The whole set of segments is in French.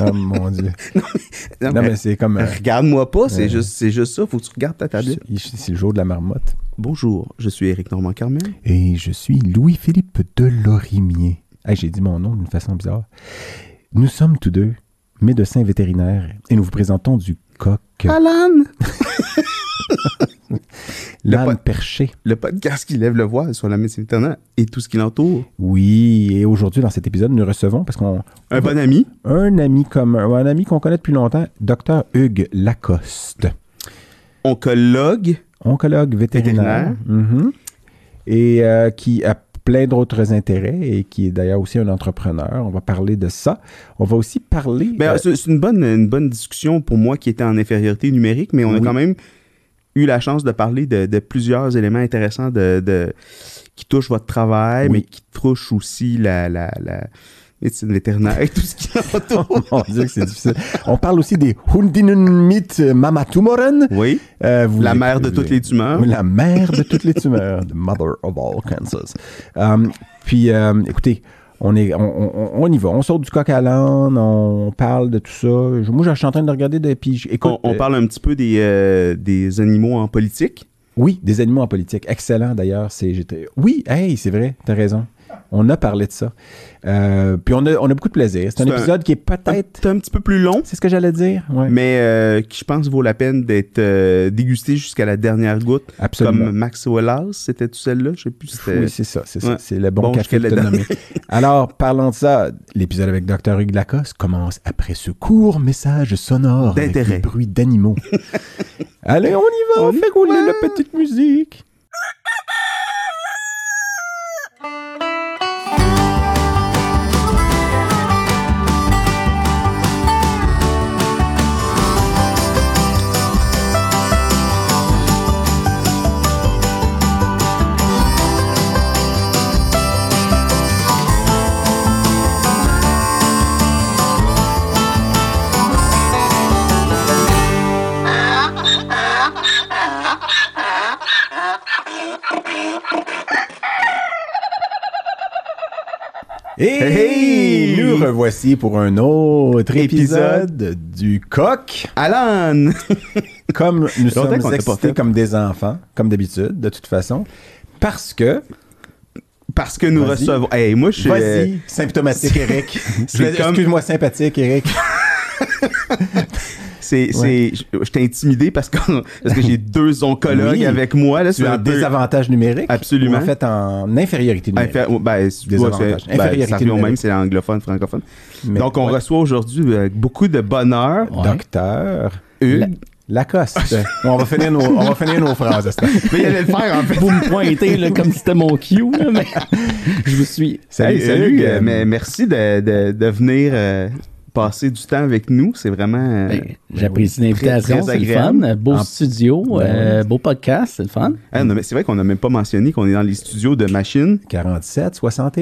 Oh mon Dieu. Non, Non, mais mais c'est comme. euh, Regarde-moi pas, c'est juste, c'est juste ça. Faut que tu regardes ta tablette. c'est le jour de la marmotte. Bonjour, je suis Éric Normand Carmel. Et je suis Louis-Philippe Delorimier. Hey, J'ai dit mon nom d'une façon bizarre. Nous sommes tous deux médecins vétérinaires et nous vous présentons du coq, Alan! le perché. Le podcast qui lève le voile sur la médecine vétérinaire et tout ce qui l'entoure. Oui, et aujourd'hui, dans cet épisode, nous recevons, parce qu'on. Un bon ami. Un ami commun, un ami qu'on connaît depuis longtemps, Dr. Hugues Lacoste, oncologue. oncologue vétérinaire. Mhm. Et euh, qui a plein d'autres intérêts et qui est d'ailleurs aussi un entrepreneur. On va parler de ça. On va aussi parler. Ben, euh, c'est une bonne, une bonne discussion pour moi qui était en infériorité numérique, mais on a quand même eu la chance de parler de, de plusieurs éléments intéressants de, de- qui touchent votre travail, Oui. mais qui touchent aussi la, la, la médecine vétérinaire et tout ce qui l'entoure. Mon Dieu, c'est difficile. On parle aussi des Hundinunmit Mamatumoren. oui, Euh, vous la mère de toutes les tumeurs. Oui, La mère de toutes les tumeurs. The mother of all cancers. Euh, puis, euh, écoutez, on, est, on, on- on y va. On sort du coq à l'âne, on parle de tout ça. Moi, je suis en train de regarder des... Puis, écoute, On, on euh, parle un petit peu des, euh, des animaux en politique? Oui, des animaux en politique. Excellent, d'ailleurs. C'est, j'étais... Oui, hey, c'est vrai, t'as raison. On a parlé de ça. Euh, puis, on a, on a beaucoup de plaisir. C'est un un- épisode qui est peut-être... C'est un petit peu plus long, C'est ce que j'allais dire? Ouais. mais euh, qui, je pense, vaut la peine d'être euh, dégusté jusqu'à la dernière goutte. Absolument. Comme Maxwell House, c'était-tu celle-là? Je sais plus si c'était... Oui, c'est ça, c'est ça. C'est le bon, Bon, café que nommé. Alors, parlons de ça. L'épisode avec Dr. Hugues Lacoste commence après ce court message sonore avec D'intérêt. des bruits d'animaux. Allez, on y va, on, On fait rouler la petite musique. Et Hey! nous revoici pour un autre Épisode. épisode du coq. Alan! Comme nous sommes excités comme des enfants, comme d'habitude, de toute façon, parce que Parce que nous recevons... Hey, moi, je suis... euh, Vas-y, symptomatique, Eric. Excuse-moi, sympathique, Eric. C'est, c'est, je, t'ai intimidé parce que, parce que j'ai deux oncologues Oui. avec moi. Là, Tu un peu- désavantage numérique. Absolument. En fait, en infériorité numérique? Infé- ben, Désavantage. ben, Infériorité au même, numérique. c'est anglophone, francophone. Mais- Donc, on ouais. reçoit aujourd'hui avec beaucoup de bonheur Ouais. Docteur Hugues. Lacoste. on, va finir nos, on va finir nos phrases. Mais il allait le faire, en fait. Vous me pointez là, comme si c'était mon cue, là, mais je me suis. Salut, Hey, salut. Euh, mais merci de, de, de venir euh, passer du temps avec nous. C'est vraiment... euh, Ben, J'apprécie l'invitation, c'est le fun. Beau En- studio, Ben euh, beau podcast, c'est le fun. hey, on a- c'est vrai qu'on n'a même pas mentionné qu'on est dans les studios de machine 47, 60.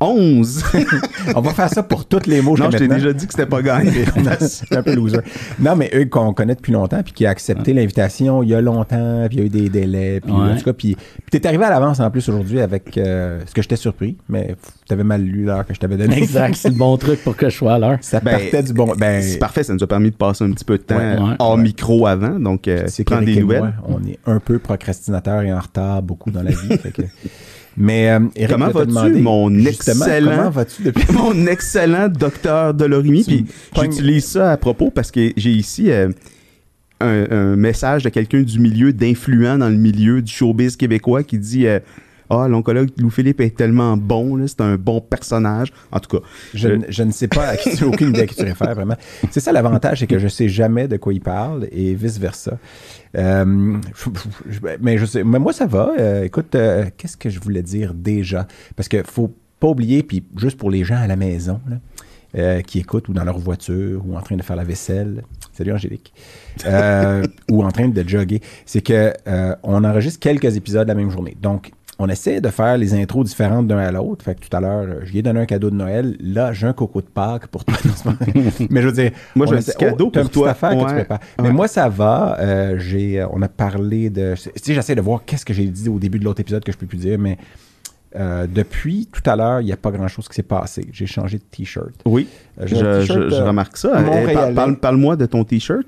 11. On va faire ça pour tous les mots non, je t'ai déjà dit que c'était pas gagné. C'est un peu loser. Non, mais Hugues, qu'on connaît depuis longtemps, puis qui a accepté l'invitation il y a longtemps, puis il y a eu des délais, puis Ouais. en tout cas, puis, puis t'es arrivé à l'avance en plus aujourd'hui avec euh, ce que j'étais surpris, mais t'avais mal lu l'heure que je t'avais donné. Exact, c'est le bon truc pour que je sois à l'heure. Ça Ben, partait du bon. Ben, C'est parfait, ça nous a permis de passer un petit peu de temps Ouais, ouais, hors ouais. micro avant, donc euh, c'est prendre des nouvelles. moi, on est un peu procrastinateur et en retard beaucoup dans la vie. fait que- Mais euh, Éric, Comment vas-tu, mon excellent- Comment vas-tu depuis Mon excellent docteur Delorimi, Tu puis j'utilise ça à propos parce que j'ai ici euh, un, un message de quelqu'un du milieu, d'influent dans le milieu du showbiz québécois qui dit euh, Ah, l'oncologue Louis-Philippe est tellement bon, là, c'est un bon personnage. En tout cas, Je, Euh, ne- je ne sais pas à qui tu aucune idée à qui tu réfères, vraiment. C'est ça l'avantage, c'est que je sais jamais de quoi il parle et vice-versa. Euh, mais je sais, mais moi ça va. Euh, écoute, euh, qu'est-ce que je voulais dire déjà? Parce que faut pas oublier, puis juste pour les gens à la maison, là, euh, qui écoutent ou dans leur voiture ou en train de faire la vaisselle. Salut Angélique. Euh, ou en train de jogger. C'est que euh, on enregistre quelques épisodes la même journée. Donc, on essaie de faire les intros différentes d'un à l'autre. Fait que tout à l'heure, euh, je lui ai donné un cadeau de Noël. Là, j'ai un coco de Pâques pour toi. Mais je veux dire, Moi, j'ai un petit cadeau oh, t'as pour toi. affaire que tu Ouais. prépares. Ouais. Mais moi, ça va. Euh, j'ai, euh, on a parlé de. Tu sais, j'essaie de voir qu'est-ce que j'ai dit au début de l'autre épisode que je peux plus dire, mais Euh, depuis tout à l'heure, il n'y a pas grand-chose qui s'est passé. J'ai changé de T-shirt. Oui, Euh, je, remarque ça. Eh, Parle-moi de ton T-shirt.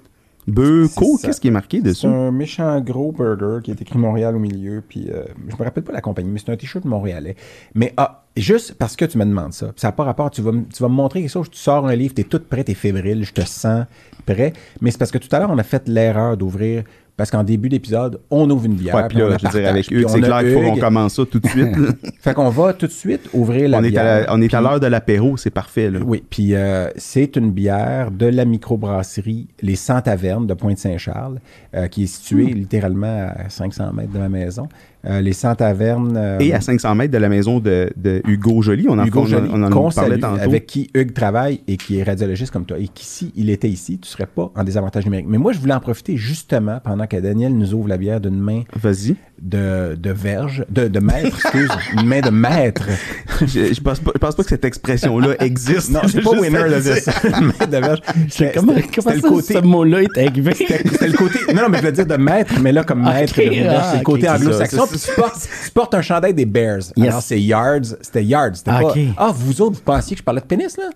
Beuco, C'est qu'est-ce qui est marqué C'est dessus? un méchant gros burger qui est écrit Montréal au milieu. Puis euh, je me rappelle pas la compagnie, mais c'est un t-shirt montréalais. Mais ah, juste parce que tu me demandes ça, ça n'a pas rapport. Tu vas, me- tu vas me montrer quelque chose, tu sors un livre, tu es toute prête, tu es fébrile, je te sens prêt. Mais c'est parce que tout à l'heure, on a fait l'erreur d'ouvrir. Parce qu'en début d'épisode, on ouvre une bière. Ouais, puis là, je veux dire, avec Hugues, c'est clair qu'il faut qu'on commence ça tout de suite. Fait qu'on va tout de suite ouvrir la on, est bière. à la- on est à l'heure de l'apéro, c'est parfait. Là. Oui, puis euh, c'est une bière de la microbrasserie Les 100 Tavernes de Pointe-Saint-Charles, euh, qui est située Hmm. littéralement à 500 mètres de ma maison. Euh, les 100 Tavernes... euh, Et à 500 mètres de la maison de, de Hugo Joly, on en, Hugo on en- Joly, on en parlait salue, tantôt. avec qui Hugues travaille et qui est radiologiste comme toi, et qu'ici, il était ici, tu serais pas en désavantage numérique. Mais moi, je voulais en profiter justement pendant que Daniel nous ouvre la bière d'une main Vas-y. de, de verge, de, de maître, excuse, une main de maître. Je, je pense pas, je pense pas que cette expression-là existe. Non, c'est pas winner à de ça, main de verge. C'était- Comment, comment le côté ce mot-là est arrivé? C'était le côté. Non, non, mais je veux dire de maître, mais là, comme maître, de verge, ah, c'est le côté c'est anglo-saxon. Tu portes, tu portes un chandail des Bears. Yes. Alors, c'est Yards. C'était Yards. C'était Ah, pas. Ah, vous autres, vous pensiez que je parlais de pénis, là?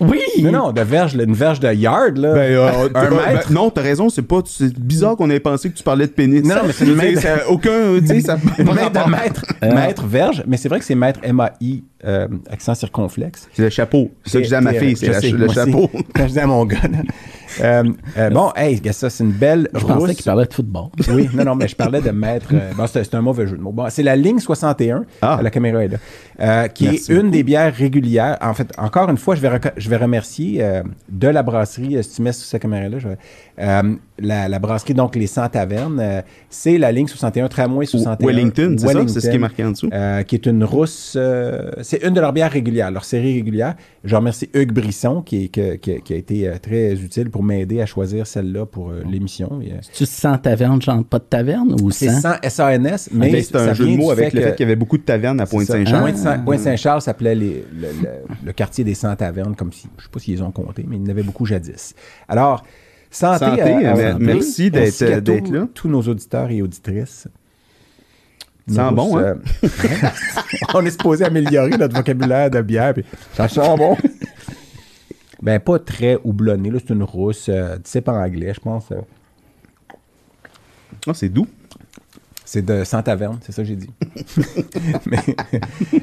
Oui! Non, non, de verge, une verge de Yard, là. Ben, euh, un ben, mètre. non, t'as raison, c'est pas. C'est bizarre qu'on ait pensé que tu parlais de pénis. Non, non, mais c'est une ça a aucun. Tu sais, ça. De rapport. maître, maître verge, mais c'est vrai que c'est maître M-A-I, euh, accent circonflexe. C'est le chapeau. C'est ça que je dis à ma fille, c'est sais, le chapeau. Quand je dis à mon gars, là. Euh, euh, bon, hey, ça, c'est une belle Je rousse. pensais qu'il parlait de football. Oui, non, non, mais je parlais de maître. euh, bon, c'est un mauvais jeu de mots. Bon, c'est la ligne 61. Ah. La caméra est là. euh, qui Merci est une des bières régulières. En fait, encore une fois, je vais, je vais remercier euh, de la brasserie, euh, si tu mets sur cette caméra-là, je vais- euh, la, la brasserie, donc les 100 tavernes. euh, c'est la ligne 61, tramway 61. Wellington, c'est ça? Wellington, C'est ce qui est marqué en dessous? euh, qui est une rousse. euh, c'est une de leurs bières régulières, leur série régulière. Je remercie Hugues Brisson, qui, est- a été très utile pour m'aider à choisir celle-là pour euh, l'émission. Et, euh, Tu sens taverne, genre pas de taverne ou c'est sans? sans SANS, mais Mais c'est un ça jeu de mots avec le fait qu'il y avait beaucoup de tavernes à. Pointe-Saint-Charles. Pointe-Saint- Pointe-Saint-Charles s'appelait les- le, le- le quartier des 100 tavernes, comme je sais pas s'ils les ont compté, mais il y en avait beaucoup jadis. Alors, santé, Santé, à- à- euh, santé. merci d'être- qu'à d'être tous- là. Tous nos auditeurs et auditrices. Nous, bon, hein? euh, on est supposé améliorer notre vocabulaire de bière, puis ça sent bon. ben, pas très houblonné, là, c'est une rousse, euh, type anglais, je pense. euh. Ah, c'est doux. C'est de sans taverne, c'est ça que j'ai dit. Mais-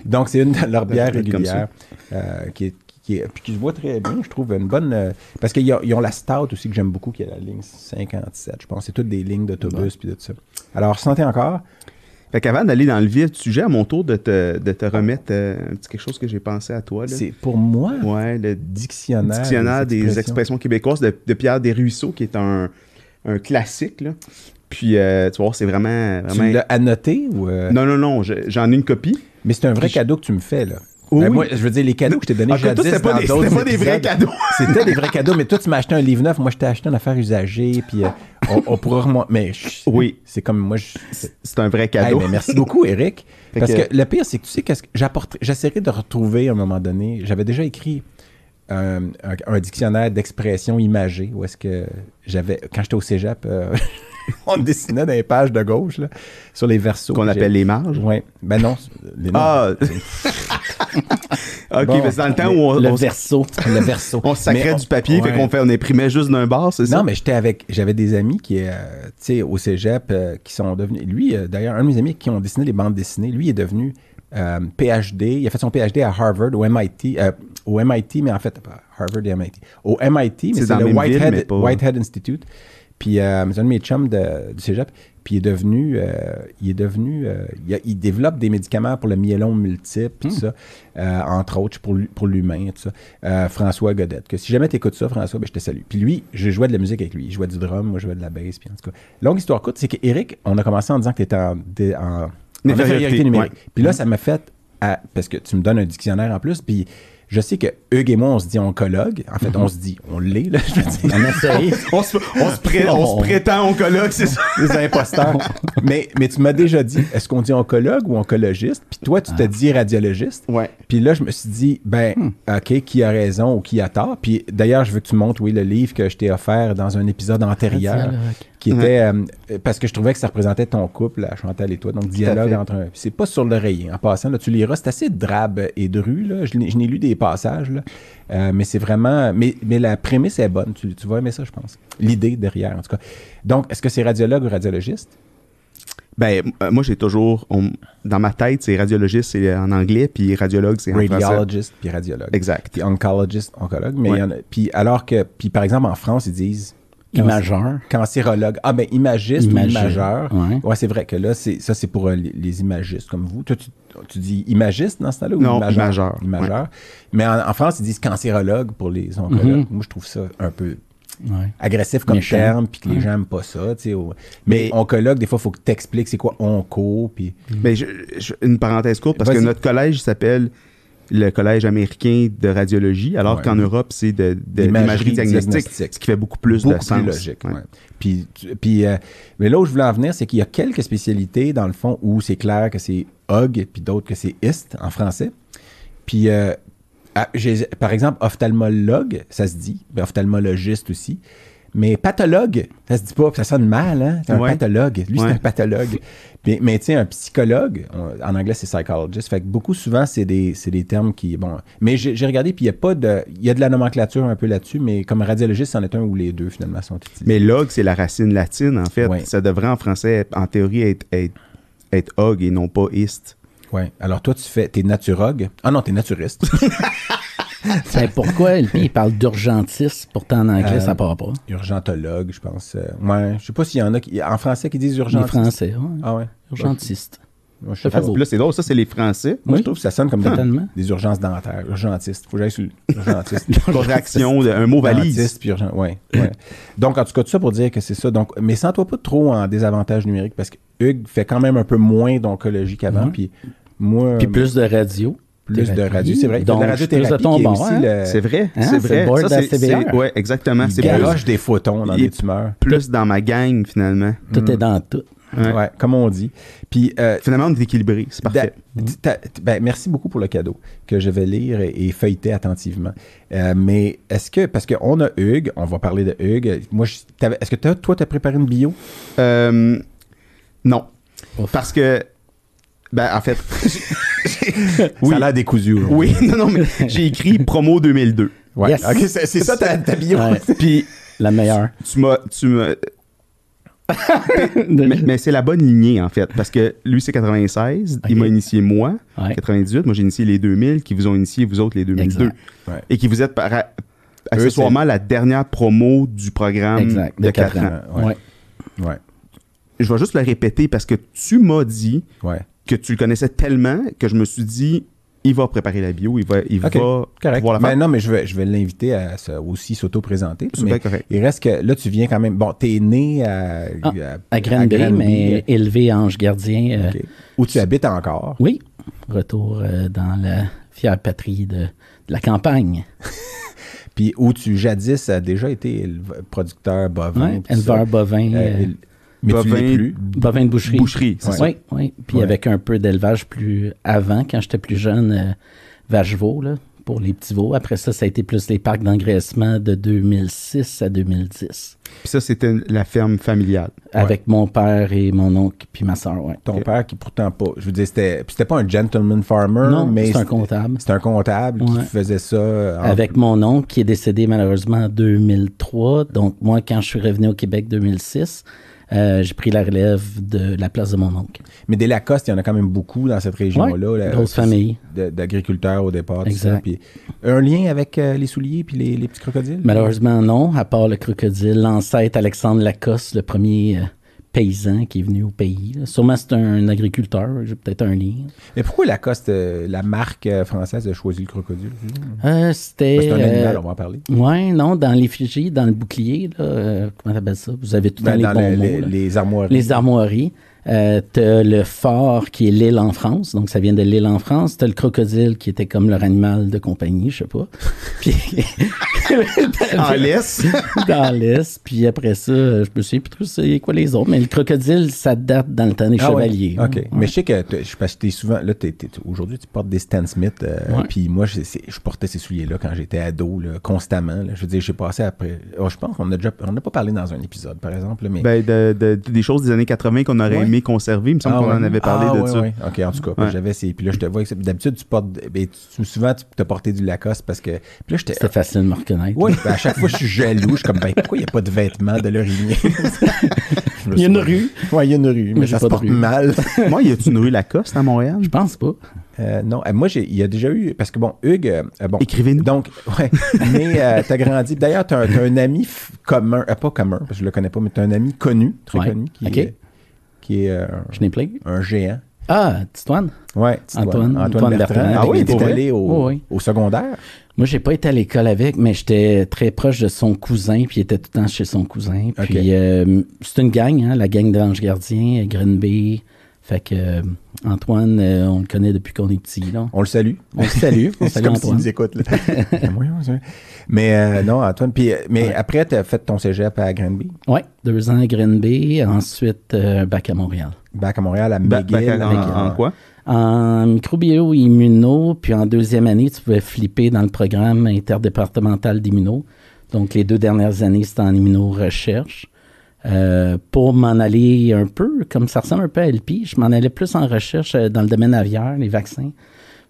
donc, c'est une de leurs bières régulières euh, qui est. Qui est- puis qui se voit très bien, je trouve, une bonne... euh, parce qu'ils ont, la Stout aussi que j'aime beaucoup, qui est la ligne 57, je pense. C'est toutes des lignes d'autobus, puis tout ça. Alors, santé encore. Fait qu'avant d'aller dans le vif du sujet, à mon tour de te, de te remettre euh, un petit quelque chose que j'ai pensé à toi. C'est pour moi, Ouais, le dictionnaire, dictionnaire des expressions, québécoises de, de Pierre Desruisseaux, qui est un, un classique. Là. Puis, euh, tu vois, c'est vraiment... Tu l'as annoté ou... euh, Non, non, non, je- j'en ai une copie. Mais c'est un vrai Puis cadeau que tu me fais, là. Oui, Ben, moi, je veux dire, les cadeaux que je t'ai donnés jadis c'était pas des- c'était pas des vrais cadeaux. C'était des vrais cadeaux, mais toi, tu m'as acheté un livre neuf. Moi, je t'ai acheté une affaire usagée, puis euh, on, on pourra remonter. Mais je- Oui. c'est comme moi, je... C'est un vrai Hey, cadeau. mais merci beaucoup, Eric. Parce que- que... le pire, c'est que tu sais, qu'est-ce que j'apporterai- j'essaierai de retrouver à un moment donné. J'avais déjà écrit un, un- un dictionnaire d'expression imagée où est-ce que j'avais, quand j'étais au cégep, euh, on dessinait dans les pages de gauche, là, sur les versos. Qu'on appelle les marges? Ouais. Ben non. les. Ah! ok, Bon, mais c'est dans le temps où on, Le on, verso. le verso. on sacrait du papier, ouais. fait qu'on fait, on imprimait juste d'un bar, c'est ça? Non, mais j'étais avec. J'avais des amis qui, euh, tu sais, au cégep, euh, qui sont devenus. Lui, d'ailleurs, un de mes amis qui ont dessiné des bandes dessinées, lui est devenu euh, PhD. Il a fait son PhD à Harvard, au MIT. euh, au MIT, mais en fait, pas Harvard et MIT. Au MIT, mais C'est le ville, Whitehead, pas- Whitehead Institute. Puis, euh, c'est un de mes chums de- du cégep. Puis, il est devenu. il est devenu. il, a- il développe des médicaments pour le myélome multiple, tout ça. entre autres, pour, pour l'humain, tout ça. François Godette. Que si jamais tu écoutes ça, François, ben, je te salue. Puis lui, je jouais de la musique avec lui. Il jouait du drum, moi, je jouais de la bass. Puis en tout cas, longue histoire courte, c'est qu'Éric, on a commencé en disant que tu étais en, en, infériorité numérique. ouais. Puis là, ça m'a fait. à- parce que tu me donnes un dictionnaire en plus. Puis je sais que Hugues et moi, on se dit oncologue. En fait, on se dit, on l'est, là, je veux dire. On essaye. On se, on se pré- on se prétend oncologue, c'est ça? les imposteurs. mais, mais tu m'as déjà dit, est-ce qu'on dit oncologue ou oncologiste? Puis toi, tu te dis radiologiste. Ouais. Puis là, je me suis dit, ben, OK, qui a raison ou qui a tort? Puis d'ailleurs, je veux que tu montres, oui, le livre que je t'ai offert dans un épisode antérieur, Radiologue. Qui était euh, parce que je trouvais que ça représentait ton couple, Chantal et toi. Donc, dialogue entre un. C'est pas sur l'oreiller. En passant, là, tu liras, c'est assez drabe et dru. Là. Je, n'ai- lu des passages, là. Euh, mais c'est vraiment. Mais, mais la prémisse est bonne. Tu, tu vas aimer ça, je pense. L'idée derrière, en tout cas. Donc, est-ce que c'est radiologue ou radiologiste? Ben, euh, moi, j'ai toujours. on- dans ma tête, c'est radiologiste, c'est en anglais, puis radiologue, c'est en français. Radiologist puis radiologue. Exact. Puis oncologist, oncologue. Mais Ouais. il y en a- puis alors que. Puis par exemple, en France, ils disent. Imageur. Cancérologue. Ah, ben, imagiste Imagiste, ou imageur. ouais. Ouais, c'est vrai que là, c'est, ça, c'est pour euh, les, les imagistes comme vous. Toi, tu, tu dis imagiste dans ce temps-là ou Non, imageur? imageur, Imageur. Mais en, en France, ils disent cancérologue pour les oncologues. Mhm. Moi, je trouve ça un peu Ouais. agressif comme Méchant. terme, puis que les gens n'aiment pas ça. tu sais, Mais, Mais- oncologue, des fois, il faut que tu expliques c'est quoi onco. Puis... Ben, je- je- une parenthèse courte, parce que notre collège s'appelle le Collège américain de radiologie, alors Ouais. qu'en Europe, c'est de, de l'imagerie diagnostique, diagnostique. ce qui fait beaucoup plus beaucoup de sens. plus logique. Ouais. ouais. Puis, puis, euh, mais là où je voulais en venir, c'est qu'il y a quelques spécialités, dans le fond, où c'est clair que c'est OG, puis d'autres que c'est IST en français. Puis, euh, par exemple, ophtalmologue, ça se dit, ben, ophtalmologiste aussi. Mais pathologue, ça se dit pas, ça sonne mal, hein? C'est un Ouais. pathologue. Lui, c'est un pathologue. Mais, mais tu sais, un psychologue, on- en anglais, c'est psychologist. Fait que beaucoup, souvent, c'est des, des termes qui. Bon. Mais j'ai regardé, puis il y a pas de. Il y a de la nomenclature un peu là-dessus, mais comme radiologiste, c'en est un ou les deux, finalement, sont utilisés. Mais log, c'est la racine latine, en fait. Ouais. Ça devrait, en français, en théorie, être, être, être og et non pas ist. Ouais. Alors, toi, tu fais. T'es naturogue. Ah non, t'es naturiste. Ben, pourquoi lui, il parle d'urgentiste, pourtant en anglais, Euh, ça part pas. Urgentologue, je pense. Euh, ouais. Je sais pas s'il y en a qui. En français qui disent Les urgentiste. Français, ouais. Ah ouais. Urgentiste. Moi, je Ça fait là, c'est drôle, ça, c'est les Français. Moi, je trouve que ça sonne comme des, des urgences dentaires. Urgentiste. Faut que j'aille sur l'urgentiste. Contraction, de- un mot valise. Dentiste, puis urgent- ouais, ouais. Donc, en tout cas, tout ça pour dire que c'est ça. Donc, mais sens-toi pas trop en désavantage numérique parce que Hugues fait quand même un peu moins d'oncologie qu'avant. Mhm. Puis moi, Puis plus de radio. Plus de radio, c'est vrai. A de Donc, la plus de radiothérapie ton qui est bord, aussi hein? le- C'est vrai, Hein, c'est c'est vrai. le board Ça, de la CBR. ouais, exactement. C'est plus, des photons dans des tumeurs. plus dans ma gang, finalement. Tout est dans tout. Ouais. Ouais, comme on dit. Puis euh, Finalement, on est équilibré. C'est parfait. Ta- ben, merci beaucoup pour le cadeau que je vais lire et, et feuilleter attentivement. Euh, mais est-ce que, parce qu'on a Hugues, on va parler de Hugues. Moi, je- t'avais- est-ce que t'as- toi, tu as préparé une bio? Euh, non. Ouf. Parce que, ben, en fait, Ça a l'air décousu. là. oui, non, non, mais j'ai écrit promo 2002. Ouais. Yes. Ok, c'est c'est ça ta, ta bio. Ouais. Puis, La meilleure. tu m'as, tu m'as, mais, mais c'est la bonne lignée, en fait. Parce que lui, c'est 96. Il m'a initié moi, Ouais. 98. Moi, j'ai initié les 2000, qui vous ont initié, vous autres, les 2002. Exact. Ouais. Et qui vous êtes par, accessoirement la dernière promo du programme Exact. de 4 ans. Ouais. Ouais. Ouais. Je vais juste le répéter parce que tu m'as dit Ouais. Que tu le connaissais tellement que je me suis dit, il va préparer la bio, il va, il va Correct. pouvoir la Mais faire. non, mais je vais, je vais l'inviter à se- aussi s'auto-présenter. C'est Mais bien correct. il reste que là, tu viens quand même. Bon, t'es né à, Ah, À Granby, Granby, mais élevé ange gardien. euh. Où tu habites encore? Oui. Retour euh, dans la fière patrie de, de la campagne. Puis où tu jadis as déjà été producteur bovin. Ouais, éleveur ça. bovin. Euh, euh, mais tu bovin, plus. bovin de boucherie. Boucherie, c'est ça. Oui, oui. Puis Ouais. avec un peu d'élevage plus avant, quand j'étais plus jeune, euh, vache-veau, là, pour les petits veaux. Après ça, ça a été plus les parcs d'engraissement de 2006 à 2010. Puis ça, c'était la ferme familiale. Avec mon père et mon oncle, puis ma soeur, ouais. Ton père qui pourtant pas. Je veux dire, c'était, puis c'était pas un gentleman farmer, Non, mais c'est un comptable. C'est un comptable qui faisait ça. en- Avec mon oncle qui est décédé malheureusement en 2003. Donc, moi, quand je suis revenu au Québec 2006, euh, j'ai pris la relève de la place de mon oncle. Mais des Lacoste, il y en a quand même beaucoup dans cette région-là. Ouais, grosse famille. D'agriculteurs au départ. Exact. ça. Puis, un lien avec euh, les souliers puis les, les petits crocodiles? Malheureusement, non, à part le crocodile, l'ancêtre Alexandre Lacoste, le premier euh, paysan qui est venu au pays. là. Sûrement, c'est un agriculteur, j'ai peut-être un lien. Mais pourquoi Lacoste, euh, la marque euh, française, a choisi le crocodile? Euh, C'était. C'est un animal, euh, on va en parler. Ouais, non, dans l'effigie, dans le bouclier, là, comment t'appelles ça? Vous avez tout Ben, dans les dans bons mots, les, armoires. Les armoiries. Euh, t'as le phare qui est l'île en France, donc ça vient de l'île en France. T'as le crocodile qui était comme leur animal de compagnie, je sais pas. Puis En laisse. dans l'Est. Puis après ça, je me souviens plus trop c'est quoi les autres, mais le crocodile, ça date dans le temps des Ah ouais. chevaliers. OK. Ouais. Mais je sais que je parce que t'es souvent. Là, t'es- t'es- aujourd'hui, tu portes des Stan Smith. euh, Ouais. Puis moi, je, portais ces souliers-là quand j'étais ado, là, constamment. là. Je veux dire, j'ai passé après. oh, je pense qu'on a déjà. On n'a pas parlé dans un épisode, par exemple. Mais. Ben, de- de- des choses des années 80 qu'on aurait Ouais. Aimé conserver. Il me semble Ah qu'on en avait parlé Ah de ça. ouais. OK, en tout cas, Ouais. j'avais ces. Puis là, je te vois. D'habitude, tu portes. Ben, tu, souvent, tu as porté du Lacoste parce que. Puis là, j'étais. C'était facile de me reconnaître. Oui, ben, à chaque fois, je suis jaloux. Je suis comme, ben, pourquoi il n'y a pas de vêtements de l'origine? Il y a une rue. Oui, il y a une rue, mais Mais ça se porte mal. Moi, y a-tu une rue Lacoste à Montréal? Je pense pas. Euh, non, Euh, moi, j'ai- il y a déjà eu. Parce que, bon, Hugues. euh, euh, bon, Écrivez-nous. Donc, ouais. mais euh, t'as grandi. D'ailleurs, t'as un, t'as un ami commun. euh, pas commun, parce que je le connais pas, mais t'as un ami connu, très Ouais. connu, qui OK. est, qui est euh, un géant. Ah, Titoine? Ouais, Titoine. Antoine- Antoine, Antoine Bertrand. Bertrand. Ah oui, t'es allé au, Oh, oui. au secondaire. Moi, j'ai pas été à l'école avec, mais j'étais très proche de son cousin, puis il était tout le temps chez son cousin. Puis euh, c'est une gang, hein, la gang d'Ange Gardien, Greenby. Fait que euh, Antoine, euh, on le connaît depuis qu'on est petit. Là. On le salue. On le salue. On C'est salue comme Antoine. nous écoute. là. Ça. mais euh, non, Antoine. Puis, mais Ouais. après, tu as fait ton cégep à Granby, Oui, deux ans à Greenby, ensuite euh, bac à Montréal. bac à Montréal, à Ba- McGill. bac en, quoi? En microbio immuno, puis en deuxième année, tu pouvais flipper dans le programme interdépartemental d'immuno. Donc, les deux dernières années, c'était en immuno-recherche. Euh, pour m'en aller un peu, comme ça ressemble un peu à LP, je m'en allais plus en recherche euh, dans le domaine aviaire, les vaccins.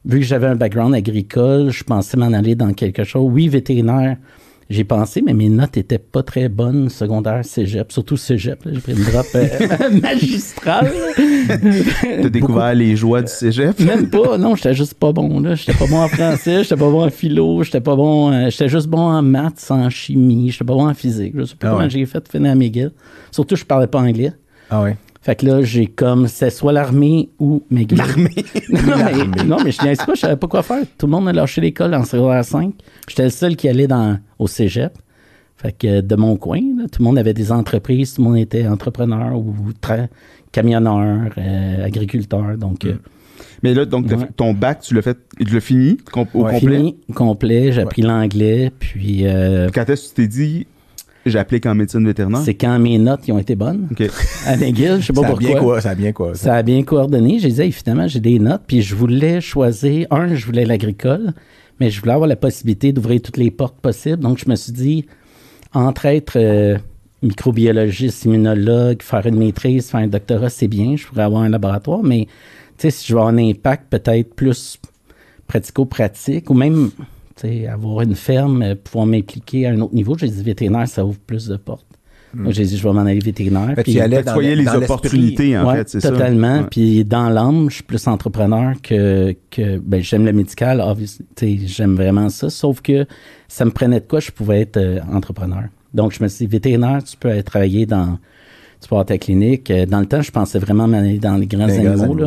Vu que j'avais un background agricole, je pensais m'en aller dans quelque chose. Oui, vétérinaire, j'ai pensé, mais mes notes étaient pas très bonnes, secondaire, cégep, surtout cégep. J'ai pris une drop euh, magistrale. T'as découvert les joies du cégep? Même pas, non, j'étais juste pas bon. là. J'étais pas bon en français, j'étais pas bon en philo, j'étais pas bon. euh, j'étais juste bon en maths, en chimie, j'étais pas bon en physique. Je sais pas Ah comment ouais. j'ai fait finir à McGill. Surtout, je parlais pas anglais. Ah ouais. Fait que là, j'ai comme, c'est soit l'armée ou McGill. L'armée? non, mais, non, mais je niaise pas, je savais pas quoi faire. Tout le monde a lâché l'école en secondaire 5. J'étais le seul qui allait dans, au cégep. Fait que de mon coin, là, tout le monde avait des entreprises, tout le monde était entrepreneur ou camionneur, euh, agriculteur. Donc, euh, Mais là, donc, Ouais. ton bac, tu l'as fait, tu l'as fini com- au Ouais. complet? Fini, complet. J'ai Ouais. appris l'anglais. Puis, euh, Quand est-ce que tu t'es dit, j'applique en médecine vétérinaire? c'est quand mes notes ont été bonnes. OK. À McGill, je sais pas Ça a, pourquoi. bien quoi, ça a bien quoi. ça. Ça a bien coordonné. J'ai dit, Hey, finalement, j'ai des notes. Puis, je voulais choisir. Un, je voulais l'agricole, mais je voulais avoir la possibilité d'ouvrir toutes les portes possibles. Donc, je me suis dit, entre être euh, microbiologiste, immunologue, faire une maîtrise, faire un doctorat, c'est bien. Je pourrais avoir un laboratoire, mais tu sais, si je veux avoir un impact peut-être plus pratico-pratique ou même avoir une ferme, euh, pouvoir m'impliquer à un autre niveau, j'ai dit vétérinaire, ça ouvre plus de portes. Donc, j'ai dit, je vais m'en aller vétérinaire. Fait que puis- tu dans les dans opportunités, en Ouais, fait, c'est ça? totalement. Ouais. Puis dans l'âme, je suis plus entrepreneur que, que ben, j'aime le médical. obviously. Tu sais, J'aime vraiment ça. Sauf que ça me prenait de quoi je pouvais être euh, entrepreneur. Donc, je me suis dit, vétérinaire, tu peux aller travailler dans. Tu peux avoir ta clinique. Euh, Dans le temps, je pensais vraiment m'aller dans les grands Les grands animaux. là.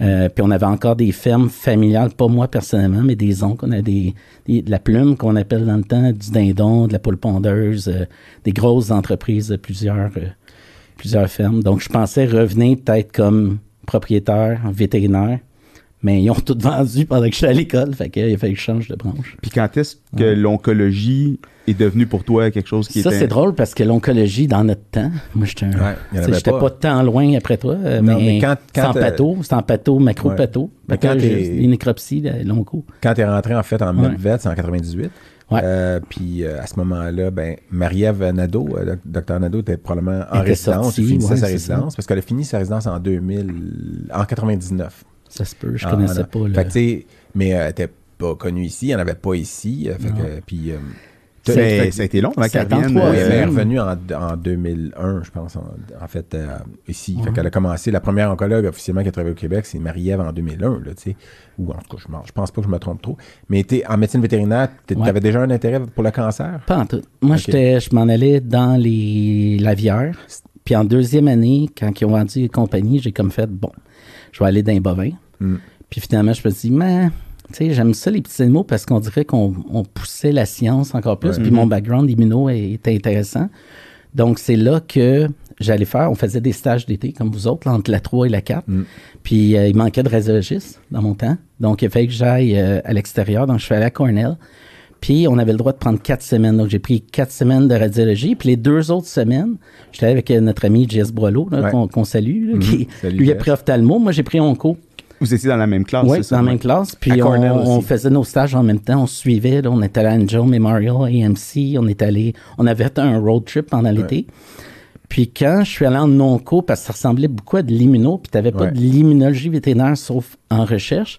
Euh, puis on avait encore des fermes familiales, pas moi personnellement, mais des oncles. On a des, des- de la plume qu'on appelle dans le temps, du dindon, de la poule pondeuse, euh, des grosses entreprises de plusieurs, euh, plusieurs fermes. Donc je pensais revenir peut-être comme propriétaire, vétérinaire, mais ils ont tout vendu pendant que j'étais à l'école, fait qu'il a fallu que je change de branche. Puis quand est-ce que l'oncologie est devenue pour toi quelque chose qui Ça, était... c'est drôle parce que l'oncologie, dans notre temps, moi, j'étais un- Ouais, il j'étais pas. pas. tant loin après toi, euh, Non, mais, mais quand- c'est quand, en c'est en pato, macro-pato. Mais que quand t'es- nécropsies, là, longo. Quand tu es rentré, en fait, en Ouais. MedVet, c'est en 98. Ouais. Euh, puis euh, à ce moment-là, ben, Marie-Ève Nadeau, euh, doc- docteur Nadeau, était probablement en Était résidence. sortie, il finissait ouais, sa résidence parce qu'elle a fini sa résidence en 2000, en 99. Ça se peut, je Ah, connaissais non. pas le. Fait que, tu sais, mais euh, elle était pas connue ici, il n'y en avait pas ici. euh, fait que, puis, euh, Ça, fait- ça a été long avant qu'elle 53, revienne. oui, elle est euh, revenue en, en 2001, je pense, en, en fait, euh, ici. Fait Ouais. qu'elle a commencé, la première oncologue officiellement qui a travaillé au Québec, c'est Marie-Ève en 2001, là, tu sais. Ou en tout cas, je, m'en- je pense pas que je me trompe trop. Mais t'es, en médecine vétérinaire, tu Ouais. avais déjà un intérêt pour le cancer? Pas en tout. Moi, je m'en allais dans les l'aviaire. Puis en deuxième année, quand ils ont vendu les compagnies, j'ai comme fait, bon, je vais aller dans les bovins. Hmm. Puis finalement, je me suis dit, mais, tu sais, j'aime ça les petits animaux parce qu'on dirait qu'on on poussait la science encore plus. Ouais. Puis mon background immuno est- était intéressant. Donc, c'est là que j'allais faire, on faisait des stages d'été comme vous autres, entre la 3 et la 4. Mm. Puis euh, il manquait de radiologistes dans mon temps. Donc, il fallait que j'aille euh, à l'extérieur. Donc, je suis allé à Cornell. Puis, on avait le droit de prendre quatre semaines. Donc, j'ai pris quatre semaines de radiologie. Puis, les deux autres semaines, j'étais avec euh, notre ami Jess Boileau, Ouais. qu'on salue, là, qui, Salut, lui a pris ophtalmo. Moi, j'ai pris onco. Vous étiez dans la même classe, Oui, dans la même classe. Puis on, faisait nos stages en même temps. On suivait. là. on était allé à Angel Memorial, AMC. On est allé. On avait fait un road trip pendant l'été. Puis quand je suis allé en non-co, parce que ça ressemblait beaucoup à de l'immuno, puis tu n'avais pas Ouais. de l'immunologie vétérinaire sauf en recherche.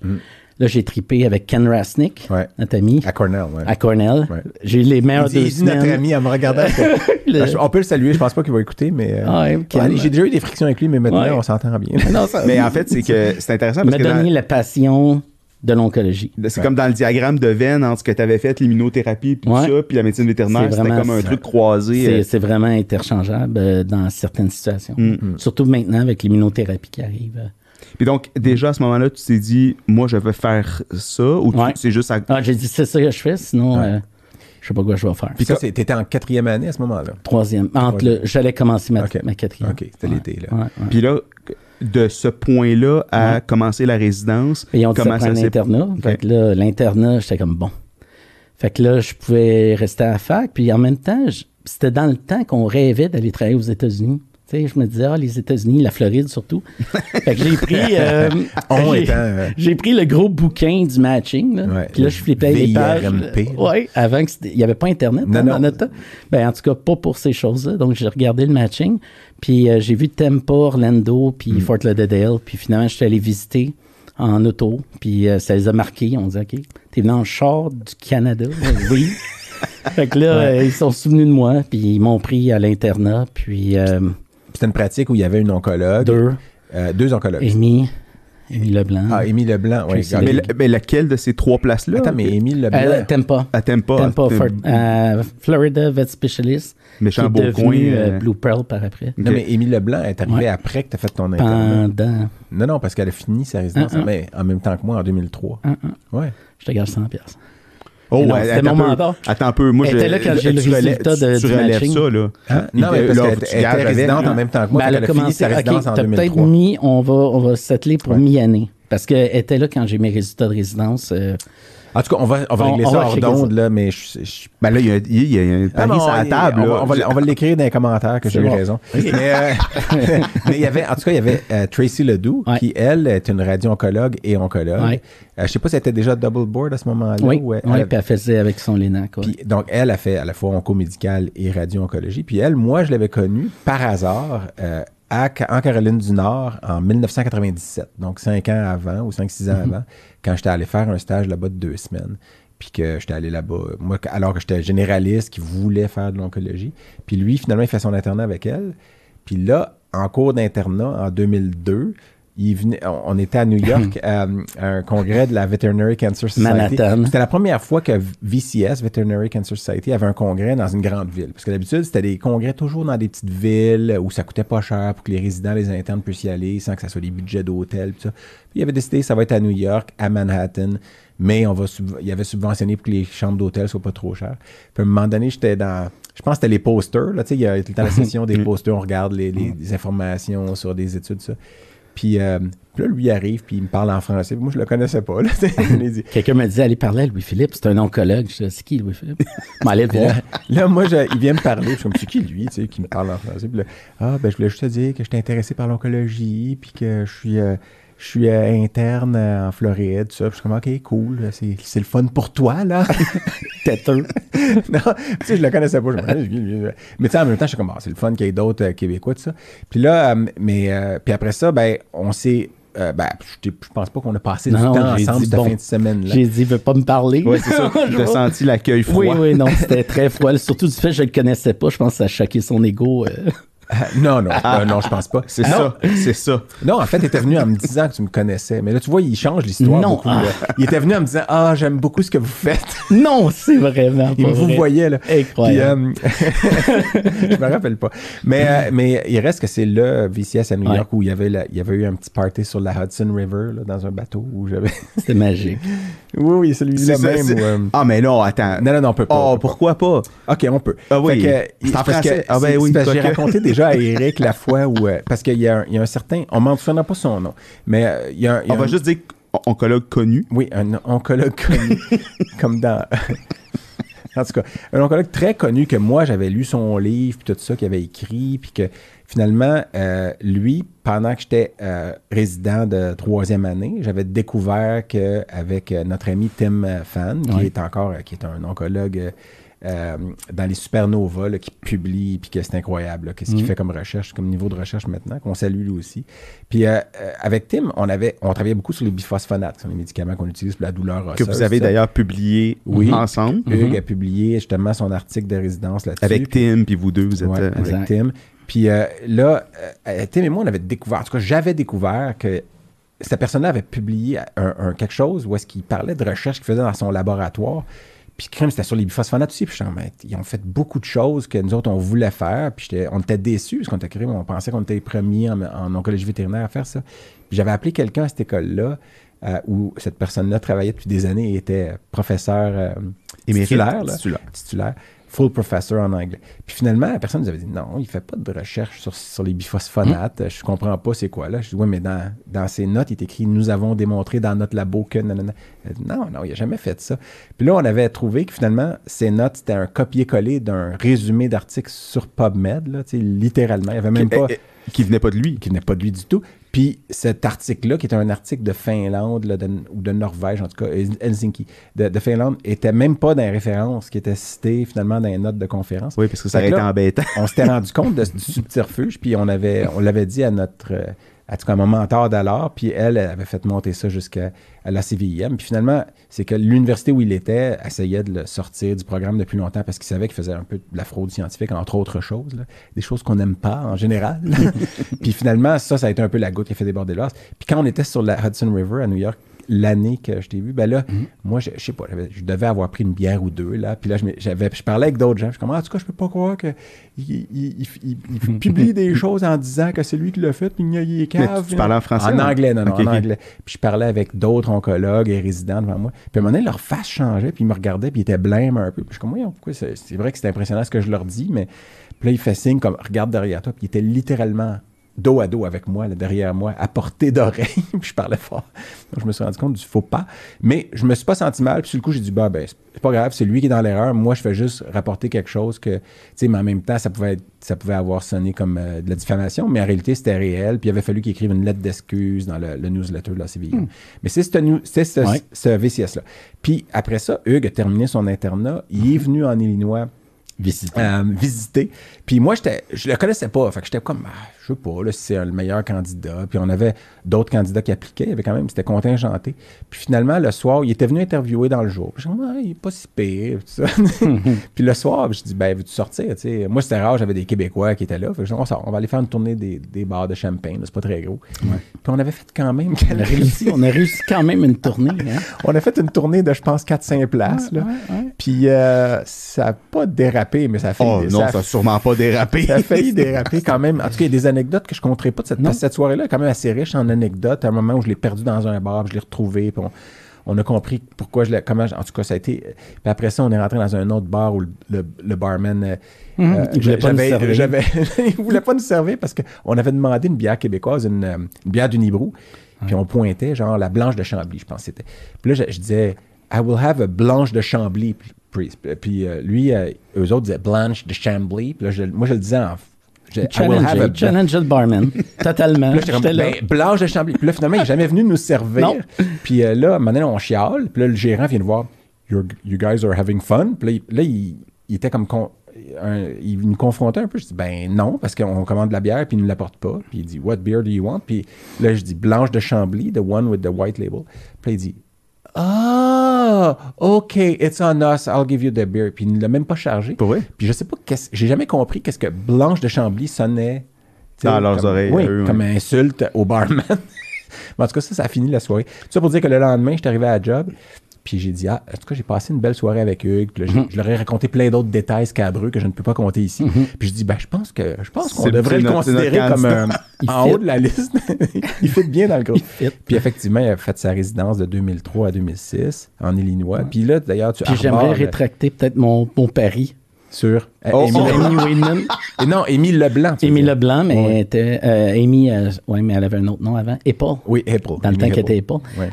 Là, j'ai tripé avec Ken Rasnick, Mm. Ouais. notre ami, À Cornell, ouais. à Cornell. Ouais. J'ai eu les meilleurs Il dit, deux il dit notre ami en me regardant. Le- Ah, On peut le saluer, je pense pas qu'il va écouter, mais. euh, Ah ouais, ouais, Ken- J'ai déjà eu des frictions avec lui, mais maintenant Ouais. on s'entend bien. Non, ça- Mais en fait, c'est que c'est intéressant il parce m'a que donné la passion de l'oncologie. c'est comme dans le diagramme de veine entre ce que tu avais fait, l'immunothérapie, puis Ouais. ça, puis la médecine vétérinaire, C'est c'était vraiment comme un truc croisé. C'est euh, vraiment interchangeable euh, dans certaines situations. Mm. Surtout maintenant avec l'immunothérapie qui arrive. Puis donc, déjà à ce moment-là, tu t'es dit, moi, je vais faire ça, ou tu- Ouais. c'est juste à. Ah, j'ai dit, c'est ça que je fais, sinon, Ouais. euh, je sais pas quoi je vais faire. Puis ça, t'étais en quatrième année à ce moment-là? Troisième. Entre le, j'allais commencer ma, Ok. ma quatrième. Ok, c'était Ouais, l'été, là. Puis là, de ce point-là à Ouais. commencer la résidence, Et on dit ça prend ça un s'est internat. Ok. Fait que là, l'internat, j'étais comme bon. Fait que là, je pouvais rester à la fac. Puis en même temps, je- c'était dans le temps qu'on rêvait d'aller travailler aux États-Unis. Tu sais, je me disais, ah, les États-Unis, la Floride surtout. fait que j'ai pris. euh, j'ai- euh, J'ai pris le gros bouquin du matching. Là. Ouais, Puis là, je flippais les pages. Oui, avant que c'était- il n'y avait pas Internet Non, hein, non. dans notre temps. Ben, en tout cas, pas pour ces choses-là. Donc, j'ai regardé le matching. Puis euh, j'ai vu Tampa, Orlando, puis Mm. Fort Lauderdale. Puis finalement, je suis allé visiter en auto. Puis euh, ça les a marqués. On dit, OK, t'es venu en char du Canada? oui. fait que là, euh, ils sont souvenus de moi. Puis ils m'ont pris à l'internat. Puis euh, C'était une pratique où il y avait une oncologue. deux, Euh, deux oncologues. Amy, Amy Leblanc. Ah, Émile Leblanc, oui. Mais, Lake. le- mais laquelle de ces trois places-là? Attends, mais Émile Leblanc. Euh, Tampa. À Tampa. Tampa, euh, Fort- euh, Florida Vet Specialist. Méchant beau coin, euh, Blue Pearl par après. Non, mais Émile Leblanc est arrivé Ouais. après que tu as fait ton internat. Pendant. Non, non, parce qu'elle a fini sa résidence mais en même temps que moi en 2003. Ah, ah, Ouais. je te garde 100 pièces. Oh, non, ouais, c'était attends mon un peu. mandat. Attends un peu. Moi, Elle je, était là quand j'ai le tu résultat de- tu du relèves matching. ça, là. Hein? Non, mais parce là, qu'elle tu était avec, résidente hein. en même temps que moi. Ben, elle a commencé. sa résidence en t'as peut-être 2003. mis. On va, on va settler pour Ouais. mi-année. Parce qu'elle était là quand j'ai mes résultats de résidence. euh, En tout cas, on va, on va On- régler on ça va hors d'onde, là, mais je, je- Ben là, il y a, il y a un Ah, pari non, sur la table. On, va, on va- on va l'écrire dans les commentaires que j'ai eu raison. Mais, euh, mais il y avait, en tout cas, il y avait euh, Tracy Ledoux, Ouais. qui, elle, est une radio-oncologue et oncologue. Ouais. Euh, je sais pas si elle était déjà double board à ce moment-là. oui, ou elle- puis elle faisait avec son ouais. puis, donc, elle a fait à la fois oncomédical et radio-oncologie. Puis elle, moi, je l'avais connue par hasard euh, à, en Caroline du Nord en 1997. Donc, cinq ans avant ou cinq, six ans avant, quand j'étais allé faire un stage là-bas de deux semaines. Puis que j'étais allé là-bas, moi, alors que j'étais généraliste, qui voulait faire de l'oncologie. Puis lui, finalement, il fait son internat avec elle. Puis là, en cours d'internat, en 2002, il venait, on, était à New York à, à un congrès de la Veterinary Cancer Society. Manhattan. C'était la première fois que VCS, Veterinary Cancer Society, avait un congrès dans une grande ville. Parce que d'habitude, c'était des congrès toujours dans des petites villes où ça coûtait pas cher pour que les résidents, les internes puissent y aller sans que ça soit des budgets d'hôtel. Puis. Puis il avait décidé, ça va être à New York, à Manhattan, mais on va il avait subventionné pour que les chambres d'hôtel soient pas trop chères. Puis à un moment donné, j'étais dans. Je pense que c'était les posters. Là, tu sais, il y a tout le temps la session des posters, on regarde les, les- les informations sur des études, ça. Puis, euh, puis là, lui arrive, puis il me parle en français. Puis moi, je le connaissais pas. Quelqu'un me dit, allez parler à Louis-Philippe, c'est un oncologue. Je dis, c'est qui Louis-Philippe? Le voir. là, moi, je- il vient me parler. Je suis comme, c'est qui lui, tu sais, qui me parle en français? Puis là, ah, ben, je voulais juste te dire que je suis intéressé par l'oncologie, puis que je suis, euh, je suis euh, interne euh, en Floride, tout ça. Puis je suis comme, OK, cool, c'est, c'est le fun pour toi, là. Têteux. non, tu sais, je le connaissais pas. Je mais tu sais, en même temps, je suis comme, ah, c'est le fun qu'il y ait d'autres euh, Québécois, tout ça. Puis là, euh, mais, euh, puis après ça, ben, on s'est, euh, ben, je, je pense pas qu'on a passé Non, du temps j'ai ensemble cette bon, fin de semaine-là. J'ai dit, il veut pas me parler. Ouais, c'est ça. Vois. senti l'accueil froid. Oui, oui, non, c'était très froid. Surtout du fait que je le connaissais pas. Je pense que ça a choqué son ego. euh. Non, non, euh, non, je pense pas. C'est ça. C'est ça. Non, en fait, il était venu en me disant que tu me connaissais. Mais là, tu vois, il change l'histoire Non. beaucoup. là. Il était venu en me disant Ah, j'aime beaucoup ce que vous faites. Non, c'est vraiment Il pas vous vrai. voyait, là. Incroyable. Puis, euh, je me rappelle pas. Mais, euh, mais il reste que c'est le VCS à New Ouais. York où il y, avait la- il y avait eu un petit party sur la Hudson River, là, dans un bateau où j'avais. C'était magique. Oui, oui, celui-là ça, même. euh, Ah, mais non, attends. Non, non, non, on peut pas. Oh, peut pourquoi pas? OK, on peut. Ah oui, Fait que, c'est en parce français. que Ah ben oui, c'est parce que j'ai raconté déjà à Eric la fois où... euh, parce qu'il y, a un- il y a un certain... On ne mentionnera pas son nom, mais euh, il y a, un- il y a On va juste dire oncologue connu. Oui, un oncologue connu, comme dans... en tout cas, un oncologue très connu que moi, j'avais lu son livre, puis tout ça, qu'il avait écrit, puis que finalement, euh, lui, pendant que j'étais euh, résident de troisième année, j'avais découvert qu'avec notre ami Tim euh, Fan, qui est encore, euh, qui est un oncologue euh, dans les supernovas, là, qui publie, puis que c'est incroyable, qu'est-ce qu'il Mhm. fait comme recherche, comme niveau de recherche maintenant, qu'on salue lui aussi. Puis euh, euh, avec Tim, on avait, on travaillait beaucoup sur les biphosphonates, qui sont les médicaments qu'on utilise pour la douleur que osseuse, vous avez d'ailleurs publié Oui. ensemble Hugues a publié justement son article de résidence là-dessus. avec Tim, puis vous deux, vous êtes. Ouais, euh, avec Exact. Tim. Puis euh, là, euh, Tim et moi, on avait découvert, en tout cas, j'avais découvert que cette personne-là avait publié un, un- quelque chose où est-ce qu'il parlait de recherche qu'il faisait dans son laboratoire. Puis crème, c'était sur les biphosphonates aussi. Puis je mode, ils ont fait beaucoup de choses que nous autres, on voulait faire. Puis on était déçus parce qu'on était créé, on pensait qu'on était les premiers en, en oncologie vétérinaire à faire ça. Puis j'avais appelé quelqu'un à cette école-là euh, où cette personne-là travaillait depuis des années et était professeur euh, Émérite, titulaire, là titulaire. titulaire, full professor en anglais. Puis finalement, la personne nous avait dit non, il fait pas de recherche sur, sur les biphosphonates. Je comprends pas c'est quoi là. Je dis oui, mais dans, dans ses notes, il est écrit nous avons démontré dans notre labo que nanana. Elle dit, non, non, il a jamais fait ça. Puis là, on avait trouvé que finalement, ces notes, c'était un copier-coller d'un résumé d'article sur PubMed, là, littéralement. Il y avait même pas qui venait pas de lui. qui n'est pas de lui du tout. Puis cet article-là, qui est un article de Finlande là, de- ou de Norvège, en tout cas, Helsinki, de, de Finlande, était même pas dans les références qui étaient citées finalement dans les notes de conférence. Oui, parce que ça aurait été embêtant. on s'était rendu compte de, du subterfuge, puis on avait, on l'avait dit à notre, euh, en tout cas, mon mentor d'alors, puis elle, elle avait fait monter ça jusqu'à la CVIM. Puis finalement, c'est que l'université où il était essayait de le sortir du programme depuis longtemps parce qu'il savait qu'il faisait un peu de la fraude scientifique, entre autres choses, là. des choses qu'on n'aime pas en général. puis finalement, ça, ça a été un peu la goutte qui a fait déborder l'os. Puis quand on était sur la Hudson River à New York, l'année que je t'ai vu, ben là, moi, je, je sais pas, je devais avoir pris une bière ou deux, là. Puis là, je, j'avais, je parlais avec d'autres gens. Je suis comme, Ah, en tout cas, je peux pas croire qu'il il, il- il- il publie des choses en disant que c'est lui qui l'a fait, puis il est cave. tu parlais en français, En ou- anglais, non, non, en anglais. Puis je parlais avec d'autres oncologues et résidents devant moi. Puis à un moment donné, leur face changeait, puis ils me regardaient, puis ils étaient blêmes un peu. Puis je suis comme, Voyons, pourquoi c'est, c'est vrai que c'est impressionnant ce que je leur dis, mais puis là, il fait signe comme, regarde derrière toi, puis il était littéralement dos à dos avec moi, là, derrière moi, à portée d'oreille, puis je parlais fort. Donc je me suis rendu compte du faux pas. Mais je me suis pas senti mal, puis sur le coup, j'ai dit, bah, ben, c'est pas grave, c'est lui qui est dans l'erreur. Moi, je fais juste rapporter quelque chose que, tu sais, mais en même temps, ça pouvait, être- ça pouvait avoir sonné comme euh, de la diffamation, mais en réalité, c'était réel. Puis il avait fallu qu'il écrive une lettre d'excuse dans le, le newsletter de la CVI. Mais c'est ce, new- c'est ce, Ouais. ce VCS-là. Puis après ça, Hugues a terminé son internat. Il est venu en Illinois Visiter. euh, visiter. Puis moi, j'étais, je le connaissais pas. Fait que j'étais comme, ah, je sais pas, là, si c'est le meilleur candidat. Puis on avait d'autres candidats qui appliquaient. Il y avait quand même, c'était contingenté. Puis finalement, le soir, il était venu interviewer dans le jour. Puis je ah, il est pas si pire. tout ça. puis le soir, je dis, ben, veux-tu sortir? Moi, c'était rare, j'avais des Québécois qui étaient là. Fait que je dis, on sort, on va aller faire une tournée des, des bars de champagne. C'est pas très gros. Puis on avait fait quand même On a réussi, on a réussi quand même une tournée. Hein? on a fait une tournée de, je pense, 4-5 places. là. Puis euh, ça n'a pas dérapé, mais ça a fait. Oh non, ça a sûrement pas dérapé. Ça a failli déraper quand même. En tout cas, il y a des anecdotes que je ne compterai pas de cette, cette soirée-là est quand même assez riche en anecdotes. À un moment où je l'ai perdu dans un bar, puis je l'ai retrouvé, puis on, on a compris pourquoi je l'ai. Comment, je- en tout cas, ça a été. Puis après ça, on est rentré dans un autre bar où le, le- le barman. euh, Il voulait pas nous servir. il voulait pas nous servir parce qu'on avait demandé une bière québécoise, une, euh, une bière du Nibrou. Puis on pointait, genre, la blanche de Chambly, je pense que c'était. Puis là, je, je disais, I will have a blanche de Chambly. Puis, puis- puis, euh, lui, euh, eux autres disaient blanche de Chambly. Puis là, je- moi, je le disais en. je- Challenger, challenger le barman. Totalement. puis là, comme, ben, blanche de Chambly. Puis là, finalement, il n'est jamais venu nous servir. Non. Puis euh, là, maintenant, on chiale. Puis là, le gérant vient nous voir. You're- you guys are having fun. Puis là, il, là, il- il était comme. con- un- il nous confrontait un peu. Je dis, ben non, parce qu'on commande de la bière, puis il ne l'apporte pas. Puis il dit, What beer do you want? Puis là, je dis, blanche de Chambly, the one with the white label. Puis là, il dit, Ah, OK, it's on us, I'll give you the beer. Puis il ne l'a même pas chargé. Pour vrai? Puis je sais pas, j'ai jamais compris qu'est-ce que blanche de Chambly sonnait. Dans leurs comme- oreilles, Oui, à eux, comme insulte au barman. Mais en tout cas, ça, ça a fini la soirée. Tout ça pour dire que le lendemain, je suis arrivé à la job. Puis j'ai dit, ah, en tout cas, j'ai passé une belle soirée avec Hugues. Puis là, j'ai- Mhm. je leur ai raconté plein d'autres détails scabreux que je ne peux pas compter ici. Mhm. Puis je dis, ben, je pense que je pense qu'on devrait le considérer comme Il en fit. haut de la liste. il fit bien dans le groupe. Puis effectivement, il a fait sa résidence de 2003 à 2006 en Illinois. Puis là, d'ailleurs, tu Puis j'aimerais euh, rétracter peut-être mon, mon pari. sur euh, Oh, Amy oh. Weidman. Et non, Amy Leblanc. Amy dire. Leblanc, mais Ouais. était. euh, Amy, euh, ouais, mais elle avait un autre nom avant. Apple. Oui, April. Dans le temps qu'elle était Apple. Ouais.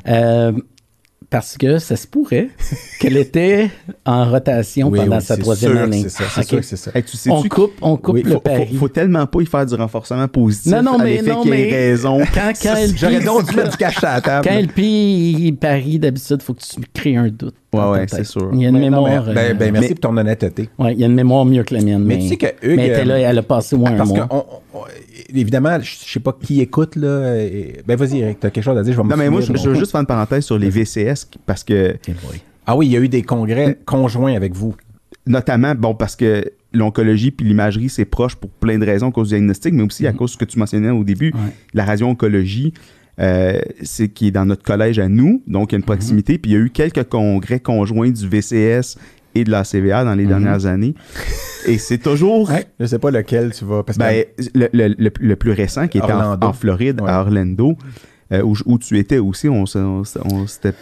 Parce que ça se pourrait qu'elle était en rotation Oui, pendant oui, sa troisième sûr année. C'est ça, c'est Ok. sûr que c'est ça. Hey, tu sais On coupe, on coupe Oui, le faut, faut, pari. faut tellement pas y faire du renforcement positif. Non, non, mais non, mais- raison. Quand, quand elle J'aurais donc dû mettre du cash à la table. Quand elle pie, il parie d'habitude, il faut que tu crées un doute. Tête. c'est sûr. Il y a une Mais non, mémoire. mais- ben, euh, ben, merci mais- pour ton honnêteté. ouais, il y a une mémoire mieux que la mienne. Mais Mais, tu sais que Hugues, mais elle, était là, elle a passé moins un Parce que, mois. on- on- évidemment, je sais pas qui écoute, là. et- ben, vas-y, Eric, t'as quelque chose à dire. Je vais me Non, mais moi, je, veux juste faire une parenthèse sur les VCS parce que. Ah oui, il y a eu des congrès conjoints avec vous. notamment, bon, parce que l'oncologie puis l'imagerie, c'est proche pour plein de raisons à cause du diagnostic, mais aussi à cause de ce que tu mentionnais au début, Ouais. la radio-oncologie. Euh, c'est qui est dans notre collège à nous, donc il y a une proximité. Puis il y a eu quelques congrès conjoints du VCS et de la CVA dans les Mhm. dernières années. Et c'est toujours Je sais pas lequel tu vas. Parce que Ben, le, le- le- le plus récent, qui était en, Floride, Ouais. à Orlando, euh, où, où tu étais aussi, on, s'était...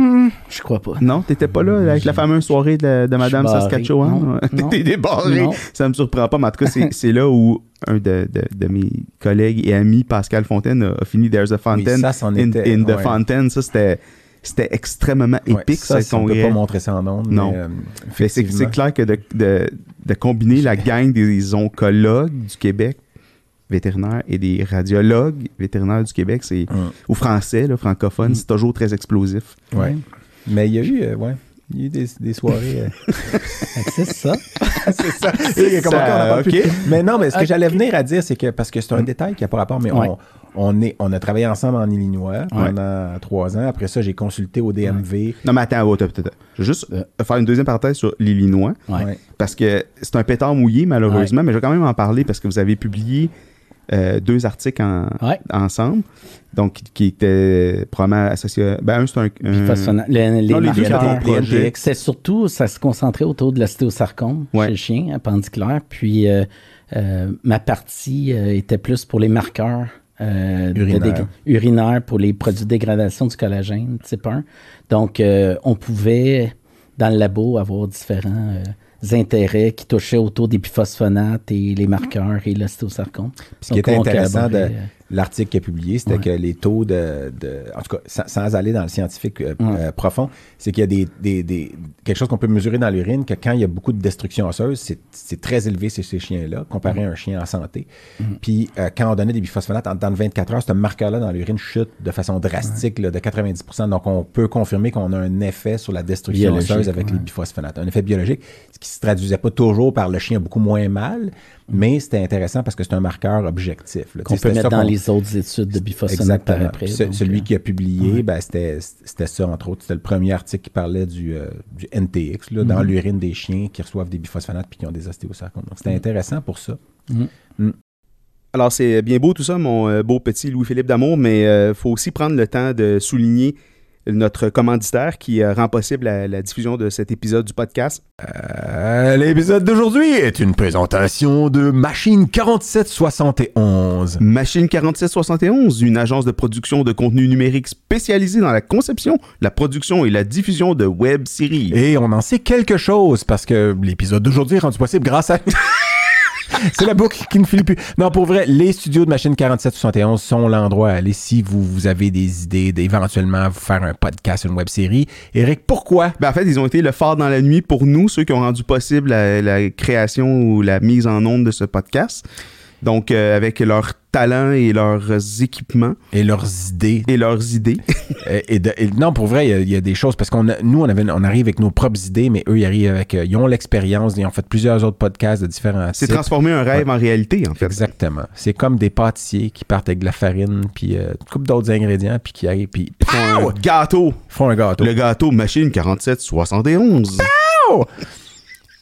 euh, Je crois pas. non, t'étais pas là avec la fameuse soirée de, de Madame. Saskatchewan? Ouais. T'es débarré. Non. Ça me surprend pas, mais en tout cas, c'est- là où un de, de- de mes collègues et amis, Pascal Fontaine, a, a fini There's a Oui, Fountain ça, c'en in, était. in the ouais. Fountain. Ça, c'était c'était extrêmement Ouais, épique, ça, ce on peut pas montrer ça en ondes. Non. mais, euh, c'est effectivement. c'est clair que de, de- de combiner la gang des oncologues du Québec vétérinaires et des radiologues vétérinaires du Québec, c'est Hum, ou français, là, francophone, Mm. c'est toujours très explosif. ouais. Mais il y a eu, euh, ouais, il y a eu des, des soirées. euh, C'est ça. c'est ça. Et Ça, on en parle plus. ok. Mais non, mais ce que j'allais venir à dire, c'est que parce que c'est un détail qui n'a pas rapport, mais Ouais. on, on, est, on a travaillé ensemble en Illinois Ouais. pendant trois ans. Après ça, j'ai consulté au DMV. Non, mais attends, attends, attends, attends. Je vais juste Euh. faire une deuxième parenthèse sur l'Illinois, parce que c'est un pétard mouillé, malheureusement, mais je vais quand même en parler parce que vous avez publié euh, deux articles en- Ouais. ensemble, donc qui étaient probablement associés. à- Ben, un, c'est un. un-. Le- les Non, les deux. C'est surtout, ça se concentrait autour de l'ostéosarcome Ouais. chez le chien, appendiculaire. Puis euh, euh, ma partie euh, était plus pour les marqueurs euh, dég- urinaires pour les produits de dégradation du collagène, type 1. Donc, euh, on pouvait, dans le labo, avoir différents euh, intérêts qui touchaient autour des biphosphonates et les marqueurs et l'ostéosarcome. Ce qui était intéressant de euh, l'article qu'il a publié, c'était Ouais. que les taux de, de- En tout cas, sans, sans aller dans le scientifique euh, Ouais. euh, profond, c'est qu'il y a des, des- des- quelque chose qu'on peut mesurer dans l'urine, que quand il y a beaucoup de destruction osseuse, c'est, très élevé chez ces chiens-là, comparé à un chien en santé. Puis euh, quand on donnait des biphosphonates en dans 24 heures, ce marqueur-là dans l'urine chute de façon drastique là, de 90% Donc on peut confirmer qu'on a un effet sur la destruction osseuse avec les biphosphonates. Un effet biologique, ce qui se traduisait pas toujours par le chien beaucoup moins mal, mais c'était intéressant parce que c'est un marqueur objectif. là. qu'on peut mettre dans qu'on- les autres études de biphosphonate par après. Puis ce- donc, celui euh, qui a publié, ouais. ben, c'était c'était ça, entre autres. C'était le premier article qui parlait du, euh, du NTX, là, dans Mhm. l'urine des chiens qui reçoivent des biphosphonates puis qui ont des ostéosarcomes. Donc, Mhm. c'était intéressant pour ça. Alors, c'est bien beau tout ça, mon euh, beau petit Louis-Philippe Damour, mais il faut aussi prendre le temps de souligner notre commanditaire qui euh, rend possible la, la diffusion de cet épisode du podcast. Euh, L'épisode d'aujourd'hui est une présentation de Machine 4771. Machine 4771, une agence de production de contenu numérique spécialisée dans la conception, la production et la diffusion de web séries. Et on en sait quelque chose parce que l'épisode d'aujourd'hui est rendu possible grâce à. C'est la boucle qui ne finit plus. Non, pour vrai, les studios de Machine 4771 sont l'endroit à aller si vous, vous avez des idées d'éventuellement vous faire un podcast, une web série. Eric, pourquoi? Ben, en fait, ils ont été le phare dans la nuit pour nous, ceux qui ont rendu possible la, création ou la mise en onde de ce podcast. Donc, euh, avec leurs talents et leurs équipements Et leurs idées. et leurs idées. Et, et de- et non, pour vrai, il y a- il y, a des choses parce qu'on nous, on, avait, on arrive avec nos propres idées, mais eux, ils arrivent avec. euh, ils ont l'expérience, ils ont fait plusieurs autres podcasts de différents C'est transformer un rêve en réalité, en fait. Exactement. C'est comme des pâtissiers qui partent avec de la farine, puis euh, une couple d'autres ingrédients, puis qui arrivent, puis Ils font pow! un gâteau. font un gâteau. Le gâteau Machine 4771.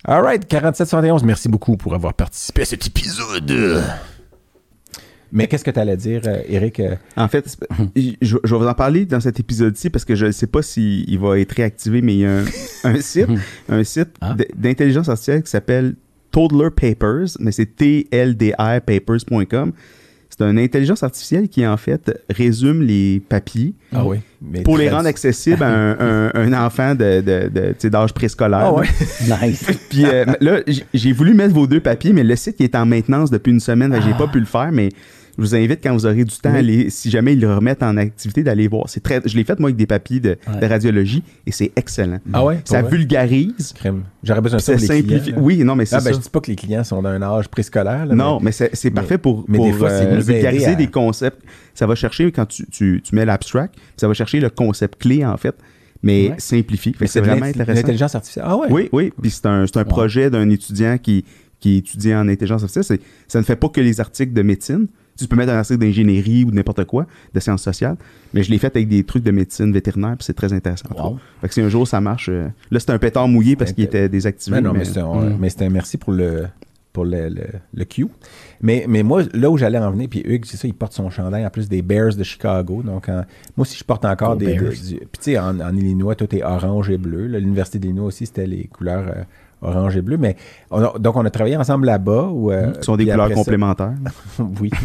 All right, 4771, merci beaucoup pour avoir participé à cet épisode. Mais qu'est-ce que tu allais dire, euh, Eric? euh, En fait, je, je vais vous en parler dans cet épisode-ci parce que je ne sais pas s'il va être réactivé, mais il y a un, un site, un site Ah. d'intelligence artificielle qui s'appelle Toddler Papers, mais c'est TLDR papers.com. C'est une intelligence artificielle qui, en fait, résume les papiers Ah oui. mais pour les rendre accessibles à un, un- un enfant de, de, de- d'âge préscolaire. Ah ouais. Nice. Puis euh, là, j'ai voulu mettre vos deux papiers, mais le site il est en maintenance depuis une semaine, j'ai Ah. pas pu le faire, mais je vous invite quand vous aurez du temps, à si jamais ils le remettent en activité, d'aller voir. C'est très, je l'ai fait moi avec des papiers de, Ouais. de radiologie et c'est excellent. Ah ouais? Ça vrai? vulgarise. J'aurais besoin de ça pour les simplifie. clients. Oui, non, mais c'est Ah, ben, ça. je dis pas que les clients sont d'un âge préscolaire. Non, mais c'est c'est parfait pour, mais pour des fois, euh, vulgariser à- des concepts. Ça va chercher, quand tu, tu, tu mets l'abstract, ça va chercher le concept clé, en fait, mais Ouais. simplifié. C'est vraiment intéressant. L'intelligence artificielle. Ah ouais? Oui, oui. Puis c'est un, c'est un Wow. projet d'un étudiant qui, qui étudie en intelligence artificielle. Ça ne fait pas que les articles de médecine. Tu peux mettre un article d'ingénierie ou de n'importe quoi, de sciences sociales. Mais je l'ai fait avec des trucs de médecine vétérinaire, puis c'est très intéressant. Wow. Fait que si un jour ça marche. euh, là, c'était un pétard mouillé parce qu'il était désactivé. Ben non, mais- mais, un, Mm. mais un merci pour le pour le, le, le Q. Mais, mais moi, là où j'allais en venir, puis Hugues, c'est ça, il porte son chandail en plus des Bears de Chicago. Donc, en- moi aussi, je porte encore des. Puis, tu sais, en, en Illinois, tout est orange et bleu. là. L'Université d'Illinois aussi, c'était les couleurs euh, orange et bleu. Mais on a- donc, on a travaillé ensemble là-bas. où, euh, Ce sont des couleurs ça- complémentaires. oui.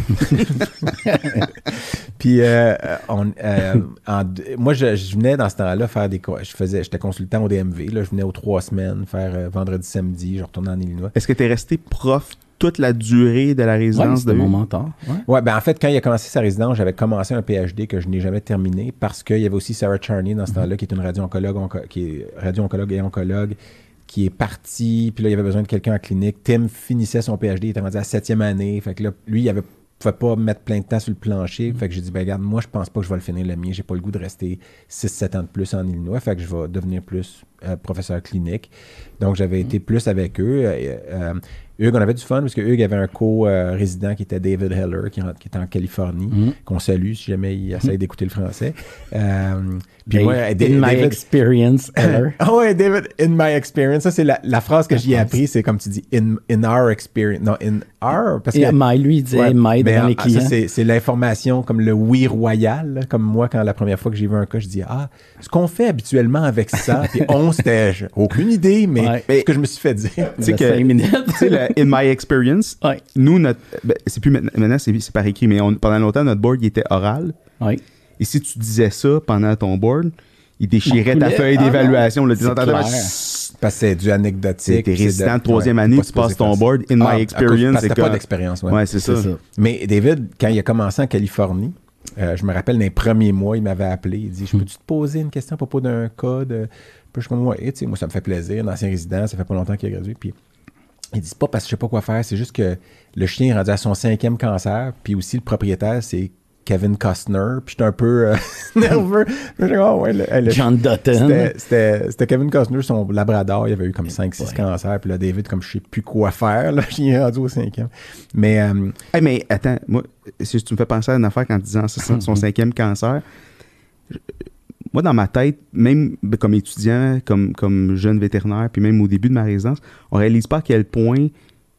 Puis euh, on, euh, en deux- moi, je, je venais dans ce temps-là faire des. Je faisais, j'étais consultant au DMV. Là, je venais aux trois semaines faire euh, vendredi, samedi. Je retournais en Illinois. Est-ce que tu es resté prof toute la durée de la résidence de mon mentor. Ouais. Ouais, ben en fait, quand il a commencé sa résidence, j'avais commencé un PhD que je n'ai jamais terminé parce qu'il y avait aussi Sarah Charney dans ce temps-là, qui est une radio-oncologue, onco- qui est radio-oncologue et oncologue, qui est partie. Puis là, il y avait besoin de quelqu'un en clinique. Tim finissait son PhD, il était rendu à la septième année. Fait que là, lui, il avait pouvait pas mettre plein de temps sur le plancher. Fait que j'ai dit, ben regarde, moi, je pense pas que je vais le finir le mien. J'ai pas le goût de rester 6-7 ans de plus en Illinois. Fait que je vais devenir plus euh, professeur clinique. Donc, j'avais été plus avec eux. Euh, euh, Hugues, on avait du fun parce que Hugues avait un co-résident qui était David Heller, qui, en- qui était en Californie, Mhm. qu'on salue si jamais il essaie d'écouter le français. Puis Dave, moi, in my David- experience, ever. Ah ouais, David, in my experience. Ça, c'est la, la phrase que j'y ai appris, c'est comme tu dis, in, in our experience. Non, in our. Parce que, my, lui, il disait Ouais, my mais devant les ah, ça, clients. c'est, l'information comme le oui royal. là. Comme moi, quand la première fois que j'ai vu un cas, je dis Ah, ce qu'on fait habituellement avec ça, puis on, c'était j'ai aucune idée, mais Ouais. ce que je me suis fait dire. Tu sais que- cinq minutes. tu sais, le In My Experience, Ouais. nous, notre, ben, c'est plus maintenant, maintenant, c'est, par écrit, mais on- pendant longtemps, notre board, il était oral. Ouais. Et si tu disais ça pendant ton board, il déchirait ta feuille Ah d'évaluation. clair. Parce que c'est du anecdotique. T'es c'est résident de troisième ouais, année, pas tu passes ton board, in my Ah, cause- experience, Parce que c'est t'as pas d'expérience, ouais. Ouais, c'est ça. Mais David, quand il a commencé en Californie, euh, je me rappelle, dans les premiers mois, il m'avait appelé. Il dit Je peux-tu te poser une question à propos d'un cas de. Puis je suis comme, ouais, tu sais, moi, ça me fait plaisir. L'ancien résident, ça fait pas longtemps qu'il a gradué. Puis il dit pas parce que je sais pas quoi faire, c'est juste que le chien est rendu à son cinquième cancer. Puis aussi, le propriétaire, c'est Kevin Costner. Puis j'étais un peu euh, nerveux. Ah ouais, le- le- John Dutton. c'était- C'était c'était Kevin Costner, son labrador. Il avait eu comme 5-6 Ouais. cancers. Puis là, David, comme je sais plus quoi faire, là, il est rendu au cinquième. Mais. euh, Hey, mais attends, moi, si tu me fais penser à une affaire en disant c'est son, son cinquième cancer. je- Moi, dans ma tête, même comme étudiant, comme, comme jeune vétérinaire, puis même au début de ma résidence, on réalise pas à quel point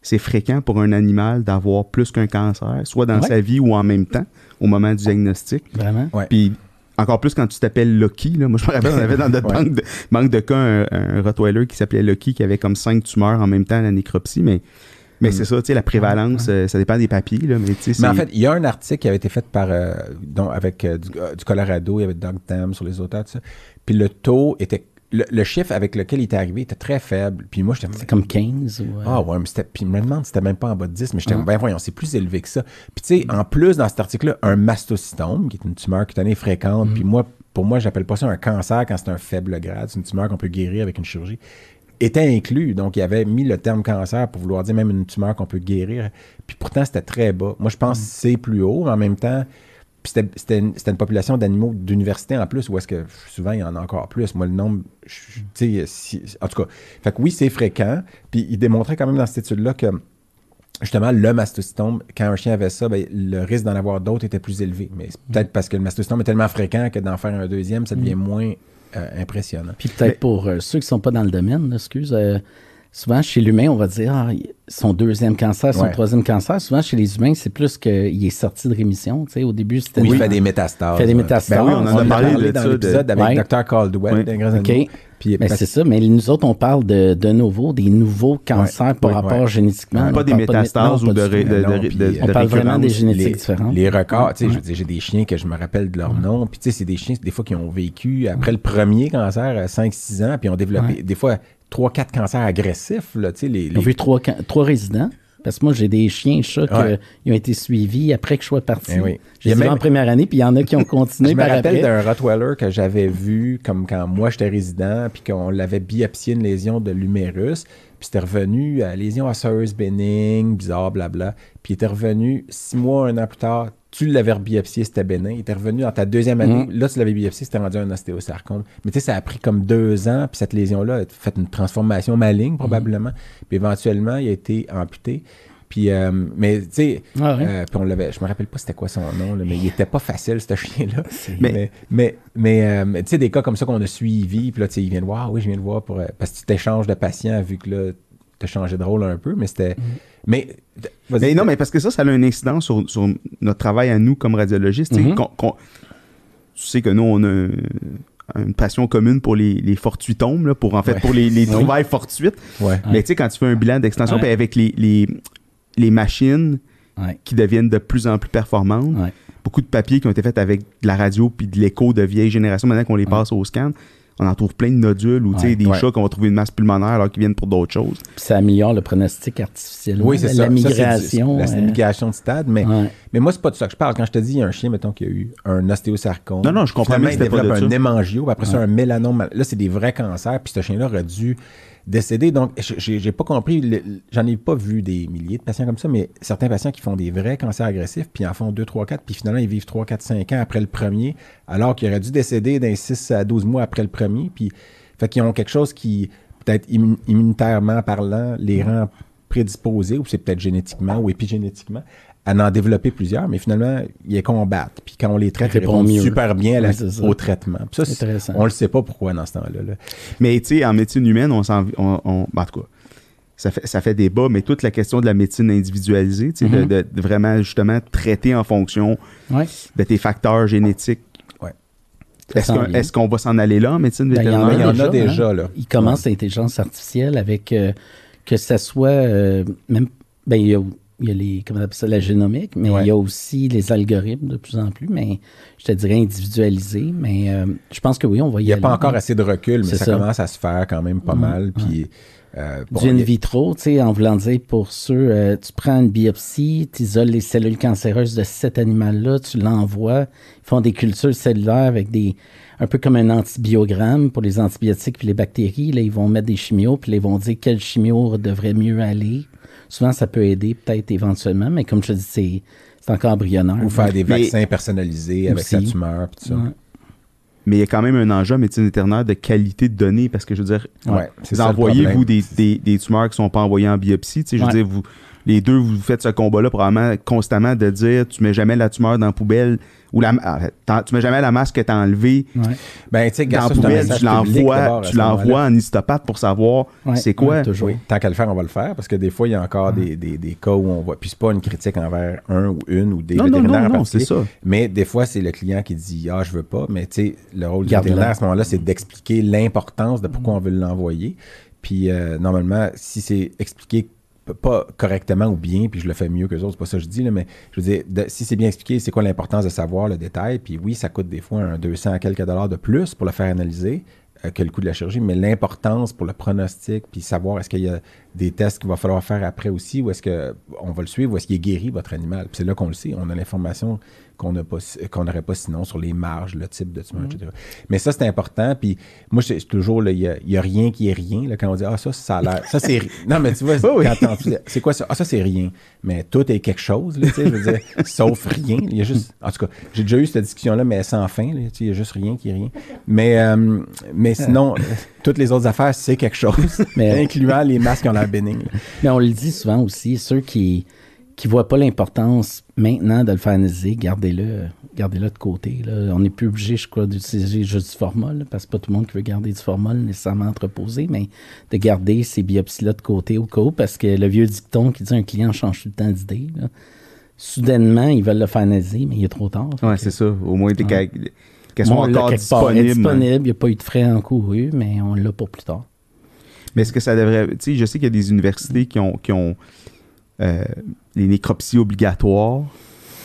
c'est fréquent pour un animal d'avoir plus qu'un cancer, soit dans Ouais. sa vie ou en même temps, au moment du diagnostic. Vraiment? ouais. Puis encore plus quand tu t'appelles Lucky. Là. Moi, je me rappelle, on avait dans notre Ouais. banque, de, banque de cas un, un Rottweiler qui s'appelait Lucky, qui avait comme cinq tumeurs en même temps à la nécropsie. Mais, mais Mm. c'est ça, tu sais, la prévalence, euh, ça dépend des papiers. Là, mais tu sais, Mais en fait, il y a un article qui avait été fait par euh, donc avec euh, du, euh, du Colorado, il y avait Doug Tam sur les auteurs, tout ça. Puis le taux était. Le, le chiffre avec lequel il était arrivé était très faible. Puis moi, j'étais. C'est comme 15 ou... euh, Ah ouais, mais c'était. Puis je me demande si c'était même pas en bas de 10, mais j'étais. Ah. Ben voyons, c'est plus élevé que ça. Puis tu sais, en plus, dans cet article-là, un mastocytome, qui est une tumeur cutanée fréquente, Mm. puis moi, pour moi, j'appelle pas ça un cancer quand c'est un faible grade. C'est une tumeur qu'on peut guérir avec une chirurgie était inclus. Donc, il avait mis le terme cancer pour vouloir dire même une tumeur qu'on peut guérir. Puis pourtant, c'était très bas. Moi, je pense que c'est plus haut, mais en même temps, c'était, c'était une, c'était une population d'animaux d'université en plus, où est-ce que souvent, il y en a encore plus. Moi, le nombre, je- tu sais, si- en tout cas, fait que oui, c'est fréquent. Puis il démontrait quand même dans cette étude-là que justement, le mastocytome, quand un chien avait ça, ben, le risque d'en avoir d'autres était plus élevé. Mais c'est peut-être parce que le mastocytome est tellement fréquent que d'en faire un deuxième, ça devient moins euh, impressionnant. Puis peut-être pour euh, ceux qui sont pas dans le domaine, excuse, euh, souvent chez l'humain, on va dire ah, son deuxième cancer, son Ouais. troisième cancer. Souvent chez les humains, c'est plus qu'il est sorti de rémission. Tu sais, au début, c'était Oui, il fait des métastases. fait des métastases. Ben oui, on en a parlé de dans ça, de- l'épisode avec Ouais. Dr. Caldwell. Puis, parce- c'est ça, mais nous autres, on parle de, de nouveau, des nouveaux cancers par Oui, rapport ouais. génétiquement. Pas On des parle métastases non, ou de, tout. de, de- de- on de parle vraiment des génétiques les, différentes. les records, tu sais, je veux dire, j'ai des chiens que je me rappelle de leur nom, puis tu sais, c'est des chiens, des fois, qui ont vécu après le premier cancer à 5-6 ans, puis ont développé, Ouais. des fois, 3-4 cancers agressifs, là, les... Ils ont les- vu trois, trois résidents. Parce que moi, j'ai des chiens, chats qui Ouais. ont été suivis après que je sois parti. Eh oui. J'ai a même- en première année, puis il y en a qui ont continué Je me rappelle d'un Rottweiler que j'avais vu comme quand moi j'étais résident, puis qu'on l'avait biopsié une lésion de l'humérus, puis c'était revenu à lésion osseuse bénigne, bizarre, blabla. Puis il était revenu six mois, un an plus tard, tu l'avais biopsié, c'était bénin. Il était revenu dans ta deuxième année, là tu l'avais biopsié, c'était rendu un ostéosarcome. Mais tu sais, ça a pris comme deux ans, puis cette lésion-là a fait une transformation maligne probablement, puis éventuellement il a été amputé. Puis, euh, mais tu sais, Ah euh, puis on l'avait, je me rappelle pas c'était quoi son nom, là, mais il était pas facile, ce chien-là. Mais- Mais, mais, mais, euh, mais, tu sais, des cas comme ça qu'on a suivis, puis là, tu sais, il vient de voir, oui, je viens de voir pour. euh, parce que tu t'échanges de patients, vu que là, tu as changé de rôle un peu, mais c'était. Mais. vas-y. Mais non, mais parce que ça, ça a une incidence sur, sur notre travail à nous comme radiologistes. tu sais, Mhm. tu sais que nous, on a un- une passion commune pour les, les fortuitomes, là, pour en fait Ouais. pour les, les trouvailles fortuites. Ouais. Mais tu sais, quand tu fais un bilan d'extension, Ouais. avec les, les, les machines Ouais. qui deviennent de plus en plus performantes, Ouais. beaucoup de papiers qui ont été faits avec de la radio puis de l'écho de vieille génération, maintenant qu'on les passe au scan, on en trouve plein de nodules ou tu sais, Ouais. des Ouais. chats qu'on va trouver une masse pulmonaire alors qu'ils viennent pour d'autres choses. Puis ça améliore le pronostic artificiel. Oui, c'est la, ça. La Ça, c'est du- migration. la euh, migration de stade, mais, ouais. mais moi, c'est pas de ça que je parle. Quand je te dis, il y a un chien, mettons, qui a eu un ostéosarcome. Non, non, je comprends bien il pas développe de un ça. hémangio, puis après ça, un mélanome. Là, c'est des vrais cancers, puis ce chien-là aurait dû décéder. Donc, j'ai pas compris. J'en ai pas vu des milliers de patients comme ça, mais certains patients qui font des vrais cancers agressifs, puis en font 2, 3, 4, puis finalement, ils vivent 3, 4, 5 ans après le premier, alors qu'ils auraient dû décéder d'un 6 à 12 mois après le premier. Puis, fait qu'ils ont quelque chose qui, peut-être immu- immunitairement parlant, les rend prédisposés, ou c'est peut-être génétiquement ou épigénétiquement, à en développer plusieurs, mais finalement, ils les combattent. Puis quand on les traite, Ils ils répondent mieux. super bien à la- au traitement. Puis ça, c'est- Intéressant. on le sait pas pourquoi dans ce temps-là. là. Mais tu sais, en médecine humaine, on s'en. On, on- ben, en tout cas, ça fait, ça fait débat, mais toute la question de la médecine individualisée, tu sais, de- de, de vraiment justement traiter en fonction Ouais. de tes facteurs génétiques. Ouais. Est-ce qu'on va s'en aller là en médecine Ben, il y en vétérinaire? il y en a déjà, hein. là. Il commence l'intelligence artificielle avec euh, que ça soit euh, même ben il y a, il y a les comment on appelle ça la génomique, mais Ouais. il y a aussi les algorithmes de plus en plus, mais je te dirais individualisés. Mais euh, je pense que oui, on va y Il n'y a aller. pas encore assez de recul, mais ça, ça. commence à se faire quand même pas mal. Puis, euh, bon, du in vitro, tu sais, en voulant dire pour ceux, euh, tu prends une biopsie, tu isoles les cellules cancéreuses de cet animal-là, tu l'envoies, ils font des cultures cellulaires avec des, un peu comme un antibiogramme pour les antibiotiques puis les bactéries. Là, ils vont mettre des chimios, puis là, ils vont dire quel chimio devrait mieux aller. Souvent, ça peut aider, peut-être éventuellement, mais comme je te dis, c'est, c'est encore embryonnaire. ou faire des Mais- vaccins personnalisés avec sa Aussi. tumeur. Puis tout ça. Ouais. Mais il y a quand même un enjeu en médecine vétérinaire de qualité de données parce que je veux dire, Ouais, c'est vous ça le envoyez problème. vous des, des, des tumeurs qui sont pas envoyées en biopsie. tu sais, Je veux Ouais. dire, vous, les deux, vous faites ce combat-là probablement constamment de dire tu mets jamais la tumeur dans la poubelle ou la, ah, tu mets jamais la masse que tu as enlevée Ouais. Ben, tu sais, dans poubelle, tu l'envoies tu l'envoies en histopathe pour savoir Ouais, c'est quoi. ouais, toujours. Oui, tant qu'à le faire, on va le faire parce que des fois, il y a encore des, des, des cas où on voit. Puis c'est pas une critique envers un ou une ou des Non, vétérinaires non, non, c'est ça. Mais des fois, c'est le client qui dit Ah, je veux pas. Mais tu sais, le rôle du vétérinaire à ce moment-là, c'est d'expliquer l'importance de pourquoi on veut l'envoyer. Puis euh, normalement, si c'est expliqué pas correctement ou bien, puis je le fais mieux que les autres, c'est pas ça que je dis, mais je veux dire, si c'est bien expliqué, c'est quoi l'importance de savoir le détail, puis oui, ça coûte des fois un 200 à quelques dollars de plus pour le faire analyser euh, que le coût de la chirurgie, mais l'importance pour le pronostic, puis savoir est-ce qu'il y a des tests qu'il va falloir faire après aussi, ou est-ce qu'on va le suivre, ou est-ce qu'il est guéri, votre animal? Puis c'est là qu'on le sait, on a l'information qu'on n'aurait pas sinon sur les marges, le type de tumeur, etc. Mais ça, c'est important. Puis moi, c'est c'est toujours, il n'y a, rien qui est rien. Là, quand on dit, ah, ça, ça a l'air. Ça, c'est. Non, mais tu vois, Oui, oui. c'est quoi ça? Ah, ça, c'est rien. Mais tout est quelque chose, là, tu sais, je veux dire, sauf rien. Il y a juste. En tout cas, j'ai déjà eu cette discussion-là, mais sans fin. là, tu sais, Il n'y a juste rien qui est rien. Mais, euh, mais sinon, toutes les autres affaires, c'est quelque chose, Mais- incluant les masques qui ont l'air bénignes. Mais on le dit souvent aussi, ceux qui, qui ne voient pas l'importance maintenant de le faire analyser, gardez-le gardez-le de côté. Là. On n'est plus obligé, je crois, d'utiliser juste du formol, parce que pas tout le monde qui veut garder du formol nécessairement entreposé, mais de garder ces biopsies-là de côté au cas où, parce que le vieux dicton qui dit un client change tout le temps d'idée, soudainement, ils veulent le faire analyser, mais il est trop tard. Oui, c'est ça. Au moins, ouais. Qu'elles soient encore disponibles. disponible. Il n'y a pas eu de frais encourus, mais on l'a pour plus tard. Mais est-ce que ça devrait. Tu sais, je sais qu'il y a des universités qui ont, qui ont euh, les nécropsies obligatoires.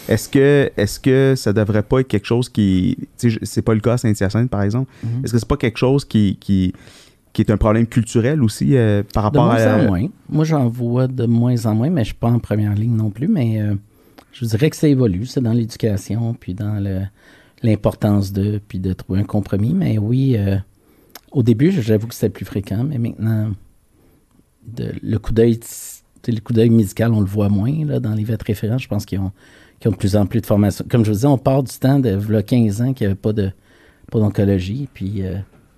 Est-ce que, est que ça devrait pas être quelque chose qui. Tu sais, c'est pas le cas à Saint-Hyacinthe, par exemple. Mhm. Est-ce que c'est pas quelque chose qui, qui, qui est un problème culturel aussi euh, par rapport à. De moins en moins. Moi, j'en vois de moins en moins, mais je suis pas en première ligne non plus. Mais euh, je dirais que ça évolue. C'est dans l'éducation, puis dans l'importance de, puis de trouver un compromis. Mais oui, au début, j'avoue que c'était plus fréquent, mais maintenant, le coup d'œil le coup d'œil médical, on le voit moins là, dans les vêtements référents. Je pense qu'ils ont, ont, de plus en plus de formation. Comme je vous disais, on part du temps de là, 15 ans qu'il n'y avait pas de pas d'oncologie, puis euh,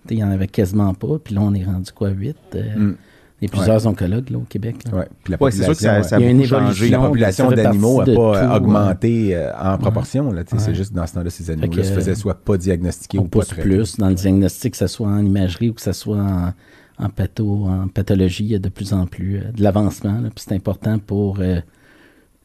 il n'y en avait quasiment pas, puis là, on est rendu quoi, 8 euh, mm. Il y a plusieurs oncologues là, au Québec. Oui, puis ouais, c'est sûr que ça, ça il y a une changé. La population d'animaux n'a pas tout, augmenté euh, en proportion. Là, C'est juste dans ce temps-là, ces animaux-là se faisaient soit pas diagnostiqués ou pas traités. plus dans le diagnostic, que ce soit en imagerie ou que ce soit en, en, patho, en pathologie, il y a de plus en plus euh, de l'avancement. Puis c'est important pour euh,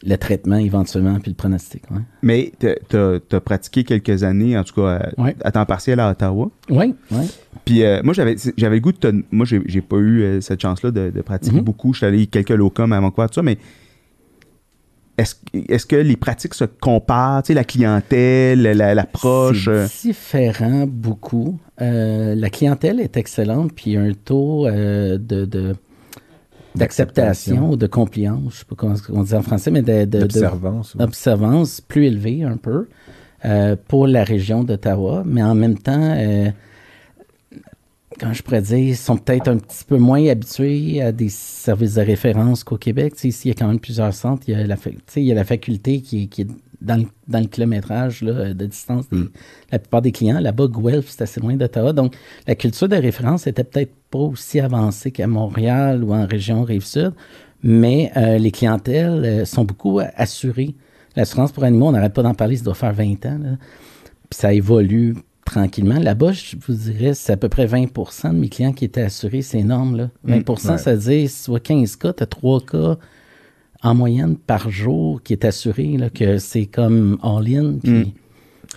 le traitement éventuellement, puis le pronostic. Ouais. Mais tu as, pratiqué quelques années, en tout cas, à, temps partiel à Ottawa. Oui, oui. Puis euh, moi, j'avais le goût de te, Moi, j'ai pas eu cette chance-là de, pratiquer mm-hmm. beaucoup. Je suis allé quelques locums à Vancouver, tout ça, mais est-ce que les pratiques se comparent, tu sais, la clientèle, l'approche? c'est différent beaucoup. Euh, la clientèle est excellente, puis il y a un taux euh, de, d'acceptation ou de compliance, je ne sais pas comment on dit en français, mais d'observance. D'observance plus élevé un peu euh, pour la région d'Ottawa, mais en même temps, quand je pourrais dire, ils sont peut-être un petit peu moins habitués à des services de référence qu'au Québec. ici, il y a quand même plusieurs centres. Il y a la, il y a la faculté qui, qui est dans le, dans le kilométrage là, de distance des, mm. la plupart des clients. Là-bas, Guelph, c'est assez loin d'Ottawa. Donc, la culture de référence était peut-être pas aussi avancée qu'à Montréal ou en région Rive-Sud, mais euh, les clientèles euh, sont beaucoup assurées. L'assurance pour animaux, on n'arrête pas d'en parler, ça doit faire 20 ans. Puis ça évolue tranquillement. Là-bas, je vous dirais, c'est à peu près 20% de mes clients qui étaient assurés. C'est énorme. Là. 20 mm, ça veut dire, si tu vois 15 cas, tu as 3 cas en moyenne par jour qui est assuré, là, que c'est comme all-in. Puis, mm.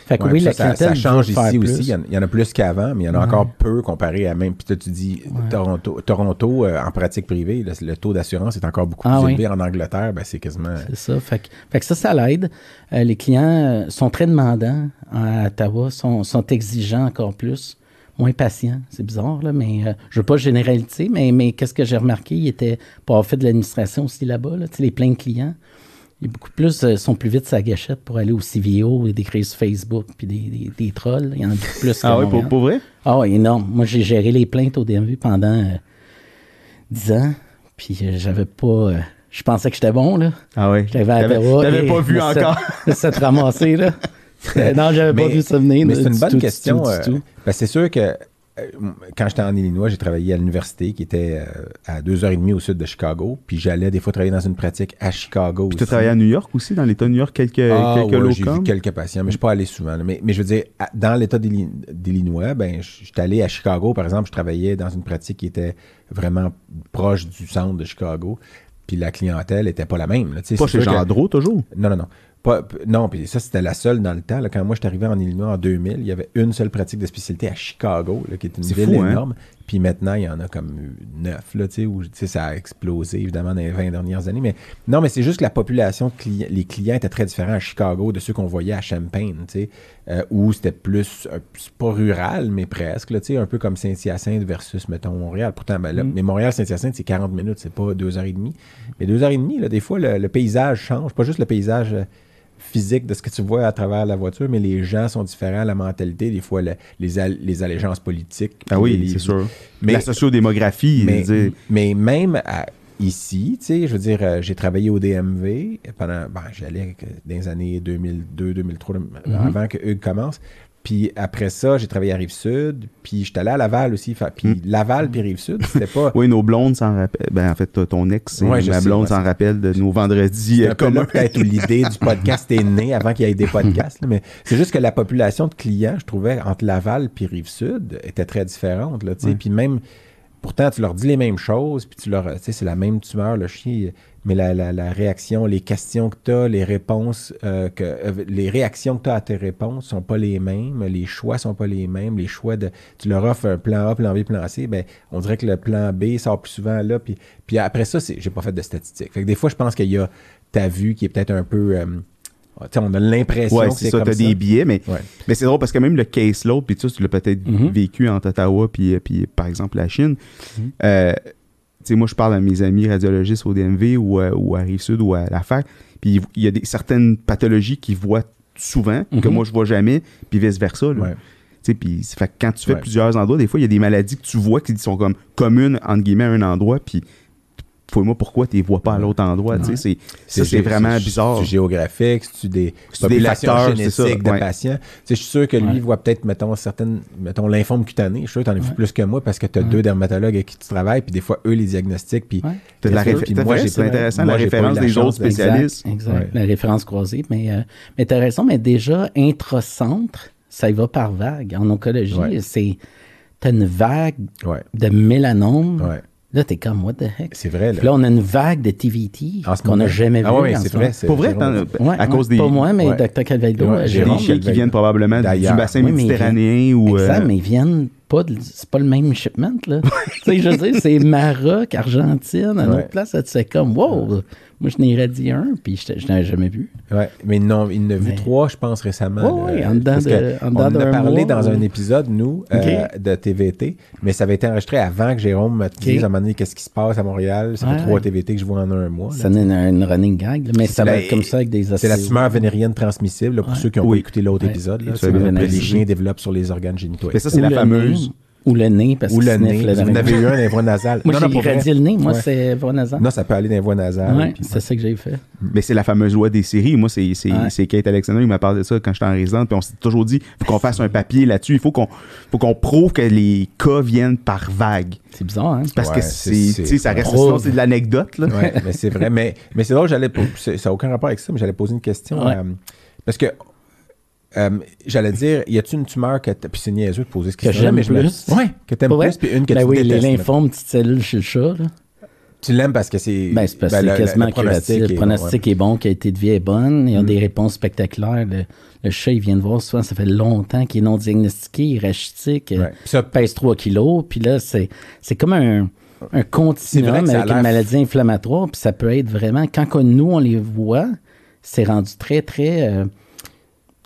Fait que oui, la ça, change ici aussi. Il y, en, a plus qu'avant, mais il y en a encore peu comparé à même. Puis toi, tu dis Toronto, Toronto euh, en pratique privée, le, taux d'assurance est encore beaucoup ah plus élevé. En Angleterre, ben, c'est quasiment. C'est ça. Fait que, ça, ça l'aide. Euh, les clients euh, sont très demandants à Ottawa, sont, sont exigeants encore plus moins patients. C'est bizarre, là, mais je ne veux pas généraliser, mais, mais qu'est-ce que j'ai remarqué? Il était pour avoir fait de l'administration aussi là-bas, là, les pleins de clients. Il y a beaucoup plus, euh, sont plus vite sa gâchette pour aller au CVO et d'écrire sur Facebook puis des, des, trolls. Il y en a beaucoup plus. ah oui, pour, vrai? Ah oui, énorme. Moi, j'ai géré les plaintes au DMV pendant euh, 10 ans. Puis euh, j'avais pas. Euh, je pensais que j'étais bon, là. Ah oui. J'avais à T'avais pas vu encore. Ça te là. non, j'avais pas vu ça venir. Mais c'est une bonne question. Ben, c'est sûr que euh, quand j'étais en Illinois, j'ai travaillé à l'université qui était euh, à deux heures et demie au sud de Chicago. Puis j'allais des fois travailler dans une pratique à Chicago. Puis tu as travaillé à New York aussi, dans l'État de New York, quelques, ah, quelques ouais, J'ai vu quelques patients, mais je ne suis pas allé souvent. Mais, mais, je veux dire, dans l'État d'Illinois, ben, j'étais allé à Chicago, par exemple, je travaillais dans une pratique qui était vraiment proche du centre de Chicago. Puis la clientèle n'était pas la même. Là. Pas chez Jean toujours? Non, non, non non, puis ça, c'était la seule dans le temps. quand moi, je suis arrivé en Illinois en 2000, il y avait une seule pratique de spécialité à Chicago, qui est une ville hein? énorme. Puis maintenant, il y en a comme neuf, là, tu sais, où ça a explosé, évidemment, dans les 20 dernières années. Mais non, mais c'est juste que la population, les clients étaient très différents à Chicago de ceux qu'on voyait à Champaign, tu sais, euh, où c'était plus, pas rural, mais presque, tu sais, un peu comme Saint-Hyacinthe versus, mettons, Montréal. Pourtant, ben, là, mm. mais Montréal-Saint-Hyacinthe, c'est 40 minutes, c'est pas deux heures et demie. Mais deux heures et demie, là, des fois, le paysage change, pas juste le paysage euh, physique de ce que tu vois à travers la voiture, mais les gens sont différents, la mentalité, des fois les, les allégeances politiques. Ah oui, c'est sûr. Mais, la sociodémographie. Mais, mais même ici, tu sais, je veux dire, euh, j'ai travaillé au DMV pendant, ben, j'allais dans les années 2002, 2003, mm-hmm. avant que Hugues commence. Puis après ça, j'ai travaillé à Rive-Sud. Puis j'étais allé à Laval aussi. Puis Mm. Laval puis Rive-Sud, c'était pas... Oui, nos blondes s'en rappellent. Ben, en fait, ton ex, et Ouais, ma blonde s'en rappelle de nos vendredis C'est euh, peu peut-être l'idée du podcast est née avant qu'il y ait des podcasts. là, mais c'est juste que la population de clients, je trouvais, entre Laval puis Rive-Sud, était très différente. Là. Ouais. Puis même, pourtant, tu leur dis les mêmes choses, puis tu leur, tu sais, c'est la même tumeur, le chien, mais la, la- la réaction, les questions que tu as, les réponses, euh, que, euh, les réactions que tu as à tes réponses sont pas les mêmes, les choix sont pas les mêmes, les choix de, tu leur offres un plan A, plan B, plan C, ben, on dirait que le plan B sort plus souvent là, puis, puis après ça, c'est, j'ai pas fait de statistiques. Fait que des fois, je pense qu'il y a ta vue qui est peut-être un peu, euh, tu sais, on a l'impression Ouais, que c'est c'est ça, comme t'as ça. des billets, mais, Ouais. mais c'est drôle parce que même le caseload, puis ça, tu l'as peut-être Mhm. vécu entre Ottawa puis, puis par exemple la Chine. Euh, tu sais, moi, je parle à mes amis radiologistes au DMV ou, à- ou à Rive-Sud ou à la fac, puis il y a des, certaines pathologies qu'ils voient souvent, que Mhm. moi, je vois jamais, puis vice-versa. Ouais. Puis fait quand tu fais Ouais. plusieurs endroits, des fois, il y a des maladies que tu vois qui sont comme communes, entre guillemets, à un endroit, puis faut-moi pourquoi tu les vois pas à l'autre endroit. c'est- Ça, c'est gé- vraiment c'est- bizarre. C'est géographique, c'est des des facteurs, génétiques de ouais. patients? Je suis sûr que lui Ouais. voit peut-être, mettons, certaines, mettons, lymphome cutané. Je suis sûr que tu en as vu plus que moi parce que tu as Ouais. deux dermatologues avec qui tu travailles, puis des fois, eux les diagnostiquent, puis c'est intéressant, moi, la référence la des autres spécialistes. Exact, la référence croisée. Mais, euh, mais tu as raison, mais déjà, intracentre, ça y va par vague. En oncologie, c'est. Tu as une vague ouais, de mélanome. Là, tu es comme, what the heck? C'est vrai, Puis là. là, on a une vague de TVT qu'on n'a jamais Ah vu. ouais, en c'est ce vrai. Pour vrai, drôle. Ouais, à ouais, cause des, Pas moi, mais Ouais. Dr. Calvaldo. Ouais, euh, des chiens qui viennent probablement du bassin Oui, méditerranéen ou. Exact, euh, mais ils viennent pas de. C'est pas le même shipment, là. tu sais, je veux dire, c'est Maroc, Argentine, à une Ouais. autre place, ça te fait comme, wow, moi, je n'ai irradié un, puis je je n'avais jamais vu. Ouais, mais non, il en a vu Mais- trois, je pense, récemment. Ouais, en dedans de- on en a parlé mois, dans ou- un épisode, nous, euh, de TVT, mais ça avait été enregistré avant que Jérôme me dise à un moment donné qu'est-ce qui se passe à Montréal? Ça fait Ouais. trois TVT que je vois en un mois. là. Ça donne une, running gag, là, mais ça la- va être comme ça avec des C'est la tumeur vénérienne transmissible, là, pour ceux qui n'ont Oui. pas écouté l'autre épisode. Là, c'est les chiens développent sur les organes génitaux. Mais ça, c'est la fameuse. Ou le nez, parce Ou que le tu nez. Vous en avez le- eu un dans les voies nasales. Moi, j'ai irradié le nez, moi, Ouais. c'est voie nasale. Non, ça peut aller dans les voies nasales. Ouais, c'est ça que j'ai fait. Mais c'est la fameuse loi des séries. Moi, c'est c'est- Ouais. c'est Kate Alexander qui m'a parlé de ça quand j'étais en résidence. Puis on s'est toujours dit, faut qu'on fasse un papier là-dessus. Il faut qu'on faut qu'on prouve que les cas viennent par vague. C'est bizarre, hein? Parce Ouais, que c'est- ça reste sinon, c'est de l'anecdote. Là. Mais c'est vrai. Mais, mais c'est drôle, j'allais. Ça n'a aucun rapport avec ça, mais j'allais poser une question. Ouais. euh, parce que. Euh, j'allais dire, y a-tu une tumeur que puis c'est niaiseux de poser cette Que j'aime je me- plus. Ouais, que t'aimes plus, puis une que Ben tu oui, les détestes. lymphomes, petites cellules chez le chat, là. Tu l'aimes parce que c'est. Ben, c'est parce ben, que le- c'est quasiment le pronostic curatif. Le est bon, pronostic est bon, qualité de vie est bonne. Il y a Mm. des réponses spectaculaires. Le, le chat, il vient de voir souvent, ça fait longtemps qu'il est non diagnostiqué, il est rachitique, ouais. ça, pèse 3 kilos. Puis là, c'est, c'est comme un, un continuum avec une maladie inflammatoire. Puis ça peut être vraiment, quand nous, on les voit, c'est rendu très, très, euh,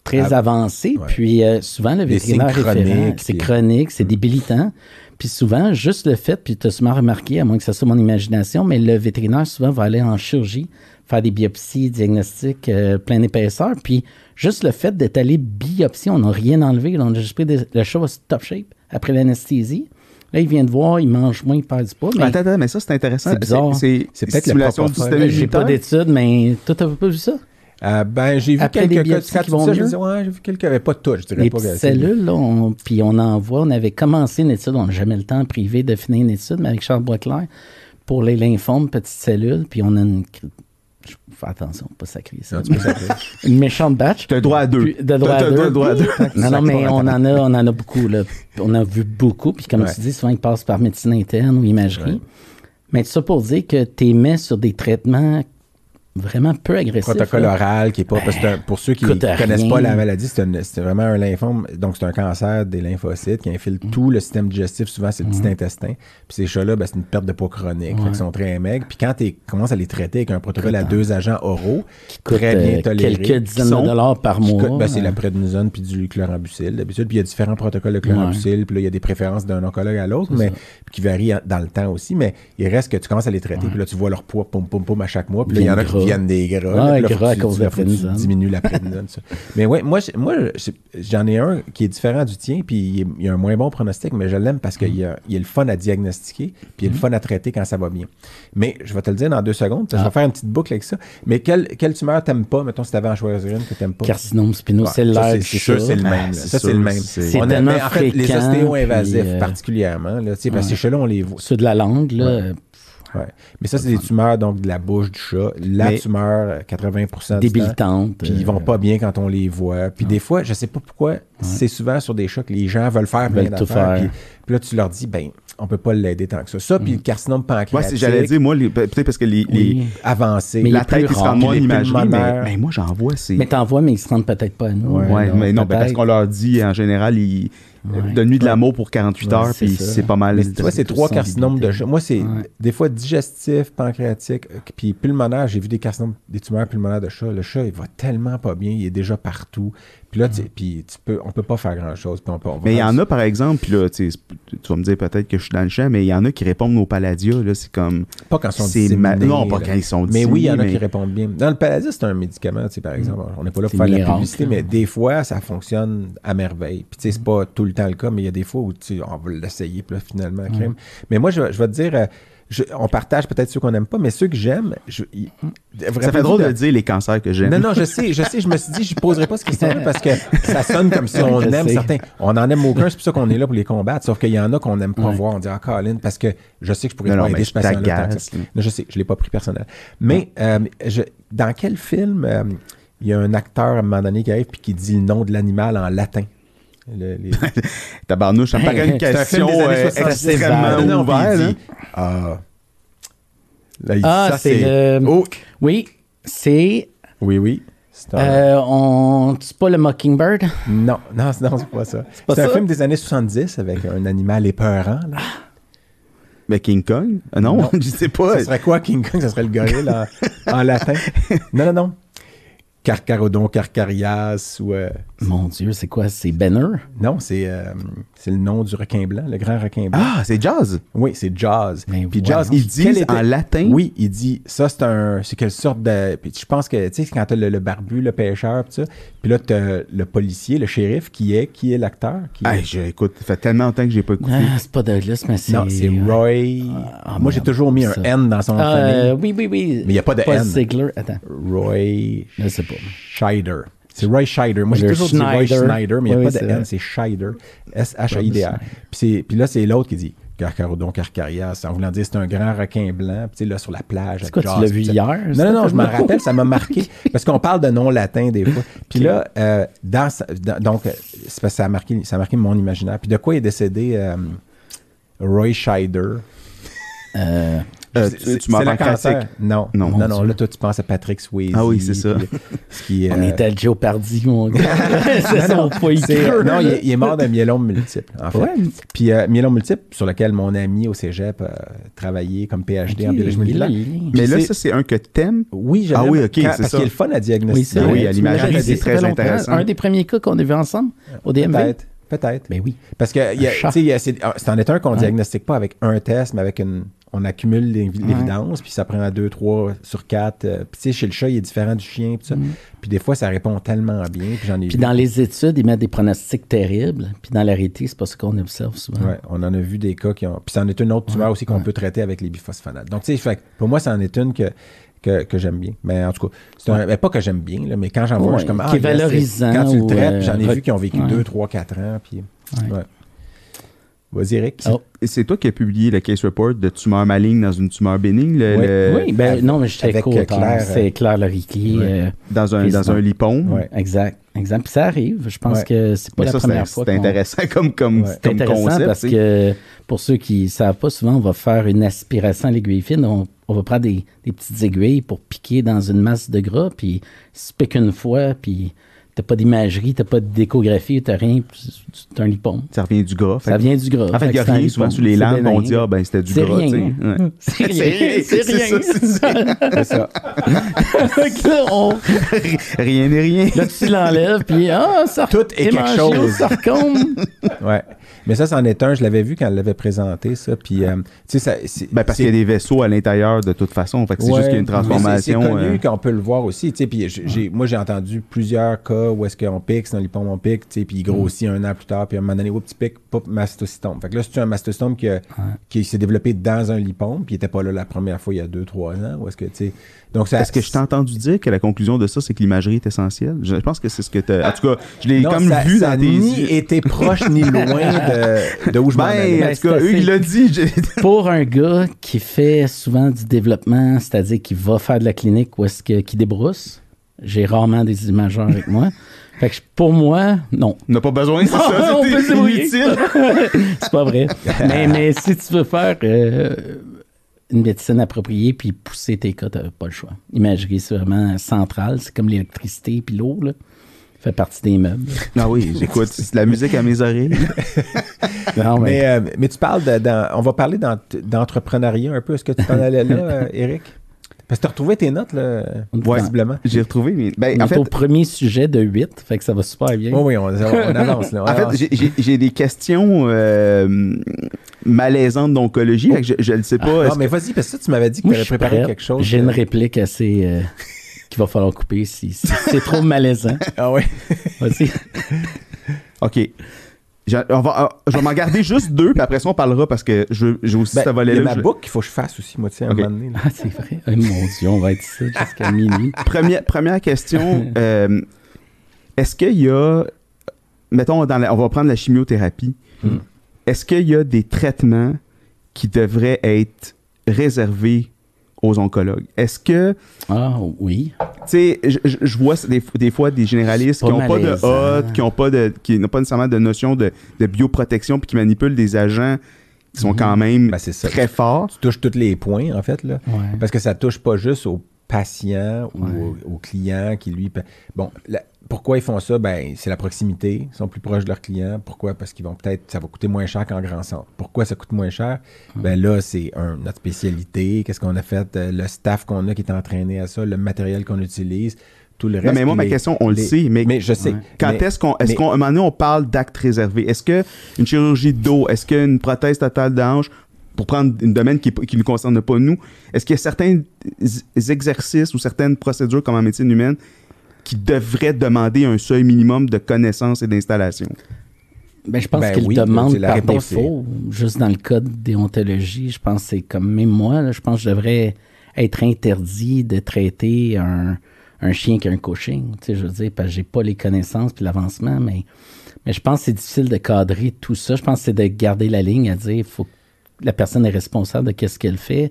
très Ah, avancé. ouais. Puis euh, souvent, le vétérinaire référent, c'est chronique, c'est débilitant. Puis souvent, juste le fait, puis tu as souvent remarqué, à moins que ça soit mon imagination, mais le vétérinaire souvent va aller en chirurgie, faire des biopsies, diagnostics euh, plein épaisseur. Puis juste le fait d'être allé biopsie, on n'a rien enlevé. on a juste pris des- le chat top shape après l'anesthésie. Là, il vient de voir, il mange moins, il perd du poids. Mais Attends, attends, mais ça, c'est intéressant. C'est bizarre. C'est, peut-être le stimulation du système j'ai pas d'études, mais toi, t'as pas vu ça? Euh, ben, j'ai vu Après quelques cas. Quand qui vont ça, mieux? ouais, j'ai vu quelques. mais Pas toutes, je dirais Les pas. cellules, là, on- puis on en voit. On avait commencé une étude, on n'a jamais le temps privé de finir une étude, mais avec Charles Boisclair, pour les lymphomes, petites cellules, puis on a une. Je fais attention, pas sacrer ça. Non. Une méchante batch. Tu as droit à deux. Puis, de droit à T'as- t'as deux. droit à deux. Non, non, mais on en a, on en a beaucoup, là. On a vu beaucoup, puis comme Ouais. tu dis, souvent, ils passent par médecine interne ou imagerie. Ouais. Mais tout ça pour dire que tu mets sur des traitements vraiment peu agressifs. protocole là. oral qui est pas parce que pour ceux qui ne connaissent pas la maladie c'est vraiment un lymphome donc c'est un cancer des lymphocytes qui infiltre Mm. tout le système digestif souvent c'est le petit intestin puis ces chats là c'est une perte de poids chronique fait Ouais. qu'ils sont très maigres puis quand tu commences à les traiter avec un protocole à deux agents oraux coûte très bien euh, toléré quelques dizaines sont- de dollars par qui mois. ben, c'est Euh, la prédnisone puis du chlorambucil d'habitude puis il y a différents protocoles de chlorambucil puis là il y a des préférences d'un oncologue à l'autre mais qui varient en- dans le temps aussi mais il reste que tu commences à les traiter puis là tu vois leur poids pom pom pom à chaque mois puis là il y en a qui deviennent des gras. Ah, là, là, gras à cause de la prénisone. diminues la prénisone. Mais ouais, moi, moi j'en ai un qui est différent du tien, puis il, est- a un moins bon pronostic, mais je l'aime parce qu'il y a, il y a le fun à diagnostiquer, puis il y a le fun à traiter quand ça va bien. Mais je vais te le dire dans deux secondes, je Ah. vais faire une petite boucle avec ça. Mais quelle, quelle tumeur t'aimes pas, mettons, si t'avais à choisir une que t'aimes pas? Carcinome spinocellulaire, ça, c'est sûr, c'est le même. Ah, là. c'est ça, c'est le même. c'est- C'est On a- mais en fait, les ostéo-invasifs, euh, particulièrement, là, parce que ouais. ceux-là, on les voit. Ceux de la langue, là. Ouais. Ouais. Mais ça, c'est des tumeurs donc de la bouche du chat. La Mais- tumeur, 80 du temps. débilitantes. Puis ils vont euh, pas bien quand on les voit. Puis des fois, je sais pas pourquoi, c'est souvent sur des chats que les gens veulent faire plein Veulent tout d'affaires. faire. Puis, puis là, tu leur dis, ben, on peut pas l'aider tant que ça. Ça, puis le carcinome Ouais, pancréatique, c'est- j'allais dire, moi, les- peut-être parce que les, les- Oui. avancé. Mais il la tête qui se rend moins Les imagerie, mais, mais moi, j'en vois. Mais t'en vois, mais ils se rendent peut-être pas à nous. Ouais. Ouais, mais non, ben, parce qu'on leur dit en général, ils Ouais. donne-lui de l'amour pour 48 Ouais, heures, puis c'est pas mal. Tu vois, c'est trois carcinomes de. Moi, c'est des fois digestif, pancréatique, euh, puis pulmonaire. J'ai vu des carcinomes, des tumeurs pulmonaires de chat. Le chat, il va tellement pas bien, il est déjà partout. Puis là, tu, puis tu peux, on peut pas faire grand-chose. Puis on peut, on va Mais il y en a, par exemple, puis là, tu sais, tu vas me dire peut-être que je suis dans le champ, mais il y en a qui répondent au Paladia, là, c'est comme... Pas quand ils sont disséminés, Non, pas quand ils sont Mais oui, il y en a qui répondent bien. Dans le Paladia, c'est un médicament, tu sais, par exemple. On n'est pas là pour faire de la publicité, mais des fois, ça fonctionne à merveille. Puis, tu sais, c'est pas tout le temps le cas, mais il y a des fois où, tu sais, on va l'essayer, puis là, finalement, crème. Mais moi, je, vais- je vais te dire, euh, je- on partage peut-être ceux qu'on n'aime pas, mais ceux que j'aime, je- Ça fait drôle de dire les cancers que j'aime. non, non, je sais, je sais, je me suis dit, je ne poserai pas cette question-là parce que ça sonne comme si on Je aime sais. certains. On n'en aime aucun, c'est pour ça qu'on est là pour les combattre. Sauf qu'il y en a qu'on n'aime pas Ouais. voir. On dit, ah, Colin, parce que je sais que je pourrais Non, pas non, aider ce patient-là. je sais, je ne l'ai pas pris personnel. Mais euh, je- dans quel film euh, il y a un acteur à un moment donné qui arrive et qui dit le nom de l'animal en latin? Le- les- Tabarnouche, ça me paraît une C'est un film question euh, 70. extrêmement ouverte. hein. Ah. Là, Ah, ça, c'est le- Oh! Oui, c'est. Oui, oui. C'est Euh, on. C'est pas le Mockingbird? Non, non, c'est- non, c'est pas ça. C'est pas un ça? film des années 70 avec un animal épeurant. Là. Mais King Kong? Ah non, Non. je sais pas. Ça serait quoi, King Kong? Ça serait le gorille en, en latin? Non, non, non. Carcarodon, Carcarias ou... euh, Mon Dieu, c'est quoi? C'est Benner? non, c'est euh, c'est le nom du requin blanc, le grand requin blanc. Ah, c'est Jazz? Oui, c'est Jazz. Mais Puis. Jazz, Ils disent en latin. Oui, il dit, ça c'est un, c'est quelle sorte de, puis je pense que, tu sais, quand t'as le, le barbu, le pêcheur, pis ça, puis là t'as le policier, le shérif, qui est, qui est l'acteur, qui est- je- écoute, ça fait tellement longtemps que j'ai pas écouté. Ah, c'est pas Douglas, mais c'est. non, c'est Roy, Ah, moi j'ai toujours mis un. N dans son Ah, euh, famille, oui, oui, oui. Mais y a pas de Pas N. Ziegler. Attends, Roy je sais pas. Scheider. C'est Roy Scheider. Moi, j'ai toujours dit Roy Schneider. Mais il n'y a Oui, pas de N, c'est Scheider. S-H-I-D-R. Puis Puis là, c'est l'autre qui dit Carcarodon, Carcarias, en voulant dire c'est un grand requin blanc, puis tu là, sur la plage. C'est quoi, tu Jaws, l'as vu hier? Non, non, non, je m'en rappelle, ça m'a marqué. Parce qu'on parle de noms latins des fois. Puis là, euh, dans, donc, c'est parce que ça a, marqué, ça a marqué mon imaginaire. Puis de quoi est décédé euh, Roy Scheider? Euh, Euh, tu- tu classique. Non, Non. non, là, toi, tu penses à Patrick Swayze. Ah oui, c'est ça. puis, ce qui, on euh, était à Jeopardy, mon gars. c'est son point non, il est, il est mort d'un myélome multiple, en fait. Ouais. Puis euh, myélome multiple, sur lequel mon ami au cégep a travaillé comme PhD en biologie moléculaire. Mais là, c'est- ça, c'est un que t'aimes? Oui, je Ah oui, ok, c'est Parce ça. qu'il est le fun à diagnostiquer. Ah oui, à l'imagerie, c'est très intéressant. Un des premiers cas qu'on a vu ensemble au DMV. Peut-être, peut-être. Ben oui. Parce que c'est c'est en est un qu'on Ouais. diagnostique pas avec un test, mais avec une. On accumule l'évi- l'évidence, puis ça prend deux, trois sur quatre. euh, Puis tu sais, chez le chat, il est différent du chien, puis ça. Puis des fois, ça répond tellement bien, puis j'en ai Puis vu. dans les études, ils mettent des pronostics terribles. Puis dans la réalité, c'est pas ce qu'on observe souvent. Ouais, on en a vu des cas qui ont. Puis c'en est une autre tumeur aussi qu'on peut traiter avec les biphosphonates. Donc, tu sais, pour moi, c'en est une que, que, que j'aime bien. Mais en tout cas, c'est un. mais pas que j'aime bien, là, mais quand j'en vois, Ouais, je suis comme. qui est valorisant Quand tu le traites, euh, j'en ai vu qui ont vécu ouais. 2, 3, 4 ans. Puis. Vas-y, Eric. Oh. Et c'est toi qui as publié le case report de tumeur maligne dans une tumeur bénigne, le- Oui. le- oui, ben avec- non, mais j'étais avec, co-auteur. euh, Claire, C'est Claire Lariquier. Euh, dans un, dans un lipon. Ouais. exact, exact. Puis ça arrive. Je pense Ouais. que c'est pas Mais la ça, première fois. c'est intéressant comme, comme, Ouais. Comme intéressant concept. parce que pour ceux qui ne savent pas, souvent, on va faire une aspiration à l'aiguille fine. On, on va prendre des, des petites aiguilles pour piquer dans une masse de gras, puis si tu piques une fois, puis t'as pas d'imagerie, t'as pas d'échographie, t'as rien, c'est un lipome. Ça revient du gras. Ça vient du gras. En fait, il a un rien souvent sur les bénin. On dit, ah ben c'était du gras. tu sais. C'est rien. C'est rien. ça, c'est ça. Ça. Rien n'est rien. là, tu l'enlèves, puis ah, ça Tout est quelque chose. sarcome. Ouais. Mais ça, c'en est un. Je l'avais vu quand elle l'avait présenté, ça. Puis, euh, tu sais, ça. Ben, parce qu'il y a des vaisseaux à l'intérieur de toute façon. Fait que c'est juste qu'il y a une transformation. C'est connu euh, qu'on peut le voir aussi. tu sais, Puis j'ai- moi, j'ai entendu plusieurs cas où est-ce qu'on pique, c'est dans l'hypome, on pique, tu sais, puis il grossit un an plus tard, puis à un moment donné, oups, petit pic, pop, mastocytome. Fait que là, c'est un mastocytome qui, a- qui s'est développé dans un lipome, puis il était pas là la première fois il y a deux, trois ans? Ou est-ce que, tu sais? Donc, ça. Est-ce que je t'ai entendu dire que la conclusion de ça, c'est que l'imagerie est essentielle? Je pense que c'est ce que tu En tout cas, je l'ai comme ça, vu ça dans tes ni été proche ni loin de, de où je m'en allais. Ben, en tout cas, c'est eux, il l'a dit. Pour un gars qui fait souvent du développement, c'est-à-dire qui va faire de la clinique ou est-ce que qui débrousse, j'ai rarement des imageurs avec moi. Fait que pour moi, non. On n'a pas besoin, c'est Non, ça. inutile. C'est pas vrai. mais, mais si tu veux faire euh, une médecine appropriée puis pousser tes cas, t'as pas le choix. Imagerie, c'est vraiment central. C'est comme l'électricité puis l'eau, là. Fait partie des meubles. Ah oui, j'écoute c'est de la musique à mes oreilles. Non, mais- Mais, euh, mais tu parles de, dans- on va parler d'ent- d'entrepreneuriat un peu. Est-ce que tu t'en allais là, euh, Eric? Parce que tu as retrouvé tes notes, là, Ouais. visiblement. J'ai retrouvé mes. Ben, on en est fait, au premier sujet de 8, fait que ça va super bien. Oui, oui, on, on avance. Là, on En fait, avance. j'ai- des questions euh, malaisantes d'oncologie. je ne sais pas. Ah, est-ce mais que- vas-y, parce que ça, tu m'avais dit que tu avais préparé quelque chose. J'ai une réplique assez... euh, qu'il va falloir couper si, si c'est trop malaisant. Ah oui. Vas-y. OK. Je, on va, ah, je vais m'en garder juste deux, puis après ça, on parlera parce que je- j'ai aussi Ben, ce il y a ma Je- boucle qu'il faut que je fasse aussi, moi, tu sais, à un moment donné. là. Ah, c'est vrai. Oh, mon Dieu, on va être ça jusqu'à minuit. Première, première question. euh, Est-ce qu'il y a. Mettons, dans la- on va prendre la chimiothérapie. Hmm. Est-ce qu'il y a des traitements qui devraient être réservés aux oncologues? Est-ce que. Ah, oui. Tu sais, je, vois des, des fois des généralistes qui n'ont pas de. HOT, qui n'ont pas, de, qui n'ont pas nécessairement de notion de, de bioprotection, puis qui manipulent des agents qui sont quand même Ben, très forts. Tu touches tous les points, en fait, là. Ouais. Parce que ça touche pas juste au patient ou Ouais. au, au client qui, lui... Bon, la- pourquoi ils font ça? Ben, c'est la proximité. Ils sont plus proches de leurs clients. Pourquoi? Parce qu'ils vont peut-être... Ça va coûter moins cher qu'en grand centre. Pourquoi ça coûte moins cher? Ben là, c'est notre spécialité. Qu'est-ce qu'on a fait? Euh, Le staff qu'on a qui est entraîné à ça, le matériel qu'on utilise, tout le reste. Non, mais moi, ma question, on le sait, mais, Mais je sais. Ouais. quand est-ce qu'on, est-ce qu'on, un moment donné, on parle d'actes réservés? Est-ce que une chirurgie de dos, est-ce qu'une prothèse totale de hanche, pour prendre un domaine qui ne nous concerne pas nous, est-ce qu'il y a certains exercices ou certaines procédures comme en médecine humaine qui devraient demander un seuil minimum de connaissances et d'installation? Ben, je pense Ben qu'il oui, demande c'est la par réponse, défaut. Juste dans le code déontologie, je pense que c'est comme même moi, là, je pense que je devrais être interdit de traiter un, un chien qu'un coaching. Tu sais, je veux dire, parce que j'ai pas les connaissances puis l'avancement, mais, mais je pense que c'est difficile de cadrer tout ça. Je pense que c'est de garder la ligne à dire faut que la personne est responsable de qu'est-ce qu'elle fait.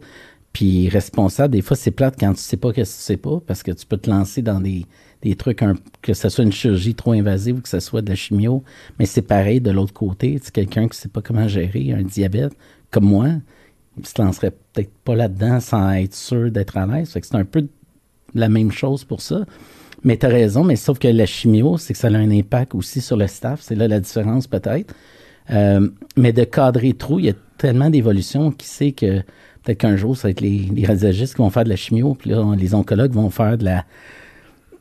Puis responsable, des fois, c'est plate quand tu sais pas qu'est-ce que tu sais pas, parce que tu peux te lancer dans des, des trucs, que ce soit une chirurgie trop invasive ou que ce soit de la chimio. Mais c'est pareil de l'autre côté. Tu quelqu'un qui sait pas comment gérer un diabète, comme moi, il se lancerait peut-être pas là-dedans sans être sûr d'être à l'aise. C'est un peu la même chose pour ça. Mais tu as raison, mais sauf que la chimio, c'est que ça a un impact aussi sur le staff. C'est là la différence peut-être. Euh, mais de cadrer trop, il y a tellement d'évolution qui sait que peut-être qu'un jour, ça va être les, les radiologistes qui vont faire de la chimio, puis là, on- les oncologues vont faire de la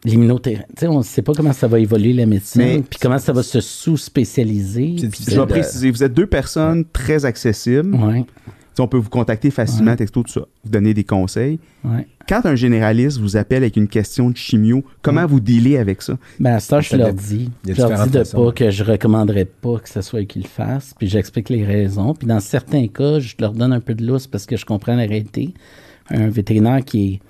l'immunothérapie. On ne sait pas comment ça va évoluer la médecine, puis comment ça va se sous-spécialiser. Je vais de- préciser, vous êtes deux personnes très accessibles. Ouais, On peut vous contacter facilement, texto, tout ça, vous donner des conseils. ouais. Quand un généraliste vous appelle avec une question de chimio, comment vous dealez avec ça? Ben, à ça, je leur dis. Je leur dis de façons. pas que je recommanderais pas que ce soit eux qui le fassent, puis j'explique les raisons. Puis dans certains cas, je leur donne un peu de lousse parce que je comprends la réalité. Un vétérinaire qui est...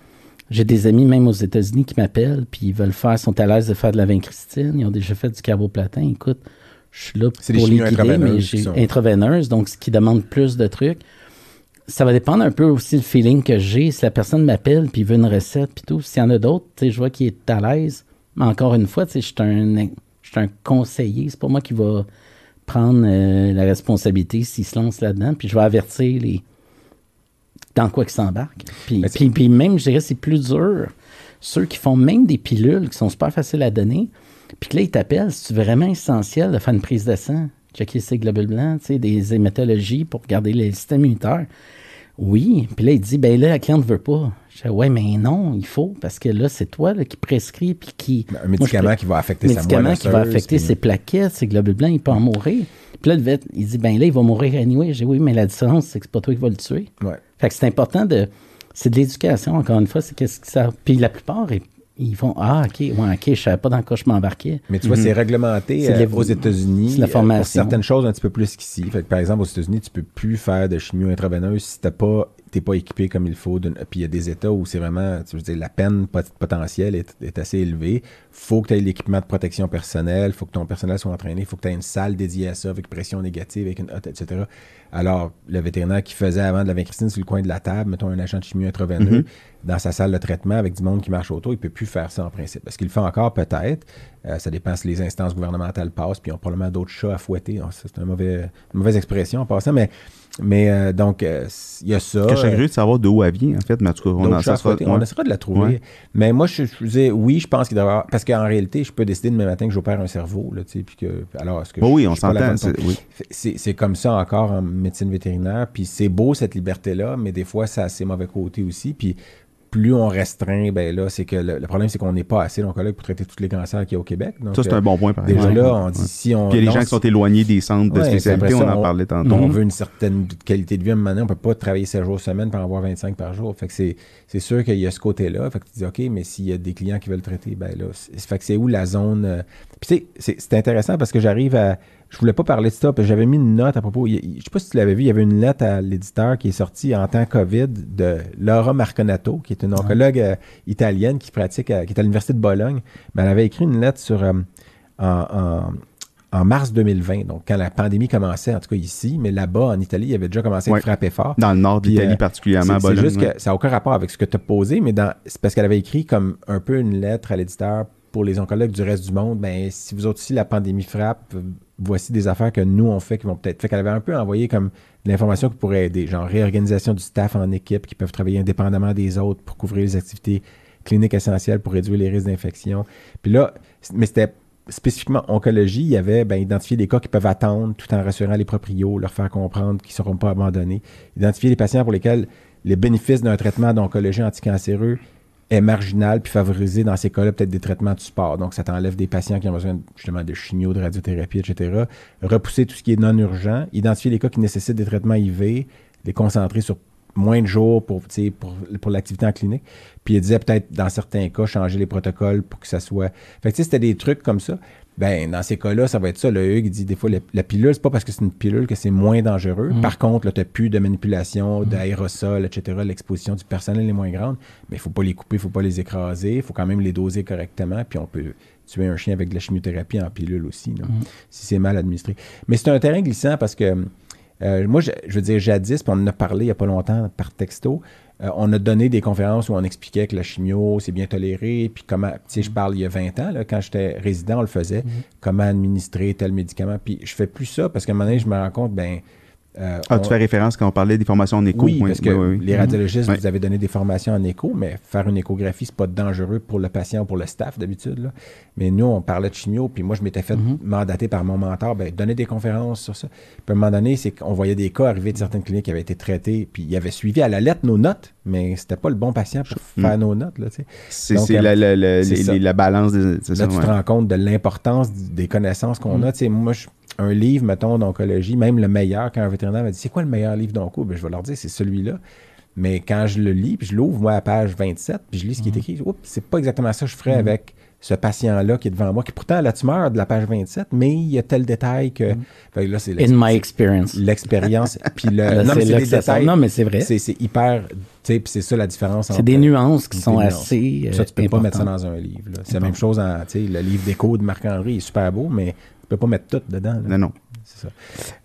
J'ai des amis même aux États-Unis qui m'appellent, puis ils veulent faire, sont à l'aise de faire de la vincristine. Ils ont déjà fait du carboplatin. Écoute, je suis là pour les guider, mais j'ai sont- intraveineuse, donc ce qui demande plus de trucs. Ça va dépendre un peu aussi le feeling que j'ai. Si la personne m'appelle puis veut une recette puis tout, s'il y en a d'autres, je vois qu'il est à l'aise. Mais encore une fois, je suis un, je suis un conseiller. C'est pas moi qui va prendre euh, la responsabilité s'il se lance là-dedans. Puis je vais avertir les dans quoi qu'ils s'embarquent. Puis, puis, puis même, je dirais, c'est plus dur. Ceux qui font même des pilules qui sont super faciles à donner, puis que là, ils t'appellent, c'est vraiment essentiel de faire une prise de sang, checker ses globules blancs, des hématologies pour regarder le système immunitaire. Oui. Puis là, il dit, ben là, la cliente veut pas. Je dis, ouais, mais non, il faut, parce que là, c'est toi là, qui prescrit, puis qui. Un médicament Moi, je- qui va affecter sa médicament moelle qui va affecter puis- ses plaquettes, ses globules blancs, il peut en mourir. Puis là, le vet, il dit, ben là, il va mourir anyway. J'ai oui, mais la différence, c'est que c'est pas toi qui vas le tuer. Ouais. Fait que c'est important de. C'est de l'éducation, encore une fois. C'est qu'est-ce que ça. Puis la plupart, ils, vont Ah, OK, ouais, OK, je savais pas dans quoi je m'embarquais. Mais tu vois, c'est réglementé Mhm. C'est de euh, aux États-Unis euh, pour certaines choses un petit peu plus qu'ici. Par exemple, aux États-Unis, tu peux plus faire de chimio intraveineuse si t'as pas t'es pas équipé comme il faut. Puis il y a des États où c'est vraiment, tu veux dire, la peine pot- potentielle est, est assez élevée. faut que tu aies l'équipement de protection personnelle, faut que ton personnel soit entraîné, faut que tu aies une salle dédiée à ça avec pression négative, avec une hotte, etc. Alors, le vétérinaire qui faisait avant de la Christine sur le coin de la table, mettons un agent de chimio intraveineux, dans sa salle de traitement avec du monde qui marche autour, il peut plus faire ça en principe. Est-ce qu'il le fait encore? Peut-être. Euh, ça dépend si les instances gouvernementales passent, puis ils ont probablement d'autres chats à fouetter. Ah, c'est une mauvaise expression en passant, mais, mais euh, donc, euh, il y a ça. Que je serais Euh, curieux de savoir d'où elle vient, en fait, mais en tout cas, on en chats à ça sera- fouetter. ouais. On essaiera de la trouver. Ouais. Mais moi, je, je disais, oui, je pense qu'il devrait y avoir. Parce qu'en réalité, je peux décider demain matin que j'opère un cerveau. Là, tu sais, puis que, alors, est-ce que je- oui, on s'entend. oui. c'est comme ça encore en médecine vétérinaire. Puis c'est beau cette liberté-là, mais des fois, ça a ses mauvais côtés aussi. Puis plus on restreint, ben là, c'est que le, le problème, c'est qu'on n'est pas assez d'oncologues pour traiter tous les cancers qu'il y a au Québec. Donc, Ça, c'est euh, un bon point, par Déjà exemple. là, on dit Ouais. si on. Puis il y a des gens qui sont éloignés des centres de Ouais, spécialité, on en parlait tantôt. on veut une certaine qualité de vie à un moment donné. On peut pas travailler 7 jours semaine pour en avoir 25 par jour. Fait que c'est, c'est sûr qu'il y a ce côté-là. Fait que tu dis, OK, mais s'il y a des clients qui veulent traiter, ben là, c'est, fait que c'est où la zone. euh, Puis tu sais, c'est intéressant parce que j'arrive à. Je voulais pas parler de ça, parce que j'avais mis une note à propos. Je sais pas si tu l'avais vu, il y avait une lettre à l'éditeur qui est sortie en temps COVID de Laura Marconato, qui est une oncologue euh, italienne qui pratique, à- qui est à l'Université de Bologne. Mais elle avait écrit une lettre sur. euh, en- en, en mars 2020, donc quand la pandémie commençait, en tout cas ici, mais là-bas, en Italie, il avait déjà commencé Ouais. à frapper fort. Dans le nord d'Italie, euh, particulièrement à C'est c'est Bologne. juste ouais. que ça n'a aucun rapport avec ce que tu as posé, mais c'est parce qu'elle avait écrit comme un peu une lettre à l'éditeur pour les oncologues du reste du monde. Ben, si vous autres aussi, la pandémie frappe, euh, voici des affaires que nous, on fait qui vont peut-être. Fait qu'elle avait un peu envoyé comme de l'information qui pourrait aider, genre réorganisation du staff en équipe qui peuvent travailler indépendamment des autres pour couvrir les activités cliniques essentielles pour réduire les risques d'infection. Puis là, mais c'était spécifiquement oncologie, il y avait ben, identifier des cas qui peuvent attendre tout en rassurant les proprios, leur faire comprendre qu'ils ne seront pas abandonnés. Identifier les patients pour lesquels les bénéfices d'un traitement d'oncologie anticancéreux est marginal, puis favoriser dans ces cas-là peut-être des traitements de support. Donc, ça t'enlève des patients qui ont besoin justement de chimio, de radiothérapie, etc. Repousser tout ce qui est non urgent, identifier les cas qui nécessitent des traitements IV, les concentrer sur moins de jours pour, l'activité en clinique. Puis il disait peut-être, dans certains cas, changer les protocoles pour que ça soit... Fait que c'était des trucs comme ça. Ben, dans ces cas-là, ça va être ça. Le Hugues dit des fois, la, la pilule, c'est pas parce que c'est une pilule que c'est moins dangereux. Par contre, là, tu plus de manipulation, d'aérosol, etc. L'exposition du personnel est moins grande. Mais il faut pas les couper, il faut pas les écraser. Il faut quand même les doser correctement. Puis on peut tuer un chien avec de la chimiothérapie en pilule aussi, là, si c'est mal administré. Mais c'est un terrain glissant parce que euh, moi, je, je veux dire, jadis, puis on en a parlé il n'y a pas longtemps par texto, euh, on a donné des conférences où on expliquait que la chimio, c'est bien toléré, puis comment, tu sais, je parle il y a 20 ans, là, quand j'étais résident, on le faisait, comment administrer tel médicament, puis je fais plus ça parce qu'à un moment donné, je me rends compte, ben... euh, Ah, on- tu fais référence quand on parlait des formations en écho. oui, parce que oui, oui. les radiologistes, Ouais. vous avez donné des formations en écho, mais faire une échographie, c'est pas dangereux pour le patient ou pour le staff d'habitude. Mais nous, on parlait de chimio, puis moi, je m'étais fait mandater par mon mentor, ben, donner des conférences sur ça. Puis à un moment donné, c'est qu'on voyait des cas arriver de certaines cliniques qui avaient été traités, puis ils avaient suivi à la lettre nos notes, mais c'était pas le bon patient pour faire nos notes. C'est la, balance des. ça, Là, tu ouais. te rends compte de l'importance des connaissances qu'on Mm. a. Moi, je- un livre, mettons, d'oncologie, même le meilleur, quand un vétérinaire m'a dit c'est quoi le meilleur livre d'onco? Ben, Je vais leur dire c'est celui-là. Mais quand je le lis, puis je l'ouvre, moi, à page 27, puis je lis ce qui est écrit, oups, c'est pas exactement ça que je ferais avec ce patient-là qui est devant moi, qui pourtant a la tumeur de la page 27, mais il y a tel détail que. Fait que là, c'est In my experience. l'expérience. puis le. Non, mais c'est des détails. Non, mais c'est vrai. C'est hyper. Tu sais, puis c'est ça la différence C'est des nuances qui sont assez. euh, Ça, tu peux pas mettre ça dans un livre. C'est la même chose en, tu sais, le livre d'écho de Marc-Henri est super beau, mais peux pas mettre tout dedans. là. Non, non. C'est ça.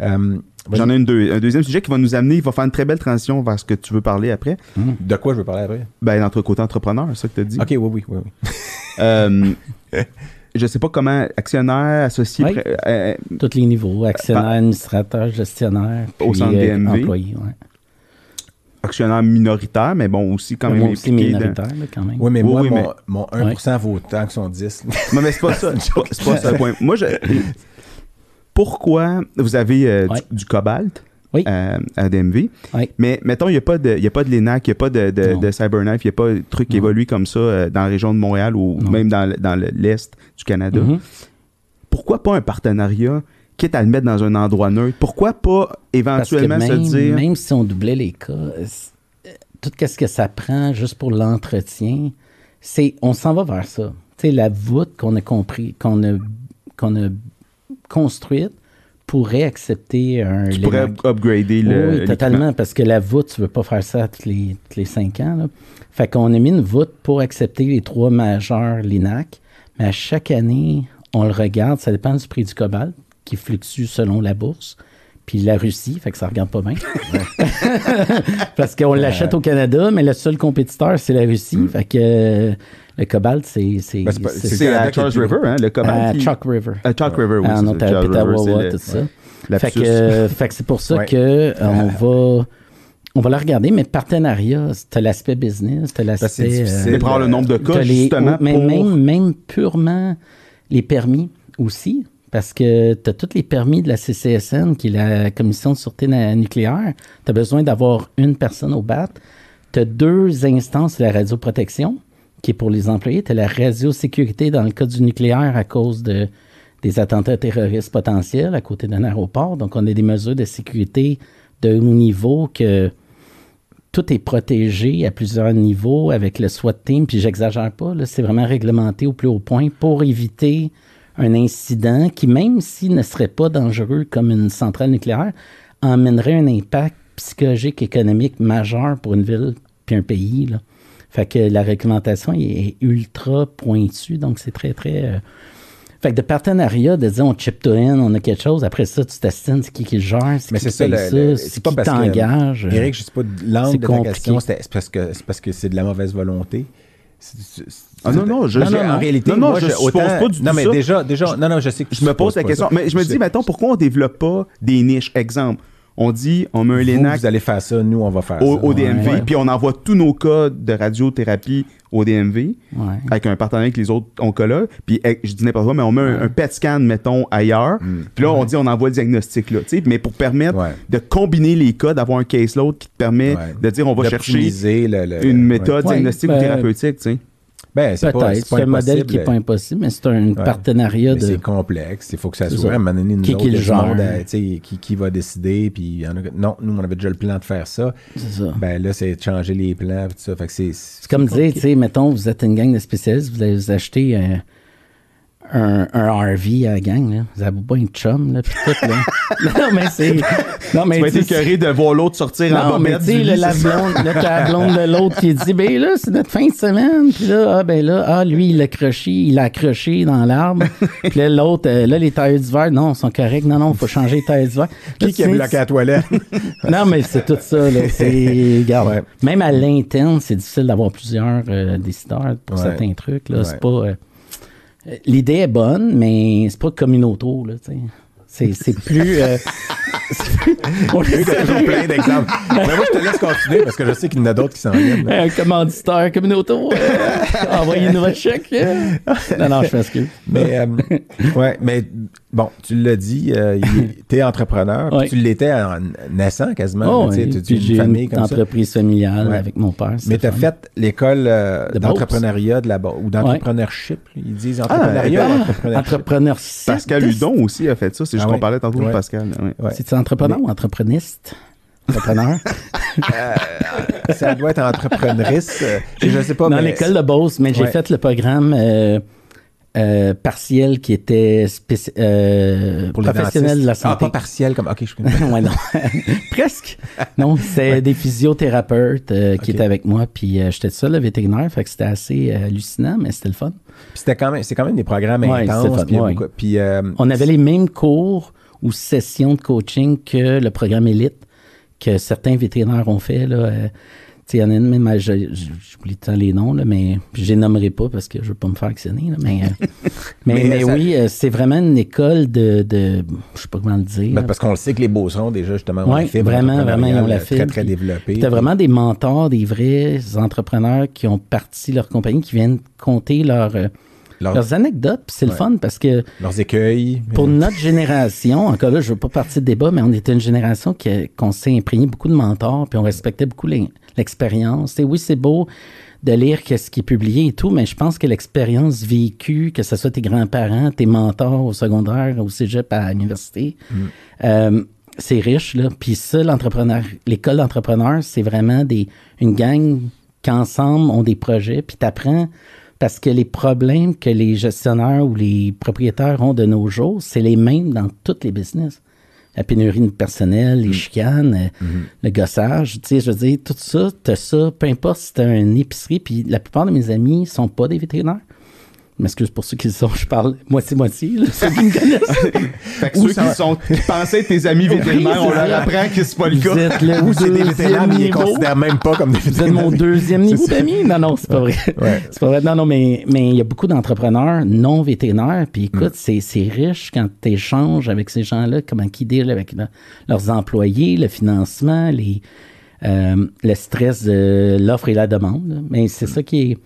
Euh. J'en ai une deux- un deuxième sujet qui va nous amener, il va faire une très belle transition vers ce que tu veux parler après. De quoi je veux parler après? Ben, l'entre côté entrepreneur, c'est ça que tu as dit. OK, oui, oui, oui. oui. Euh, je sais pas comment, actionnaire, associé, Oui. pré- euh, Tous les niveaux, actionnaire, administrateur, gestionnaire. Au puis, centre euh, DMV. employé, ouais. Actionnaire minoritaire, mais bon, aussi quand même aussi dans- minoritaire, là, quand même. Oui, mais Oui, moi, oui, mon, mais- mon 1% vaut autant que son 10. Non, mais c'est pas ça. C'est pas, c'est pas ça le point. Moi, je... Pourquoi vous avez euh, du- Ouais. du, cobalt? Oui. à, à DMV. Oui. Mais mettons, il n'y a pas de, il y a pas de l'ENAC, il n'y a pas de, de, Cyberknife, il n'y a pas de truc qui évolue comme ça euh, dans la région de Montréal ou Non. même dans, dans le- l'Est du Canada. Mhm. Pourquoi pas un partenariat, quitte à le mettre dans un endroit neutre? Pourquoi pas Parce que éventuellement même, se dire... même si on doublait les cas, euh, tout ce que ça prend juste pour l'entretien, c'est on s'en va vers ça. Sais, la voûte qu'on a compris, qu'on a, qu'on a construite pourrait accepter un. Tu pourrais upgrader le. oui, totalement, parce que la voûte, tu veux pas faire ça tous les, tous les cinq ans. Là. Fait qu'on a mis une voûte pour accepter les trois majeurs LINAC, mais à chaque année, on le regarde, ça dépend du prix du cobalt, qui fluctue selon la bourse, puis la Russie, fait que ça regarde pas bien. parce qu'on l'achète au Canada, mais le seul compétiteur, c'est la Russie, fait que euh, le cobalt, c'est... C'est Ben, c'est c'est- c'est C'est à Charles River, hein, le cobalt. à qui- Chalk River. à Chalk River, oui. en c'est c'est tout ça. ouais. Fait que, euh, fait que c'est pour ça Ouais. que euh, on va on va la regarder, mais partenariat, t'as l'aspect business, t'as c'est l'aspect. difficile. Mais prendre le nombre de cas, les- justement, mais pour... même, même purement les permis aussi, parce que tu as tous les permis de la CCSN, qui est la Commission de sûreté nucléaire. Tu as besoin d'avoir une personne au BAT. Tu as deux instances de la radioprotection, qui est pour les employés. Tu as la radiosécurité dans le cas du nucléaire à cause de, des attentats terroristes potentiels à côté d'un aéroport. Donc, on a des mesures de sécurité de haut niveau que tout est protégé à plusieurs niveaux avec le SWAT team, puis j'exagère pas, c'est vraiment réglementé au plus haut point pour éviter un incident qui, même s'il ne serait pas dangereux comme une centrale nucléaire, emmènerait un impact psychologique, économique majeur pour une ville puis un pays. Là. Fait que la réglementation est, ultra pointue, donc c'est très, très... euh, Fait que de partenariat, de dire on chip to in, on a quelque chose, après ça, tu t'assines, c'est qui qui le gère, c'est Mais qui c'est ça, c'est pas qui t'engage. Eric, je sais pas, l'angle c'est de ta question, c'était- c'est parce que c'est parce que c'est de la mauvaise volonté. Ah non, non, je- non, je- en réalité, non, non, moi, je je, suppose autant- pas du Non, tout mais ça. déjà, déjà, non, non, je sais que Je me pose la question. Mais je me dis, mettons, pourquoi on développe pas des niches? Exemple, on dit, on met un vous, LENAC vous allez faire ça, nous, on va faire au, ça. au DMV, Ouais. puis on envoie tous nos cas de radiothérapie au DMV, Ouais. avec un partenaire avec les autres oncologues, puis eh, je dis n'importe quoi, mais on met un, un PET scan, mettons, ailleurs, puis là, on dit, on envoie le diagnostic là, tu sais, mais pour permettre Mm. Ouais. de combiner les cas, d'avoir un caseload qui te permet Ouais. de dire, on va chercher D'optimiser le- le- une méthode Ouais, diagnostique ben, ou thérapeutique, tu sais. Ben, c'est pas, c'est un modèle qui n'est pas impossible, mais c'est un Ouais. partenariat Mais de. c'est complexe. Il faut que ça soit à un moment donné, Qui- qui le monde à- sais, qui, qui va décider. Puis non, nous, on avait déjà le plan de faire ça. C'est ça. Ben là, c'est de changer les plans. tout ça. Fait que c'est. C'est comme dire, tu sais, mettons, vous êtes une gang de spécialistes, vous allez vous acheter un, un, un RV à la gang, là. Vous avez pas une chum, là, puis tout, là. non, mais c'est. Non, mais Tu vas être écœuré de voir l'autre sortir en Non, mais tu sais, la blonde, là, t'as la blonde de l'autre qui dit, ben là, c'est notre fin de semaine. Puis là, ah, ben là, ah, lui, il l'a accroché, il l'a accroché dans l'arbre. Puis là, l'autre, euh, là, les tailles d'hiver, non, sont correctes. Non, non, faut changer les tailles d'hiver. Qui qui a bloqué à la toilette? non, mais c'est tout ça. Là. C'est, regarde, Ouais. Même à l'interne, c'est difficile d'avoir plusieurs euh, décideurs pour Ouais. certains trucs. Là. Ouais. C'est pas, euh, l'idée est bonne, mais c'est pas communautaire. Là, tu sais. c'est, plus. euh, c'est plus- on Oui, t'as toujours plein d'exemples. Mais moi, je te laisse continuer parce que je sais qu'il y en a d'autres qui s'en viennent. un commanditaire communautaire. euh, envoyez-nous votre chèque. euh. Non, non, je m'excuse. Mais, euh, ouais, mais bon, tu l'as dit, euh, tu es entrepreneur. Ouais. Tu l'étais en naissant quasiment. Oh, tu as j'ai une famille une comme ça? entreprise familiale Ouais. avec mon père. Mais c'est tu as fait l'école euh, De d'entrepreneuriat de là-bas ou d'entrepreneurship. Ils disent Ah, entrepreneuriat ben, entrepreneurship. Entrepreneur Pascal Hudon aussi a fait ça. C'est Ah juste ouais. qu'on parlait tantôt de. Pascal. ouais. Ouais. C'est-tu entrepreneur ou entrepreniste? Entrepreneur? Ça doit être entrepreneuriste. euh, Je sais pas. dans mais- l'école de Beauce, mais j'ai Ouais. fait le programme euh, euh, partiel qui était euh, pour professionnel de la Ah, santé. pas partiel comme. Ok, je comprends. ouais, non. Presque. Non, c'est des physiothérapeutes euh, qui étaient avec moi, puis euh, j'étais seul, le vétérinaire, fait que c'était assez euh, hallucinant, mais c'était le fun. Puis c'était quand même, c'est quand même des programmes intenses. fun, puis, beaucoup- puis, euh, On avait les mêmes cours ou sessions de coaching que le programme Élite que certains vétérinaires ont fait. Là, euh, tu il y en a une, même, euh, j'oublie tant les noms, là, mais je les nommerai pas parce que je veux pas me faire actionner. là, mais, euh, mais, Mais mais ça- oui, euh, c'est vraiment une école de, de je sais pas comment le dire. ben, parce qu'on le sait que les Beaucerons, déjà, justement, ont Ouais, la fibre vraiment, vraiment, ils ont la fibre. Très, très développée. T'as vraiment des mentors, des vrais entrepreneurs qui ont parti leur compagnie, qui viennent compter leur, euh, Leur- leurs anecdotes, c'est le fun parce que leurs écueils. pour notre génération, encore là, je veux pas partir de débat, mais on était une génération qui- qu'on s'est imprégné beaucoup de mentors, puis on respectait beaucoup l'expérience. Et oui, c'est beau de lire qu'est-ce qui est publié et tout, mais je pense que l'expérience vécue, que ce soit tes grands-parents, tes mentors au secondaire, au cégep, à l'université, euh, c'est riche, là. Puis ça, l'entrepreneur, l'école d'entrepreneurs, c'est vraiment des, une gang qui ensemble ont des projets, puis t'apprends parce que les problèmes que les gestionnaires ou les propriétaires ont de nos jours, c'est les mêmes dans tous les business. La pénurie de personnel, les chicanes, euh, le gossage, tu sais, je veux dire, tout ça, t'as ça, peu importe si t'as une épicerie, puis la plupart de mes amis sont pas des vétérinaires. M'excuse pour ceux qui le sont, je parle moitié-moitié, ceux qui me connaissent. Fait que ceux ça- qui, sont, qui pensaient être tes amis vétérinaires, on leur apprend que c'est pas le Vous cas. Ou c'est des vétérinaires, mais ils les considèrent même pas comme des Vous êtes vétérinaires. mon deuxième niveau d'amis? Non, non, c'est pas vrai. Ouais. C'est pas vrai. Non, non, mais mais il y a beaucoup d'entrepreneurs non vétérinaires. Puis écoute, Mm. c'est, riche quand tu échanges avec ces gens-là, comment ils dealent avec le- leurs employés, le financement, les, euh, le stress de l'offre et la demande. Mais c'est ça qui est.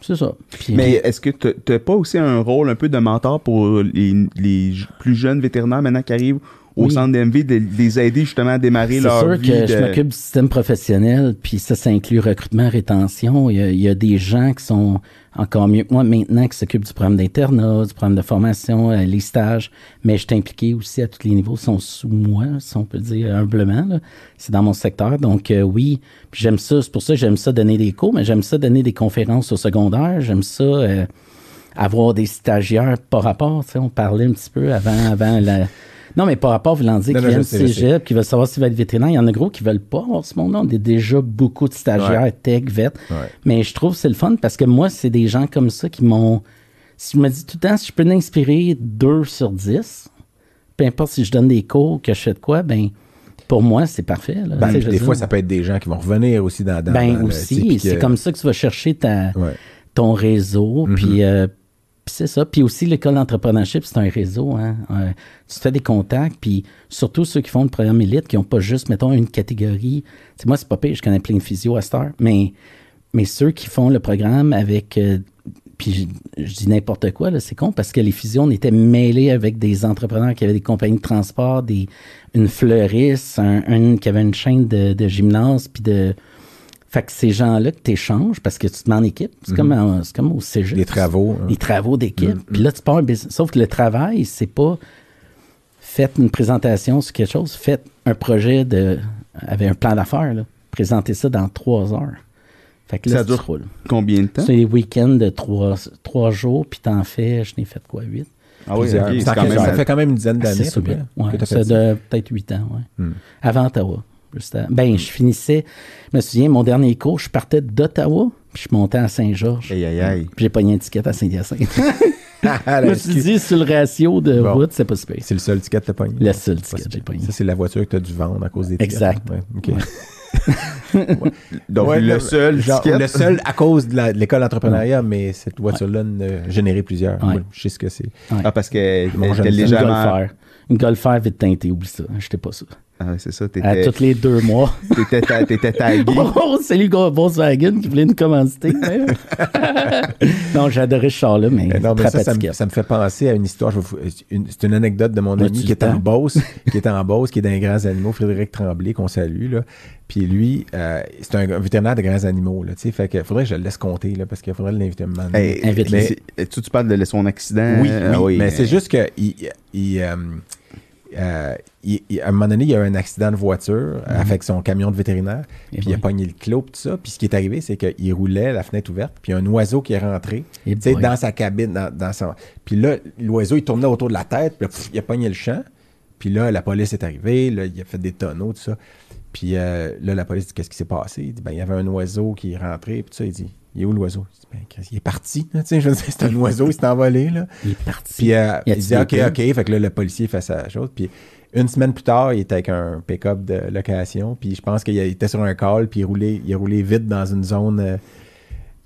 C'est ça. Puis- Mais est-ce que tu n'as pas aussi un rôle un peu de mentor pour les, plus jeunes vétérinaires maintenant qui arrivent au Oui. centre d'MV, de, de les aider justement à démarrer C'est leur sûr vie? que je m'occupe du système professionnel, puis ça, ça inclut recrutement, rétention. Il y, a, il y a des gens qui sont encore mieux que moi maintenant qui s'occupent du programme d'internat, du programme de formation, euh, les stages, mais je suis impliqué aussi à tous les niveaux, sont sous moi, si on peut dire humblement. C'est dans mon secteur, donc euh, oui, j'aime ça, c'est pour ça que j'aime ça donner des cours, mais j'aime ça donner des conférences au secondaire, j'aime ça... euh, avoir des stagiaires par rapport, on parlait un petit peu avant, avant la... Non, mais par rapport, dire Non, qui sais. cégep, qui veulent savoir s'ils veulent être vétérinaire. Il y en a gros qui veulent pas avoir ce monde-là. On a déjà beaucoup de stagiaires, tech, vet. Ouais. Mais je trouve que c'est le fun parce que moi, c'est des gens comme ça qui m'ont... Si je me dis tout le temps, si je peux en inspirer deux sur dix, peu importe si je donne des cours, que je fais de quoi, ben pour moi, c'est parfait. là. Ben, des fois, ça peut être des gens qui vont revenir aussi dans, dans Ben dans sais, aussi, c'est comme ça que tu vas chercher ta, Ouais. ton réseau. Mhm. Puis euh, puis c'est ça. Puis aussi, l'école d'entrepreneurship, c'est un réseau. Hein? Tu fais des contacts. Puis surtout ceux qui font le programme élite, qui n'ont pas juste, mettons, une catégorie. Tu sais, moi, c'est pas pire, je connais plein de physio à cette. Mais, mais ceux qui font le programme avec. euh, puis je, dis n'importe quoi, c'est con, parce que les physios, on était mêlés avec des entrepreneurs qui avaient des compagnies de transport, des, une fleuriste, un qui avait une chaîne de, de gymnase, puis de. Fait que ces gens-là que tu échanges, parce que tu te mets en équipe, c'est comme, en- c'est comme au cégep. Des travaux. hein. Les travaux d'équipe. Mm, Puis là, tu pars un business. Sauf que le travail, c'est pas faites une présentation sur quelque chose, faites un projet de avec un plan d'affaires. là. Présentez ça dans trois heures. Fait que là, Ça dure. Combien de temps? C'est des week-ends de trois, trois jours, puis t'en fais, je n'ai fait quoi, huit? Ah oui, même... ça fait quand même une dizaine d'années. Solide. près, Ouais, ça fait ça. de peut-être huit ans, ouais. Hmm. Avant Ottawa. Ben, je finissais, je me souviens, mon dernier cours, je partais d'Ottawa, puis je montais à Saint-Georges. Aïe, aïe, aïe. Puis j'ai pogné un ticket à Saint-Hyacinthe. Je me suis dit, sur le ratio de Bon. route, c'est pas super. C'est le seul ticket que t'as pogné. Le seul ticket que j'ai pogné. Ça, c'est la voiture que tu as dû vendre à cause des tickets. Exact. Ouais, ok. Ouais. Donc, Ouais, le seul genre, Le seul à cause de l'école d'entrepreneuriat, mais cette voiture-là ne générait plusieurs. Ouais. Moi, je sais ce que c'est. Ah, parce qu'elle Mon était Une légèrement... Une golfère vite teintée, oublie ça. J'étais pas ça. Ah, c'est ça, À t'étais tous les deux mois. t'étais ta- t'étais tagué. Oh, salut gars, Volkswagen qui voulait nous commanditer. mais- non, j'adorais ce char-là, mais, Euh, Non, mais très ça, ça me, fatiguant. ça me fait penser à une histoire. je vais vous- une- C'est une anecdote de mon ami qui est en? Beauce, qui est en Beauce, qui est dans les grands animaux, Frédéric Tremblay, qu'on salue. Là. Puis lui, euh, c'est un vétérinaire de grands animaux. Là, tu sais. fait que faudrait que je le laisse compter, là, parce qu'il faudrait l'inviter un moment donné. Hey, Invite-le. mais c'est- tu, tu parles de son accident? Oui, Ah oui, mais euh, c'est juste que il, il, euh, il- il- à un moment donné, il y a eu un accident de voiture avec son camion de vétérinaire, Et puis il a pogné le clos, puis tout ça. Puis ce qui est arrivé, c'est qu'il roulait, la fenêtre ouverte, puis il y a un oiseau qui est rentré, Et dans sa cabine, dans, dans son... Puis là, l'oiseau, il tournait autour de la tête, puis là, pff, il a pogné le champ. Puis là, la police est arrivée, là, il a fait des tonneaux, tout ça. Puis euh, là, la police dit Qu'est-ce qui s'est passé? Il dit Ben, il y avait un oiseau qui est rentré, puis tout ça. Il dit Il est où l'oiseau? Il Ben, est parti. là, je veux dire, c'est un oiseau, il s'est envolé, là. Il est parti. Puis euh, il dit OK? OK. Fait que là, le policier fait sa chose. Puis une semaine plus tard, il était avec un pick-up de location. Puis je pense qu'il était sur un call, puis il roulait, il roulé vite dans une zone. euh,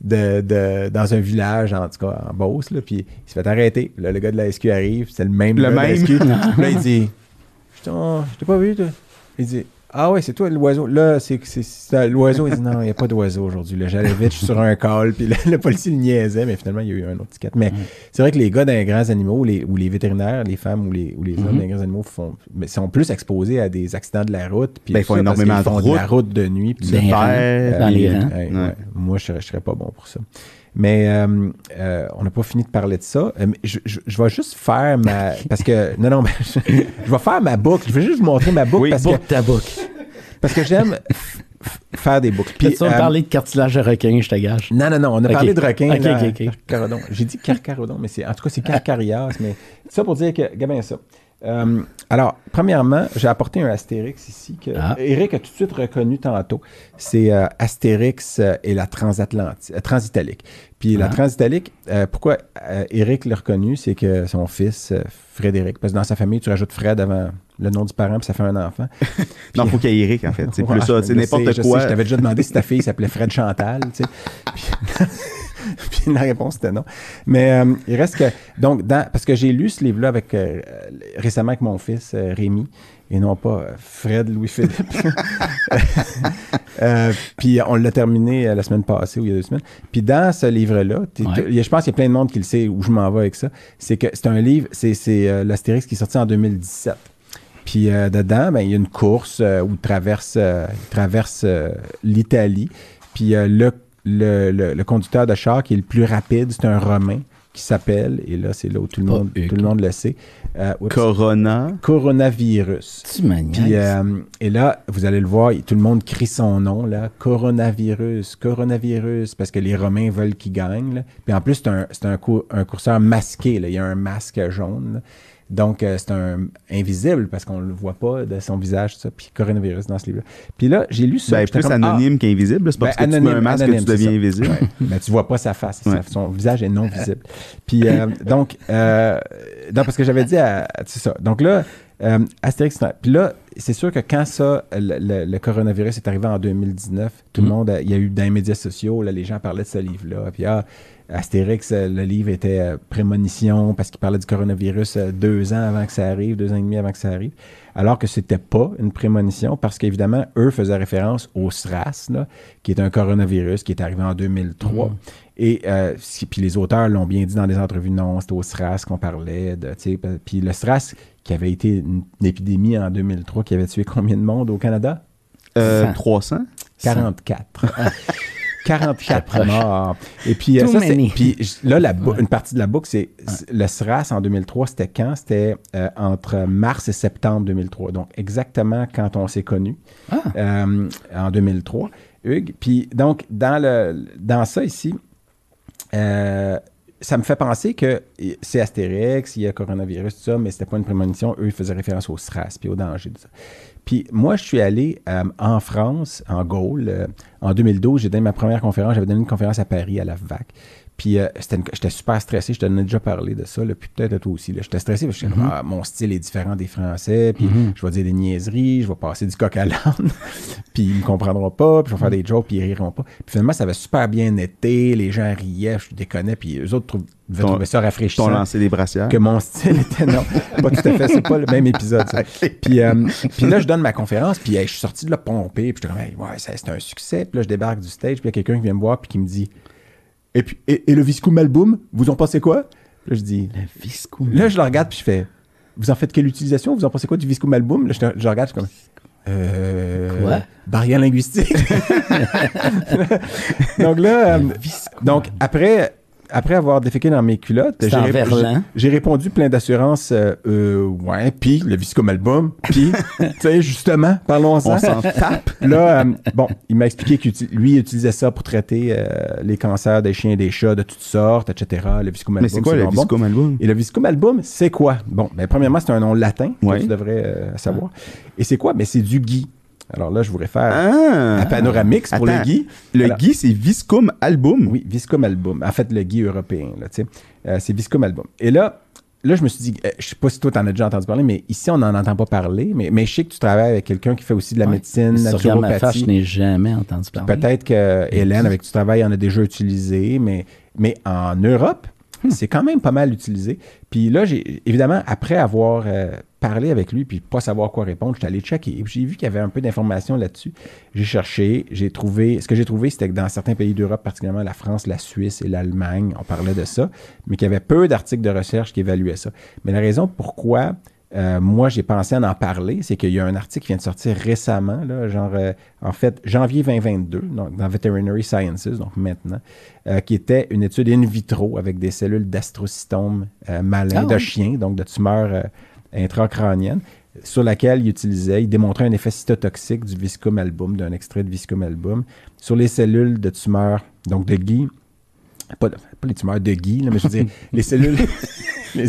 de, de- dans un village, en tout cas, en Beauce, là, puis il se fait arrêter. Là, le gars de la SQ arrive, c'est le même Le gars de la même. SQ. Là, il dit je t'ai pas vu, toi. Il dit Ah ouais, c'est toi l'oiseau. Là, c'est c'est- c'est- l'oiseau, il dit non, il n'y a pas d'oiseau aujourd'hui. J'allais vite, je suis sur un call, puis le, le policier le niaisait, mais finalement, il y a eu un autre ticket. Mais c'est vrai que les gars dans les grands animaux, ou les, ou les vétérinaires, les femmes ou les, ou les hommes Mhm. dans les grands animaux font, mais sont plus exposés à des accidents de la route. Puis Ben, ils font ça, énormément font de de la route. de nuit. puis rangs. Euh, Dans les euh, rangs. ouais, Ouais. ouais. Moi, je serais, je serais pas bon pour ça. Mais euh, euh, on n'a pas fini de parler de ça. Euh, je, je- je vais juste faire ma. Parce que. Non, non, mais je, je vais faire ma boucle. Je vais juste vous montrer ma boucle Oui, parce, que, Book ta book. parce que j'aime faire des boucles. Puis, euh, parler de cartilage de requin, je te gage. non, non, non, on a parlé de requin. Ok, là, ok, ok. Carcarodon. J'ai dit carcarodon, mais c'est en tout cas c'est carcarias. mais ça pour dire que, bien ça. Euh, alors, premièrement, j'ai apporté un Astérix ici que Ah. Eric a tout de suite reconnu tantôt. C'est euh, Astérix euh, et la transatlantique, transitalique. Puis la Ah. transitalique, euh, pourquoi Eric l'a reconnu, c'est que son fils Frédéric, parce que dans sa famille, tu rajoutes Fred avant le nom du parent, puis ça fait un enfant. Non, faut qu'il y ait Eric, en fait. C'est Ouais, plus ça. C'est n'importe quoi. sais, je t'avais déjà demandé si ta fille s'appelait Fred Chantal, tu sais. Puis, puis la réponse était non. Mais euh, il reste que donc dans parce que j'ai lu ce livre-là avec euh, récemment avec mon fils euh, Rémi et non pas euh, Fred Louis Philippe. Euh, puis on l'a terminé la semaine passée ou il y a deux semaines. Puis dans ce livre-là, Ouais. je pense qu'il y a plein de monde qui le sait où je m'en vais avec ça. C'est que c'est un livre, c'est l'Astérix qui est sorti en 2017. Puis euh, dedans, ben, il y a une course euh, où il traverse, euh, il traverse l'Italie. Puis le, le, le- le conducteur de char qui est le plus rapide, c'est un Romain qui s'appelle, et là, c'est là où tout le, monde, tout le monde le sait, euh, Corona. coronavirus. Tu. Puis, euh, et là, vous allez le voir, tout le monde crie son nom, là, coronavirus, coronavirus, parce que les Romains veulent qu'il gagne. là. Puis en plus, c'est un, c'est un, cou- un courseur masqué, là. il y a un masque jaune. là. Donc, euh, c'est un invisible parce qu'on ne le voit pas de son visage, tout ça. Puis coronavirus dans ce livre-là. Puis là, j'ai lu ça. Ben, plus comme, ah, anonyme qu'invisible. C'est pas Ben, parce que tu mets un anonyme, masque anonyme, que tu deviens ça. invisible. Ouais. Mais tu vois pas sa face. Ouais. Son visage est non visible. Puis, euh, donc, euh, non, parce que j'avais dit à. C'est ça. Donc là, euh, Astérix. Puis là, c'est sûr que quand ça, le, le- le coronavirus est arrivé en 2019, tout le Mhm. monde, a- il y a eu dans les médias sociaux, là, les gens parlaient de ce livre-là. Puis, ah, Astérix, euh, le livre était euh, prémonition parce qu'il parlait du coronavirus euh, deux ans avant que ça arrive, deux ans et demi avant que ça arrive. Alors que c'était pas une prémonition parce qu'évidemment, eux faisaient référence au SRAS, là, qui est un coronavirus qui est arrivé en 2003. Mhm. Et euh, si- puis les auteurs l'ont bien dit dans les entrevues, non, c'était au SRAS qu'on parlait. De, tu sais, pa- puis le SRAS, qui avait été une, une épidémie en 2003, qui avait tué combien de monde au Canada? Euh, Cent. 300? 44. 44 proche. morts. Et puis, euh, ça, puis là, la bou- Ouais. une partie de la boucle, c'est le SRAS en 2003, c'était quand? C'était euh, entre mars et septembre 2003. Donc, exactement quand on s'est connus Ah. euh, en 2003, Hugues. Puis donc, dans, le, dans ça ici, euh, ça me fait penser que c'est Astérix, il y a coronavirus, tout ça, mais c'était pas une prémonition. Eux, ils faisaient référence au SRAS puis au danger de ça. Puis moi, je suis allé euh, en France, en Gaule, euh, en 2012. J'ai donné ma première conférence. J'avais donné une conférence à Paris, à la VAC. Puis euh, j'étais super stressé. Je t'en ai déjà parlé de ça. Là, puis peut-être à toi aussi. J'étais stressé parce que comme, Ah, mon style est différent des Français. Puis je vais dire des niaiseries. Je vais passer du coq à l'âne. puis ils me comprendront pas. Puis je vais faire des jokes. Puis ils riront pas. Puis finalement, ça avait super bien été. Les gens riaient. Je déconnais. Puis eux autres trou- devaient Ton- trouver ça T'ont rafraîchissant lancé des brassières. que mon style était non, pas tout à fait, c'est pas le même épisode. ça. Puis, euh, puis là, je donne ma conférence, puis hey, je suis sorti de là pompé, puis je comme, hey, ouais, ça, c'est un succès. Puis là, je débarque du stage, puis il y a quelqu'un qui vient me voir, puis qui me dit, et puis, et, et le Viscum album, vous en pensez quoi? Là, je dis, Le visco. là, je le regarde, puis je fais, vous en faites quelle utilisation? Vous en pensez quoi du Viscum album? Là, je, je le regarde, je suis comme, euh, Quoi? Barrière linguistique. donc là, euh, donc après, après avoir déféqué dans mes culottes, j'ai répondu plein d'assurance, euh, euh, ouais, puis le Viscom album, puis, tu sais, justement, parlons-en. On s'en tape. Là, euh, bon, il m'a expliqué que lui, il utilisait ça pour traiter euh, les cancers des chiens et des chats de toutes sortes, etc. Le Viscom album, Mais c'est quoi le. Viscom album? Et le Viscum album, c'est quoi? Bon, ben, premièrement, c'est un nom latin que tu devrais savoir. Et c'est quoi? Ben, c'est du gui. Alors là, je vous réfère Ah! à Panoramix pour Attends, le gui. Le Alors- Guy, c'est Viscom album. Oui, Viscom album. En fait, le gui européen, là, tu sais. Euh, c'est Viscom album. Et là, là, je me suis dit, euh, je sais pas si toi, t'en as déjà entendu parler, mais ici, on n'en entend pas parler. Mais, mais je sais que tu travailles avec quelqu'un qui fait aussi de la Ouais. médecine, ma face, je naturopathie. n'ai jamais entendu parler. Peut-être que Hélène, avec qui tu travailles, en a déjà utilisé, mais, mais en Europe, Hmm. c'est quand même pas mal utilisé. Puis là, j'ai évidemment, après avoir euh, parler avec lui puis pas savoir quoi répondre. J'étais allé checker. Puis J'ai vu qu'il y avait un peu d'informations là-dessus. J'ai cherché, j'ai trouvé. Ce que j'ai trouvé, c'était que dans certains pays d'Europe, particulièrement la France, la Suisse et l'Allemagne, on parlait de ça, mais qu'il y avait peu d'articles de recherche qui évaluaient ça. Mais la raison pourquoi euh, moi, j'ai pensé à en parler, c'est qu'il y a un article qui vient de sortir récemment, là, genre, euh, en fait, janvier 2022, donc, dans Veterinary Sciences, donc maintenant, euh, qui était une étude in vitro avec des cellules d'astrocytome malins Ah de chiens, donc de tumeurs intracrâniennes, sur laquelle il utilisait, il démontrait un effet cytotoxique du viscum album, d'un extrait de viscum album, sur les cellules de tumeurs, donc de Guy, pas, pas les tumeurs de Guy, là, mais je veux dire, les cellules, les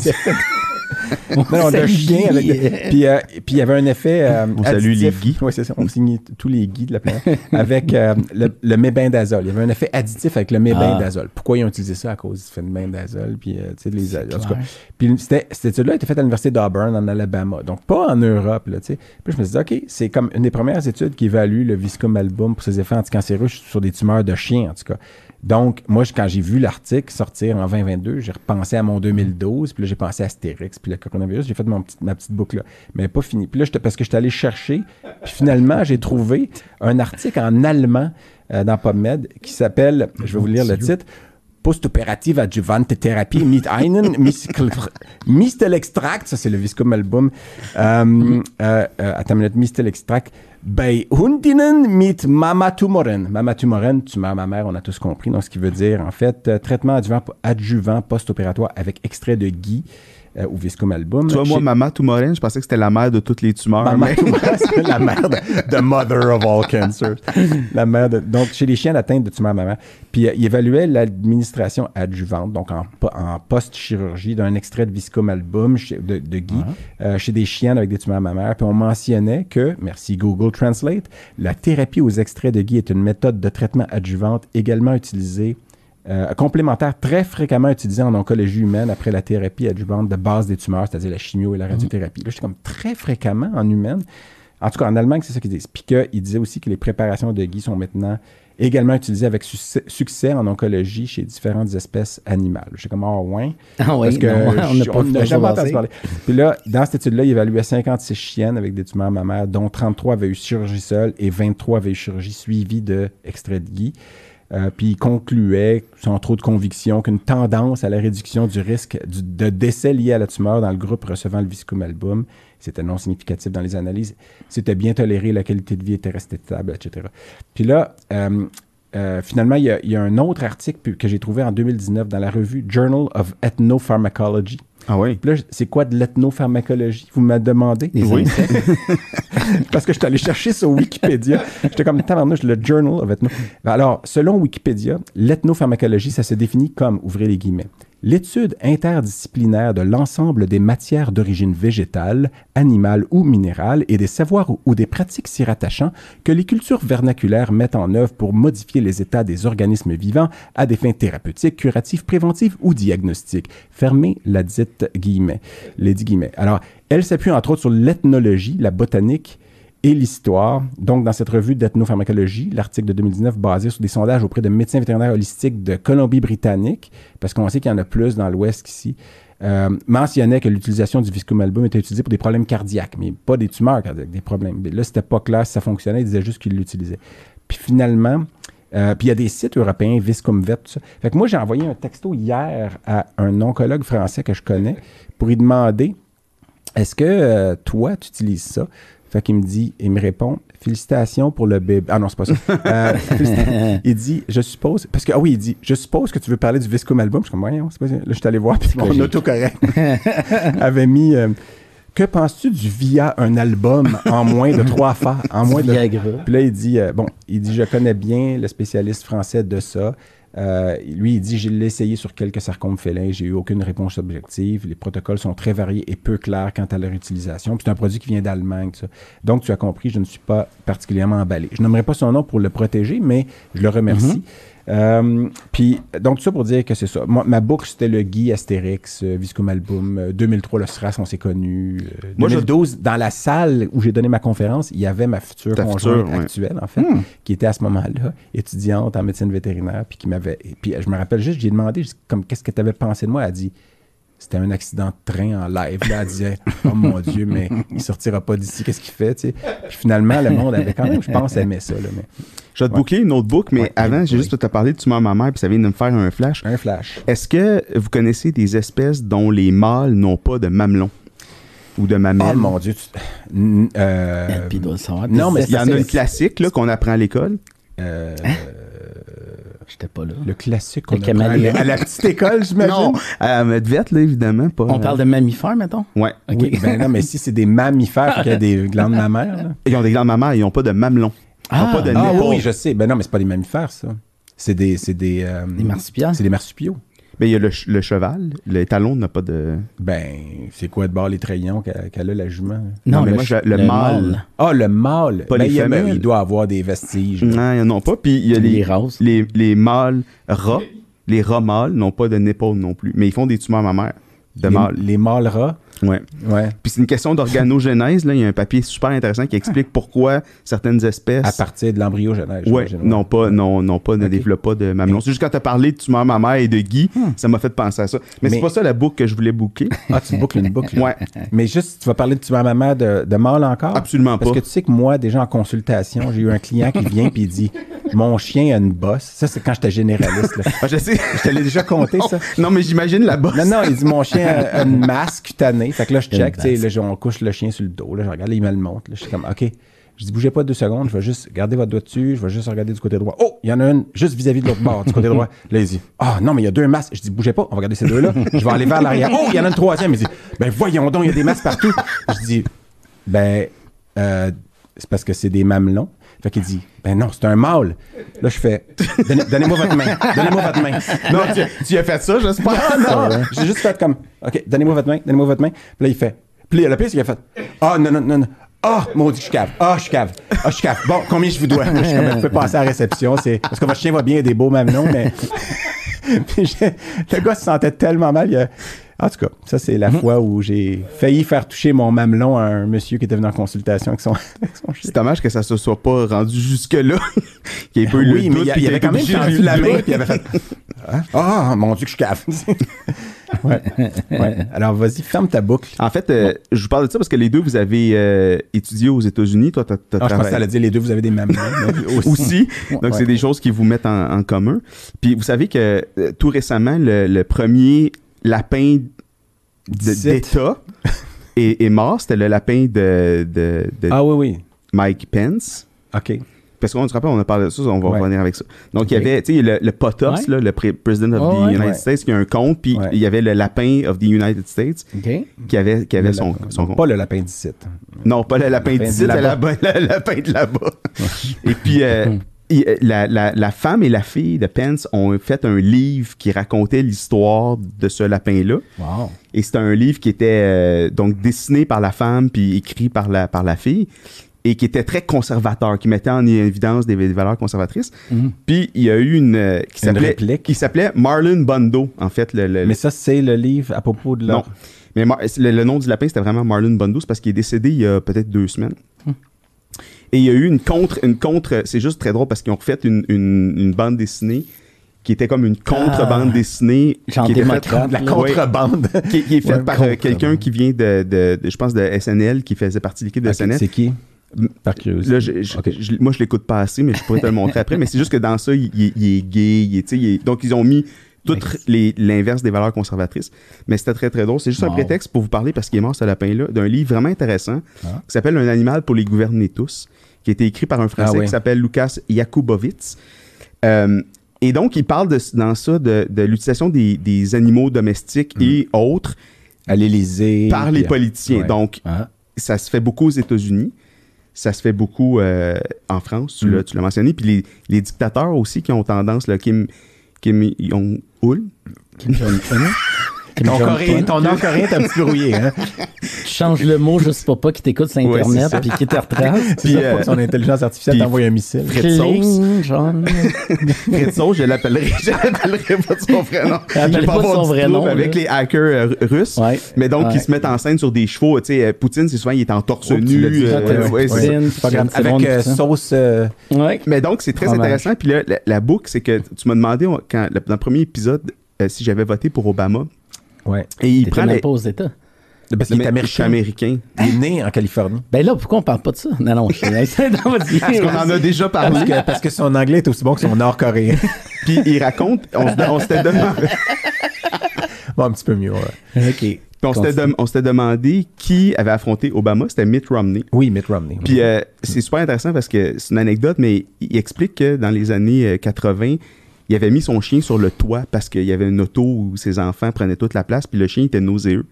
non, de chien avec. puis, euh, puis il y avait un effet. euh, On salue les. Guy. Oui, c'est ça. On signe tous les Guy de la planète. avec euh, le, le mébendazole. Il y avait un effet additif avec le mébendazole. Pourquoi ils ont utilisé ça? À cause du phénomène Puis, euh, tu sais, les. En tout cas. Puis cette étude-là a été faite à l'Université d'Auburn, en Alabama. Donc, pas en Europe, là, tu sais. Puis je me suis dit, OK, c'est comme une des premières études qui évalue le viscum album pour ses effets anticancéreux sur des tumeurs de chiens, en tout cas. Donc, moi, quand j'ai vu l'article sortir en 2022, j'ai repensé à mon 2012, puis là, j'ai pensé à Astérix, puis le coronavirus, j'ai fait mon petit- ma petite boucle là. Mais pas fini. Puis là, parce que j'étais allé chercher, puis finalement, j'ai trouvé un article en allemand euh, dans PubMed qui s'appelle, je vais vous lire le titre, Postoperative adjuvante Therapie mit einen Miskel- Mistelextract, ça c'est le Viscum album, ähm, äh, äh, attends une minute, Mistelextract, bei Hundinnen mit Mamatumoren. Mamatumoren, tumeur mammaire, on a tous compris, donc ce qui veut dire. En fait euh, traitement adjuvant, adjuvant post-opératoire avec extrait de Guy euh, ou Viscum album. Tu vois, moi, Mama Toumoren, je pensais que c'était la mère de toutes les tumeurs. Maman mais- la mère de the mother of all cancers. La mère de- donc, chez les chiens atteints de tumeur mammaire. Puis, euh, il évaluait l'administration adjuvante, donc en, po- en post-chirurgie, d'un extrait de Viscum album chez- de, de Guy, euh, chez des chiens avec des tumeurs mammaires. Puis, on mentionnait que, merci Google Translate, la thérapie aux extraits de Guy est une méthode de traitement adjuvante également utilisée euh, complémentaire très fréquemment utilisé en oncologie humaine après la thérapie adjuvante de base des tumeurs, c'est-à-dire la chimio et la radiothérapie. Là, j'étais comme très fréquemment en humaine. En tout cas, en Allemagne, c'est ça qu'ils disent. Puis qu'il disait aussi que les préparations de Guy sont maintenant également utilisées avec succès, succès en oncologie chez différentes espèces animales. J'étais comme, ah ouais. Ah oui, Parce que non, on n'a je- pas jamais entendu parler. Puis là, dans cette étude-là, il évaluait 56 chiennes avec des tumeurs mammaires, dont 33 avaient eu chirurgie seule et 23 avaient eu chirurgie suivie de extrait de Guy. Euh, puis il concluait, sans trop de conviction, qu'une tendance à la réduction du risque de décès lié à la tumeur dans le groupe recevant le viscum album, c'était non significatif dans les analyses, c'était bien toléré, la qualité de vie était restée stable, etc. Puis là, euh, euh, finalement, il y, a, il y a un autre article que j'ai trouvé en 2019 dans la revue Journal of Ethnopharmacology. Ah oui. Puis là, c'est quoi de l'ethnopharmacologie? Vous m'avez demandé. Oui. Parce que je suis allé chercher sur Wikipédia. J'étais comme, tabarnouche, le Journal of Ethno. Alors, selon Wikipédia, l'ethnopharmacologie, ça se définit comme, ouvrez les guillemets, l'étude interdisciplinaire de l'ensemble des matières d'origine végétale, animale ou minérale et des savoirs ou, des pratiques s'y rattachant que les cultures vernaculaires mettent en œuvre pour modifier les états des organismes vivants à des fins thérapeutiques, curatives, préventives ou diagnostiques. Fermez la dite guillemets, les dix guillemets. Alors, elle s'appuie entre autres sur l'ethnologie, la botanique, et l'histoire. Donc, dans cette revue d'ethnopharmacologie, l'article de 2019 basé sur des sondages auprès de médecins vétérinaires holistiques de Colombie-Britannique, parce qu'on sait qu'il y en a plus dans l'Ouest qu'ici, euh, mentionnait que l'utilisation du viscum album était utilisée pour des problèmes cardiaques, mais pas des tumeurs cardiaques, des problèmes. Mais là, c'était pas clair si ça fonctionnait, il disait juste qu'il l'utilisait. Puis finalement, euh, puis il y a des sites européens, Viscumvet, tout ça. Fait que moi, j'ai envoyé un texto hier à un oncologue français que je connais pour lui demander est-ce que euh, toi, tu utilises ça? Fait qu'il me dit, il me répond, félicitations pour le bébé. Ah non, c'est pas ça. Euh, il dit, je suppose, parce que, ah oui, il dit, je suppose que tu veux parler du Viscum Album. Je suis comme, voyons, c'est pas ça. Là, je suis allé voir, puis mon autocorrect avait mis, euh, que penses-tu du via un album en moins de trois fois, en moins de puis là, il dit, euh, bon, il dit, je connais bien le spécialiste français de ça. Euh, lui, il dit, je l'ai essayé sur quelques sarcomes félins, j'ai eu aucune réponse objective. Les protocoles sont très variés et peu clairs quant à leur utilisation. C'est un produit qui vient d'Allemagne. Donc, tu as compris, je ne suis pas particulièrement emballé. Je n'aimerais pas son nom pour le protéger, mais je le remercie. Euh, puis, donc, tout ça pour dire que c'est ça. Moi, ma boucle, c'était le Guy Astérix, euh, Viscum Album. Euh, 2003, le SRAS, on s'est connus. Euh, Moi, je- 2012, dans la salle où j'ai donné ma conférence, il y avait ma future Ta conjointe future, ouais. actuelle, en fait, qui était à ce moment-là étudiante en médecine vétérinaire, puis qui m'avait. Puis je me rappelle juste, j'ai demandé, comme, qu'est-ce que tu avais pensé de moi? Elle a dit, c'était un accident de train en live. Là, elle disait Oh mon Dieu, mais il sortira pas d'ici, qu'est-ce qu'il fait? tu sais? Puis finalement, le monde avait quand même, je pense, aimé ça. Là, mais Je vais te Ouais. booker une autre book, mais Ouais, avant, oui, j'ai juste te parler de Tu m'as ma mère, puis ça vient de me faire un flash. un flash. Est-ce que vous connaissez des espèces dont les mâles n'ont pas de mamelon? Ou de mamelle? Oh mon Dieu. tu- euh, Puis il doit le savoir. non, mais Il y en a une classique là, qu'on apprend à l'école. euh, J'étais pas là. le classique qu'on Le apprend à la- à la petite école, j'imagine. Non, à Medvette, là, évidemment. Pas, On parle de mammifères, mettons? Ouais. OK. Oui, ben non, mais si c'est des mammifères, qu'il y a des glandes mammaires. là. Ils ont des glandes mammaires, ils n'ont pas de mamelon. Ils n'ont Ah, pas de Ah oui, je sais. Ben non, mais c'est pas des mammifères, ça. C'est des. C'est des. euh, Des marsupiaux? C'est des marsupiaux. Mais il y a le, ch- le cheval. Le talon n'a pas de. Ben, c'est quoi de bord les trayons qu'a- qu'elle a, la jument? Non, mais le moi, je- le mâle. Ah, le mâle. Pas Ben, les il, a- femelles. il doit avoir des vestiges. Non, ont pas. Puis il y a Les les, roses. les, les mâles rats. Les rats mâles n'ont pas de nipple non plus. Mais ils font des tumeurs mammaires de les, mâles. les mâles rats. Ouais. Ouais. Puis c'est une question d'organogénèse. Là. Il y a un papier super intéressant qui explique pourquoi certaines espèces. À partir de l'embryogenèse. J'imagine. non pas, non, non pas, ne développe pas de mamelon. C'est juste quand t'as parlé de tumeur mammaire et de Guy, ça m'a fait penser à ça. Mais, c'est pas ça la boucle que je voulais booker. Ah, tu boucles une boucle. Ouais. Mais juste, tu vas parler de tumeur mammaire de, de mâle encore? Absolument Parce pas. que tu sais que moi, déjà en consultation, j'ai eu un client qui vient puis il dit Mon chien a une bosse. Ça, c'est quand j'étais généraliste. là. Ah, je sais. Je te l'ai déjà compté, ça. non, mais j'imagine la bosse. Non, non, il dit mon chien a une masse cutanée. Fait que là, je check, tu sais, on couche le chien sur le dos. Là, je regarde, là, il me le montre. Là, je suis comme, OK. Je dis, bougez pas deux secondes, je vais juste garder votre doigt dessus, je vais juste regarder du côté droit. Oh, il y en a une juste vis-à-vis de l'autre bord, du côté droit. Là, il dit, ah non, mais il y a deux masses. Je dis, bougez pas, on va regarder ces deux-là. Je vais aller vers l'arrière. Oh, il y en a une troisième. Il dit, ben voyons donc, il y a des masses partout. Je dis, ben, euh, c'est parce que c'est des mamelons. Fait qu'il dit, ben non, c'est un mâle. Là, je fais, Donnez- donnez-moi votre main. Donnez-moi votre main. Non, tu, tu as fait ça, j'espère. Non, non. J'ai juste fait comme, OK, donnez-moi votre main, donnez-moi votre main. Puis là, il fait. Puis là, le pire, c'est qu'il a fait, ah, non, non, non, non. Ah, maudit, je suis cave. Ah, je suis cave. Ah, je suis cave. Bon, combien je vous dois? Je suis comme, vous pouvez passer à la réception. C'est... Parce que votre chien va bien, il y a des beaux mamelons, mais. Puis le gars se sentait tellement mal. il a- En tout cas, ça, c'est la fois où j'ai failli faire toucher mon mamelon à un monsieur qui était venu en consultation avec son, avec son chien. C'est dommage que ça se soit pas rendu jusque-là. Qu'il y ait pas eu Oui, le mais doute, il, puis il avait quand même tendu la main, puis il avait fait Ah, Ah, mon Dieu, que je suis cave. ouais. ouais. Alors, vas-y, ferme ta boucle. En fait, euh, je vous parle de ça parce que les deux, vous avez euh, étudié aux États-Unis. Toi, t'as, t'as Ah, je pensais travaillé ça allait dire les deux, vous avez des mamelons. aussi. aussi. Donc, Ouais. c'est des choses qui vous mettent en, en commun. Puis, vous savez que euh, tout récemment, le, le premier lapin d'État est, est mort. C'était le lapin de, de, de Ah oui, oui. Mike Pence. OK. Parce qu'on se rappelle, on a parlé de ça, on va Ouais. revenir avec ça. Donc, il y avait, tu sais, le, Ouais. là, le President of Oh, the ouais. United. States, qui a un compte, puis il y avait le lapin of the United States qui avait, qui avait son, lapin. son compte. Pas le lapin d'ici. Non, pas le lapin d'ici, le lapin de là-bas. Et puis, euh, euh, la, la- la femme et la fille de Pence ont fait un livre qui racontait l'histoire de ce lapin-là. Wow. Et c'était un livre qui était euh, donc dessiné par la femme puis écrit par la, par la fille et qui était très conservateur, qui mettait en évidence des, des valeurs conservatrices. Mhm. Puis il y a eu une euh, qui s'appelait réplique. qui s'appelait Marlon Bundo en fait le, le- Mais ça, c'est le livre à propos de non. l'or. Mais le, le nom du lapin, c'était vraiment Marlon Bundo, c'est parce qu'il est décédé il y a peut-être deux semaines. Et il y a eu une contre, une contre, c'est juste très drôle parce qu'ils ont refait une, une, une bande dessinée qui était comme une contre-bande Ah. dessinée. Genre qui était faite- la Ouais. contrebande. qui, qui est faite Ouais, par euh, quelqu'un qui vient de, de- de- je pense, de SNL, qui faisait partie de l'équipe de SNL. c'est qui? Par curiosité. Là, je, je- Ok. je- moi, je l'écoute pas assez, mais je pourrais te le montrer après. Mais c'est juste que dans ça, il, il- il est gay. il est- il est- donc, ils ont mis tout l'inverse des valeurs conservatrices. Mais c'était très, très drôle. C'est juste un prétexte pour vous parler, parce qu'il est mort, ce lapin-là, d'un livre vraiment intéressant Ah. qui s'appelle Un animal pour les gouverner tous, qui a été écrit par un Français Ah oui. qui s'appelle Lucas Jakubowicz. Euh, et donc, il parle de, dans ça de, de l'utilisation des, des animaux domestiques et autres À l'Élysée. par les euh, politiciens. ouais. Donc, Ah. ça se fait beaucoup aux États-Unis. Ça se fait beaucoup euh, en France, tu Mm. l'as- tu l'as mentionné. Puis les, les dictateurs aussi qui ont tendance, là, Kim, Kim Jong-un, Kim Jong-un? Ton, coréen, ton nom coréen est un petit peu rouillé, hein? Tu changes le mot juste pour pas qu'il t'écoute sur Internet ça. puis qu'il te retrace. Puis, euh, son intelligence artificielle t'envoie un missile. Fred Sauce. Kling, John. Fritzo, je l'appellerai, je l'appellerai pas de son vrai nom. Je vais pas son vrai nom, Avec là. les hackers euh, russes. Ouais. Mais donc, Ouais. ils se mettent en scène sur des chevaux. Tu sais, euh, Poutine, c'est souvent, il est en torse Oh, nu. dit, euh. Poutine, Avec sauce. Mais donc, c'est très intéressant. Puis là, la, boucle, c'est que tu m'as demandé, quand, dans le premier épisode, euh, si j'avais voté pour Obama. Ouais. Et il prend les... pas aux États. Parce qu'il est américain. américain. Il est né en Californie. Ben là, pourquoi on parle pas de ça? Non, non, je suis. Parce qu'on en a déjà Parce parlé. que, parce que son anglais est aussi bon que son nord-coréen. Puis il raconte, on, s'était demandé, bon, un petit peu mieux, ouais. OK. puis on s'était demandé qui avait affronté Obama. C'était Mitt Romney. Oui, Mitt Romney. Puis euh, c'est super intéressant parce que c'est une anecdote, mais il explique que dans les années euh, 80, il avait mis son chien sur le toit parce qu'il y avait une auto où ses enfants prenaient toute la place, puis le chien était nauséeux.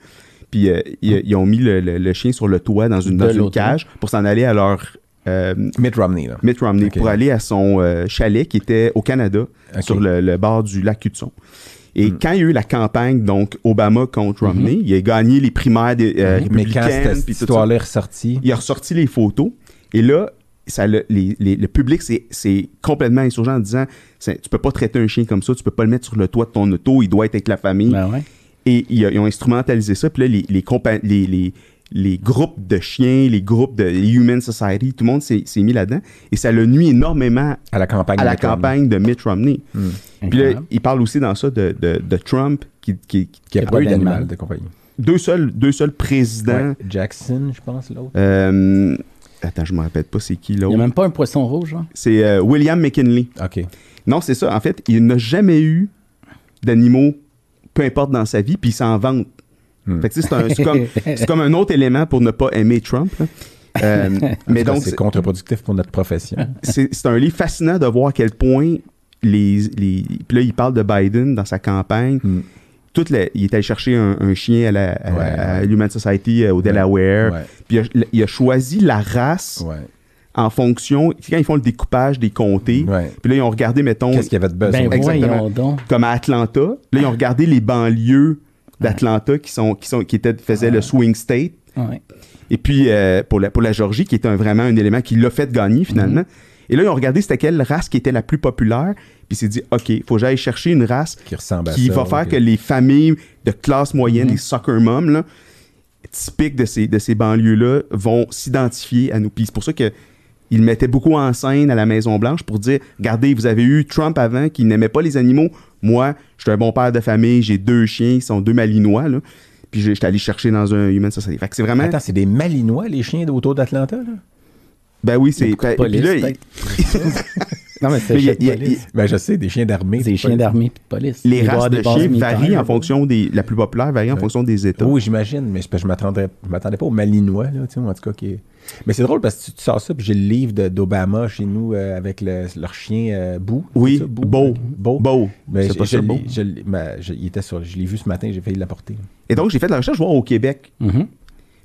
Puis euh, ils, ils ont mis le, le- le chien sur le toit dans une, dans cage pour s'en aller à leur euh, Mitt Romney, là. Mitt Romney, pour aller à son euh, chalet qui était au Canada, sur le, le bord du lac Hudson. Et Hmm. quand il y a eu la campagne, donc Obama contre Romney, il a gagné les primaires des, euh, Mhm. Mais quand républicaines, cette puis tout ça histoire-là est ressortie, il a ressorti les photos et là ça le, les- les- le public s'est s'est complètement insurgent en disant c'est- tu peux pas traiter un chien comme ça tu peux pas le mettre sur le toit de ton auto il doit être avec la famille Ben ouais. et ils, ils ont instrumentalisé ça puis là les, les, les, groupes de chiens les groupes de les Human Society tout le monde s'est mis là-dedans et ça le nuit énormément à la campagne. à de la Romney, campagne de Mitt Romney puis là il parle aussi dans ça de, de, de Trump qui, qui- Qui Qui a pas eu d'animal d'animal. de compagnie. deux seuls deux seuls présidents Ouais. Jackson, je pense, l'autre. euh, attends je me rappelle pas c'est qui Il n'y a même pas un poisson rouge, hein? c'est euh, William McKinley OK. Non, c'est ça. En fait, il n'a jamais eu d'animaux, peu importe dans sa vie, puis il s'en vante. Hmm. Fait que, tu sais, c'est, un- c'est comme, c'est comme un autre élément pour ne pas aimer Trump. là. Euh, mais donc, c'est c'est, contre-productif pour notre profession. c'est- c'est un livre fascinant de voir à quel point les, les. Puis là, il parle de Biden dans sa campagne. Hmm. Toute la- il est allé chercher un, un chien à la à- Ouais, à ouais. l'Human Society euh, au Delaware. Ouais. Puis il a, il a choisi la race Ouais. en fonction. Quand ils font le découpage des comtés, puis là, ils ont regardé, mettons, Qu'est-ce qu'il y avait de besoin? Ben exactement. donc. comme à Atlanta. Là, ils ont regardé les banlieues d'Atlanta qui sont qui sont qui étaient faisaient le swing state. Ouais. Et puis euh, pour la pour la Georgie qui était un- vraiment un élément qui l'a fait gagner finalement. Et là, ils ont regardé c'était quelle race qui était la plus populaire. Puis il s'est dit OK, faut que j'aille chercher une race Qui ressemble à qui ça. va faire que les familles de classe moyenne, les soccer moms là, typiques de ces de ces banlieues là vont s'identifier à nous. Puis c'est pour ça que il mettait beaucoup en scène à la Maison Blanche pour dire regardez, vous avez eu Trump avant qui n'aimait pas les animaux. Moi, je suis un bon père de famille, j'ai deux chiens, ils sont deux malinois là. Puis j'étais allé chercher dans un Human Society. Fait que c'est vraiment Attends, c'est des Malinois, les chiens autour d'Atlanta, là? Ben oui, c'est ben, police, puis là, non, mais c'est y a- y a-. Ben, je sais, des chiens d'armée. Des chiens d'armée et de police. les races de chiens varient en fonction des la plus populaire varie en Ouais. fonction des États. Oui, j'imagine, mais c'est parce que je m'attendrais, je m'attendais pas aux Malinois, là, tu sais, en tout cas. Qui est- Mais c'est drôle parce que tu, tu sors ça, puis j'ai le livre de- d'Obama chez nous euh, avec le- leur chien euh, Boo. Oui, c'est ça, Boo? Beau. Beau. Beau. Mais C'est je, pas je ça, Beau? je ben, je- il était sur, je l'ai vu ce matin, j'ai failli l'apporter. Et donc j'ai fait de la recherche voir au Québec Mhm.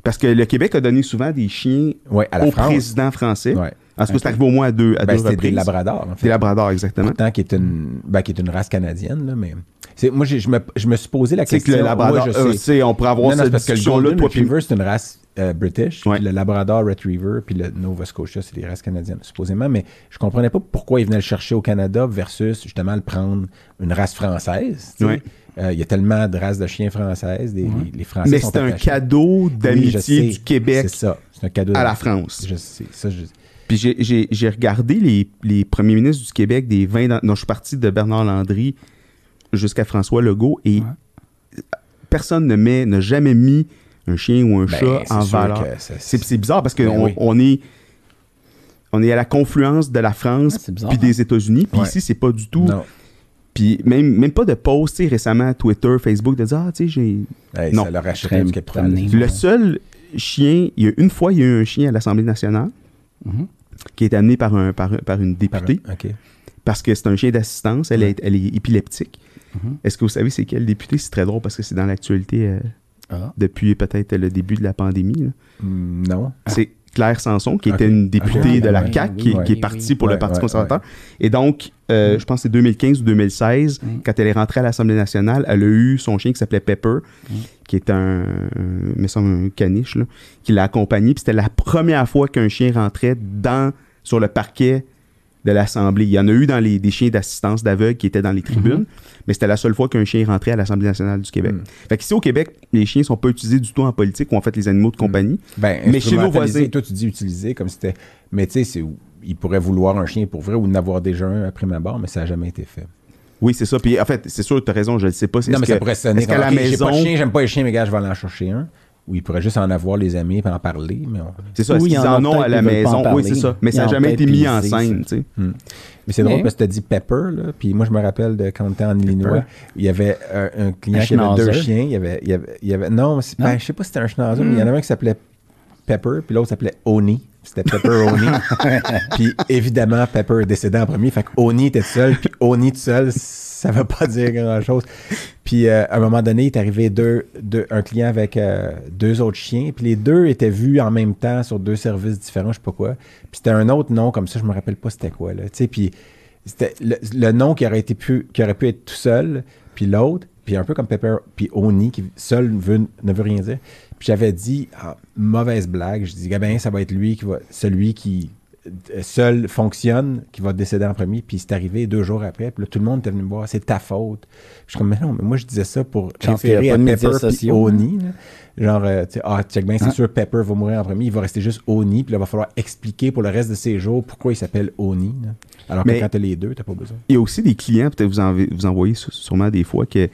Parce que le Québec a donné souvent des chiens Ouais, à la au France. président français. Ouais. En ce que c'est arrivé au moins à deux, à Ben, deux c'était des reprises. labradors, en Des fait. labradors, exactement. Pourtant, qui est une, ben, qui est une race canadienne, là, mais. C'est, moi, je me, je me suis posé la question. que le labrador, Ouais, je euh, sais. on pourrait avoir Non, non, c'est cette parce que le Golden Retriever, c'est une race euh, british. Ouais. puis Le Labrador Retriever, puis le Nova Scotia, c'est des races canadiennes, supposément. Mais je comprenais pas pourquoi ils venaient le chercher au Canada versus, justement, le prendre une race française. Ouais. Euh, Il y a tellement de races de chiens françaises. Des, les, les Français Mais c'est un cadeau d'amitié du Québec C'est ça. C'est un cadeau à la. France. Je sais. Ça, je... Puis j'ai- regardé les, les premiers ministres du Québec des 20 ans. Non, je suis parti de Bernard Landry jusqu'à François Legault et personne ne met, n'a jamais mis un chien ou un Ben, chat en valeur. C'est bizarre parce qu'on Ben oui. on est on est à la confluence de la France Ouais, c'est bizarre, puis des États-Unis. Puis Ouais. ici, c'est pas du tout. Non. Puis même, même pas de post, tu sais, récemment, Twitter, Facebook, de dire, ah, tu sais, j'ai. Hey, Non. Ça leur achèterait du. Le seul chien, il y a une fois, il y a eu un chien à l'Assemblée nationale Mhm. qui est amené par, un, par, par une Par- députée parce que c'est un chien d'assistance, elle, est, elle est épileptique. Mhm. Est-ce que vous savez c'est quel député? C'est très drôle parce que c'est dans l'actualité euh, Ah. depuis peut-être le début de la pandémie. là. Hmm, Non. C'est Claire Sanson, qui était une députée Ok. de la CAQ, oui, qui, oui, qui est partie oui. pour le Parti conservateur. Et donc, euh, Mm. je pense que c'est 2015 ou 2016, Mm. quand elle est rentrée à l'Assemblée nationale, elle a eu son chien qui s'appelait Pepper, Mm. qui est un, semble un caniche, là, qui l'a accompagné. Puis c'était la première fois qu'un chien rentrait dans, sur le parquet de l'Assemblée. Il y en a eu dans les, des chiens d'assistance d'aveugle qui étaient dans les tribunes, mais c'était la seule fois qu'un chien rentrait à l'Assemblée nationale du Québec. Mm. Fait qu'ici au Québec, les chiens sont pas utilisés du tout en politique ou en fait les animaux de compagnie. Ben, Mais chez nos voisins- Toi, tu dis utiliser comme c'était. Mais tu sais, c'est- il pourrait vouloir un chien pour vrai ou n'avoir déjà un après ma barre, mais ça n'a jamais été fait. Oui, c'est ça. Puis en fait, c'est sûr, tu as raison, je ne sais pas. Non, mais ça pourrait sonner est-ce qu'à la OK, j'ai maison. pas de chien, j'aime pas les chiens, mais gars, je vais aller en chercher un. Ou il pourrait juste en avoir les amis et en parler. Mais, on- C'est ça, Oui, est-ce qu'ils en ont à la maison? Oui, c'est ça. Mais Ils ça n'a jamais été mis en scène, tu sais. Hmm. Mais c'est drôle Mais- parce que tu as dit Pepper, là, puis moi je me rappelle de quand on était en Illinois, il y avait un, un client Un qui avait deux chiens, il y avait, il y avait, il y avait- non, Non? Hmm. ben, je sais pas si c'était un schnauzer, mais il y en avait un qui s'appelait Pepper, puis l'autre s'appelait Oni. C'était Pepper Oni. puis évidemment, Pepper est décédé en premier, fait que Oni était seul, puis Oni tout seul, ça veut pas dire grand-chose. Puis euh, à un moment donné, il est arrivé deux, deux- un client avec euh, deux autres chiens, puis les deux étaient vus en même temps sur deux services différents, je sais pas quoi. Puis c'était un autre nom comme ça, je me rappelle pas c'était quoi là. Tu sais, puis c'était le, le nom qui aurait été pu, qui aurait pu être tout seul, puis l'autre, puis un peu comme Pepper, puis Oni qui seul veut- ne veut rien dire. Puis j'avais dit ah, mauvaise blague, je dis ben ça va être lui qui va celui qui euh, seul fonctionne qui va décéder en premier puis c'est arrivé deux jours après puis là tout le monde était venu me voir c'est ta faute je suis comme mais non mais moi je disais ça pour référer à Pepper hein. Oni là. genre euh, tu sais, ah check bien c'est Hein? sûr Pepper va mourir en premier il va rester juste Oni puis là il va falloir expliquer pour le reste de ses jours pourquoi il s'appelle Oni là. alors Mais- que quand t'as les deux t'as pas besoin Il y a aussi des clients, peut-être vous en, vous en voyez sû- sûrement des fois, que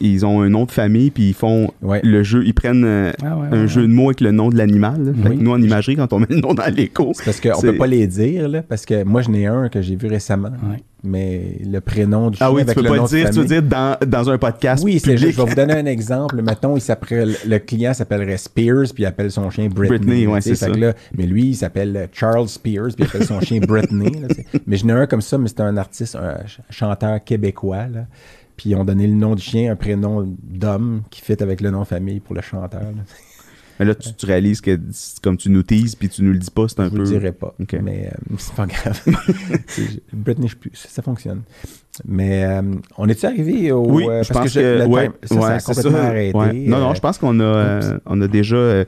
ils ont un nom de famille, puis ils font Ouais. le jeu, ils prennent euh, Ah ouais, un ouais, jeu de mots avec le nom de l'animal. Oui. nous, en imagerie, quand on met le nom dans l'écho, C'est parce qu'on C'est- peut pas les dire, là, parce que moi, je n'ai un que j'ai vu récemment, Ouais. mais le prénom du chien Ah oui, tu avec peux le pas dire, tu veux dire dans, dans un podcast Oui, c'est public. juste, je vais vous donner un exemple. Mettons, il s'appelle, le client s'appellerait Spears, puis il appelle son chien Britney. Britney, ouais, tu sais, c'est ça. que là, mais lui, il s'appelle Charles Spears, puis il appelle son chien Britney. là, tu mais je n'ai un comme ça, mais c'est un artiste, un ch- chanteur québécois. Là. Puis ils ont donné le nom du chien, un prénom d'homme qui fit avec le nom de famille pour le chanteur. là. Mais là, tu, tu réalises que comme tu nous teases puis tu nous le dis pas, c'est un Je peu. le dirai pas. Mais euh, c'est pas grave. Britney, je plus, ça fonctionne. Mais euh, on est-tu arrivé au. Oui, euh, je parce pense je- que, le ouais, time- ça, ouais, ça a complètement ça. arrêté. Ouais. Non, non, euh, je pense qu'on a, euh, on a déjà euh,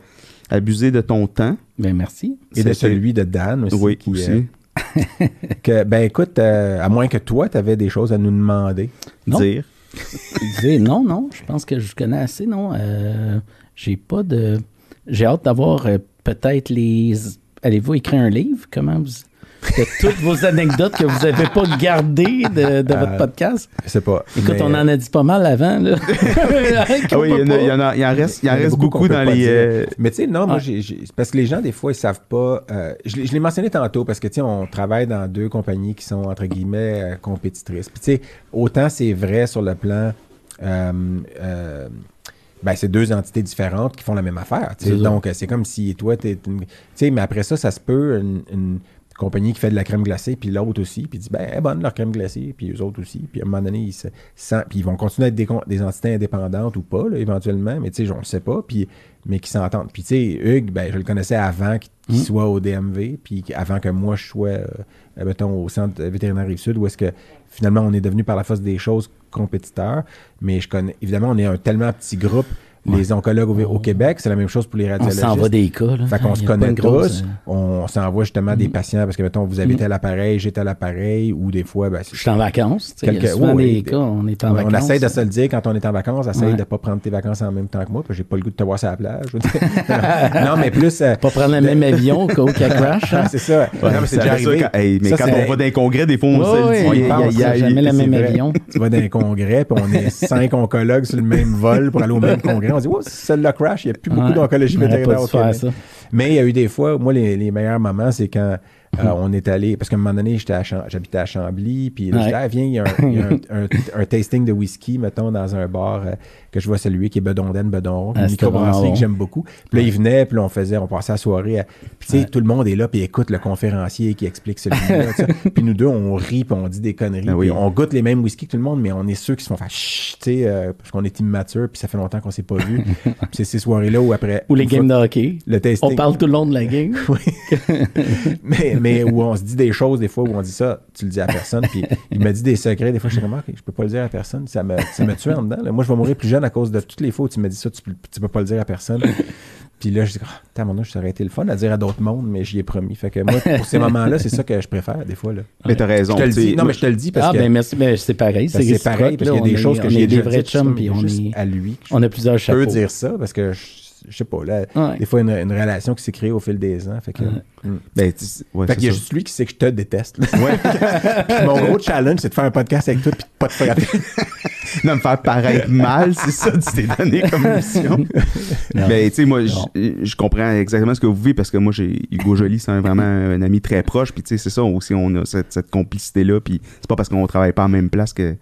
abusé de ton temps. Ben merci. Et de celui de Dan aussi. Oui, qui, aussi. Que, ben écoute, euh, à moins que toi, tu avais des choses à nous demander. Non. Dire. Non, non, je pense que je connais assez, non? Euh, j'ai pas de. J'ai hâte d'avoir euh, peut-être les. Allez-vous écrire un livre? Comment vous. De toutes vos anecdotes que vous n'avez pas gardées de, de votre Euh, podcast. Je sais pas. Écoute, mais, on en a dit pas mal avant, là. Ah oui, il y, en a- il y en a- il en reste, il en reste beaucoup dans les. euh, Mais tu sais, non, moi, Ah. j'ai, parce que les gens, des fois, ils savent pas. euh, je, l'ai- je l'ai mentionné tantôt parce que, tu sais, on travaille dans deux compagnies qui sont, entre guillemets, euh, compétitrices. Puis, tu sais, autant c'est vrai sur le plan. euh, euh, ben, c'est deux entités différentes qui font la même affaire. C'est. Donc, euh, c'est comme si toi, Tu sais, mais après ça, ça se peut, une, une compagnie qui fait de la crème glacée, puis l'autre aussi, puis dit, ben, elle est bonne, leur crème glacée, puis eux autres aussi. Puis à un moment donné, ils, se sentent- puis ils vont continuer à être des, des entités indépendantes ou pas, là, éventuellement, mais tu sais, on le sait pas, puis, mais qui s'entendent. Puis tu sais, Hugues, ben, je le connaissais avant qu'il qu'il Mm. soit au DMV, puis avant que moi, je sois, euh, mettons, au centre vétérinaire Rive-Sud, où est-ce que finalement, on est devenu par la force des choses compétiteurs, mais je connais, évidemment, on est un tellement petit groupe. Les oncologues au, au Québec, c'est la même chose pour les On radiologistes. s'envoie des cas, là. Fait qu'on Il se y connaît grosse, tous. euh, On s'envoie justement des Mhm. patients parce que, mettons, vous habitez Mhm. à l'appareil, j'étais à l'appareil, ou des fois, ben, c'est- Je suis en vacances. tu sais, Il y a Quelques- souvent des cas, on est en on, vacances. on essaie de se le dire quand on est en vacances, essaye Ouais. de ne pas prendre tes vacances en même temps que moi, parce que j'ai pas le goût de te voir sur la plage. je veux dire. non, mais plus. euh, Pas prendre le même avion qu'au cas crash. hein. ah, c'est ça. non, mais c'est déjà arrivé. quand- hey, mais Ça, quand on va dans un congrès, des fois, on se on y aïe. jamais le même avion. Tu vas dans un congrès, puis on est cinq oncologues sur le même vol pour aller au même congrès. On dit, oh, celle-là crash, il n'y a plus beaucoup Ouais. d'oncologie vétérinaire au Québec. ça. Mais il y a eu des fois, moi, les, les meilleurs moments, c'est quand euh, on est allé, parce qu'à un moment donné, j'étais à j'habitais à Chambly, puis là, Ouais. je disais, ah, viens, il y a, un, il y a un- un- un tasting de whisky, mettons, dans un bar euh, que je vois celui qui est Bedonden, Bedonron, Ah, une vraiment microbrasserie que j'aime beaucoup. Puis là, il venait, puis là, on faisait, on passait la soirée. à- puis tu sais, tout le monde est là, puis écoute le conférencier qui explique celui-là. puis nous deux, on rit, puis on dit des conneries. Ah oui. puis on goûte les mêmes whisky que tout le monde, mais on est ceux qui se font faire chut, tu sais, euh, parce qu'on est immature, puis ça fait longtemps qu'on s'est pas vu. Puis c'est ces soirées-là où après. Ou les games de hockey. le tasting. On parle tout le long de la game. Oui. mais, mais où on se dit des choses, des fois, où on dit ça, tu le dis à personne. Puis il me dit des secrets, des fois, je suis comme, OK, je peux pas le dire à personne. Ça me, ça me tue en dedans. là. Moi, je vais mourir plus jeune à cause de toutes les fois où tu me dis ça, tu, peux- tu peux pas le dire à personne. Puis là, je dis, ah, t'as mon âge, ça aurait été le fun à dire à d'autres mondes, mais j'y ai promis. Fait que moi, pour ces moments-là, c'est ça que je préfère, des fois. Là. Mais t'as raison. Je te le tu sais, dis. Non, mais je te le dis parce ah, que ben merci. Ben, c'est pareil. c'est pareil, parce qu'il y a des choses que on j'ai est des vrais chums, mais puis on, est, à lui. je on a plusieurs peux chapeaux. dire ça parce que je- sais pas, là, Ouais. des fois, une, une relation qui s'est créée au fil des ans. Fait que, Ouais. Mm. Ben, ouais, Fait c'est qu'il y a ça. juste lui qui sait que je te déteste. Puis mon gros challenge, c'est de faire un podcast avec toi puis de pas te frapper. Non, me faire paraître mal, c'est ça, tu t'es donné comme mission. Mais tu sais, moi, je comprends exactement ce que vous vivez parce que moi, j'ai Hugo Joly, c'est un- vraiment un ami très proche. Puis tu sais, c'est ça aussi, on a cette, cette complicité-là. Puis c'est pas parce qu'on travaille pas en même place que tu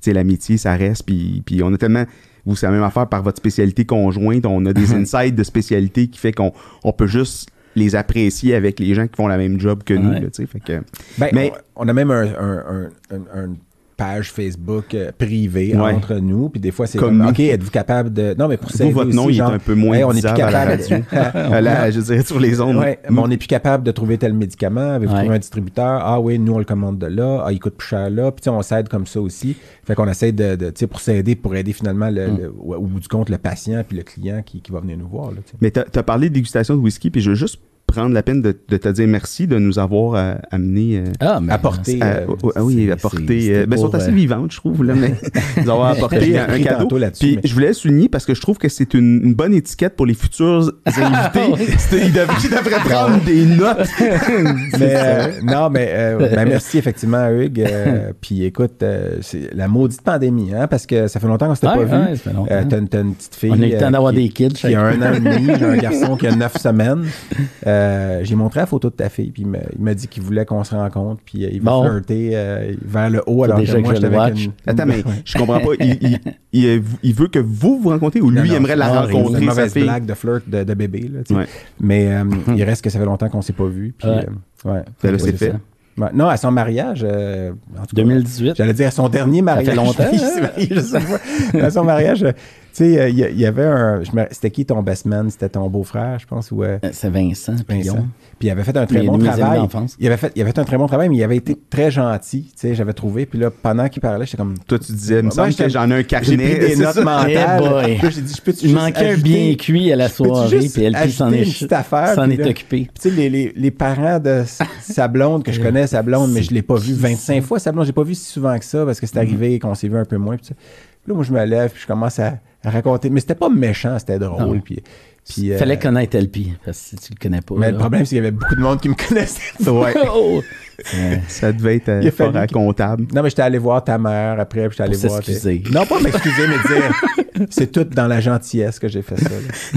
sais, l'amitié, ça reste. Puis, puis on a tellement. Vous, c'est la même affaire par votre spécialité conjointe. On a des insights de spécialité qui fait qu'on on peut juste les apprécier avec les gens qui font la même job que nous. Ouais. là. Fait que, Ben, Mais- on, on a même un, un- un- un- une page Facebook euh, privée Ouais. entre nous. Puis des fois, c'est Comme comme, nous. OK, êtes-vous capable de. Non, mais pour s'aider votre aussi, nom, il genre, est un peu moins Hey, on est plus disable à la capable. radio. À la- je dirais sur les ondes. Ouais, mais on n'est plus capable de trouver tel médicament. Avez-vous Ouais. trouvé un distributeur? Ah oui, nous, on le commande de là. Ah, il coûte plus cher là. Puis, on s'aide comme ça aussi. Fait qu'on essaie de, de- tu sais, pour s'aider, pour aider finalement, le, le- au bout du compte, le patient puis le client qui, qui va venir nous voir. Là. Mais tu as parlé de dégustation de whisky, puis je veux juste prendre la peine de, de te dire merci de nous avoir euh, amené. euh, Ah, mais Apporter, c'est- euh, à- ah oui, c'est- euh, ben, ils sont assez euh, vivantes, je trouve, là, mais ils ont Je apporté un, cadeau. Puis mais- je voulais souligner parce que je trouve que c'est une, une bonne étiquette pour les futurs invités. C'est- ils, devraient, prendre des notes. Mais, euh, non, mais euh, ben, merci effectivement à Hugues. euh, puis écoute, euh, c'est la maudite pandémie, hein, parce que ça fait longtemps qu'on s'était Ouais, pas ouais, vu. Euh, t'as, une- une petite fille. On a eu le temps d'avoir des kids. qui a un an et demi, j'ai un garçon qui a neuf semaines. Euh, j'ai montré la photo de ta fille, puis il m'a, il m'a dit qu'il voulait qu'on se rencontre, puis euh, il va Bon. flirter euh, vers le haut, alors déjà que moi, j'étais avec une... Attends, mais je comprends pas. Il, il- il- il veut que vous vous rencontrez ou lui Non, aimerait la C'est une rencontrer, sa mauvaise fille? blague de flirt de, de bébé, là. Ouais. Mais euh, il reste que ça fait longtemps qu'on s'est pas vu, puis... Ouais. là, c'est fait. ça. Non, à son mariage, euh, en tout cas, 2018. J'allais dire à son dernier mariage. fait longtemps, hein? À son mariage, euh, tu sais, euh, il y, il y avait un. C'était qui ton best man? C'était ton beau-frère, je pense, ou euh, Euh, C'est Vincent. Vincent. Puis il avait fait un très bon travail. d'enfance. Il avait, fait, il avait fait un très bon travail, mais il avait été très gentil, tu sais, j'avais trouvé. Puis là, pendant qu'il parlait, j'étais comme. Toi, tu disais, il me Moi, semble j'étais- que j'en ai un carnet. J'ai pris des notes ça? mentales. Boy. J'ai dit, je Il manquait un bien cuit à la soirée, juste puis elle s'en est, une petite affaire, s'en puis est là- occupé. Puis, tu sais, les, les, les parents de sa blonde, que je connais sa blonde, mais je l'ai pas vu 25 fois, sa blonde, j'ai pas vu si souvent que ça, parce que c'est arrivé qu'on s'est vu un peu moins. Là, moi, je me lève, puis je commence à, à raconter. Mais c'était pas méchant, c'était drôle. Puis, puis, euh, Fallait connaître LP, parce que si tu le connais pas. Mais là. le problème, c'est qu'il y avait beaucoup de monde qui me connaissait. Ouais. Oh! Ça devait être euh, fort comptable. Non, mais j'étais allé voir ta mère après, puis j'étais allé voir. tes-. Non, pas m'excuser, mais dire. C'est tout dans la gentillesse que j'ai fait ça.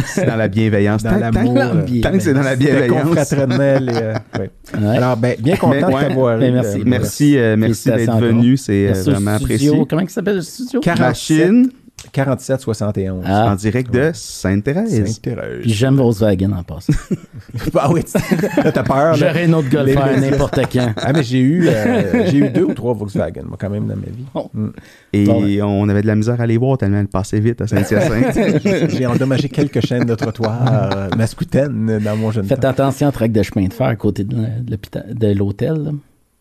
C'est dans la bienveillance. Dans l'amour, tant- que c'est dans la bienveillance. euh, ouais. Ouais. Alors, ben, bien content Mais- de t'avoir Ben, merci. euh, Merci, euh, merci d'être venu. C'est euh, vraiment studio. apprécié. Comment il s'appelle le studio? 47, Machine 47-71. Ah. en direct de Sainte-Thérèse. Sainte-Thérèse. Puis j'aime Volkswagen en passant. Ah oui, t'as peur. là. J'aurais une autre golfeur les- n'importe quand. Ah, mais j'ai eu, euh, j'ai eu deux ou trois Volkswagen, moi, quand même, dans ma vie. Oh. Mm. Et Bon, ouais. on avait de la misère à les voir tellement elle passait vite à Saint-Hyacinthe. J'ai endommagé quelques chaînes de trottoir euh, mascoutaines dans mon jeune Faites temps. attention au track de chemin de fer à côté de l'hôpital- de l'hôtel.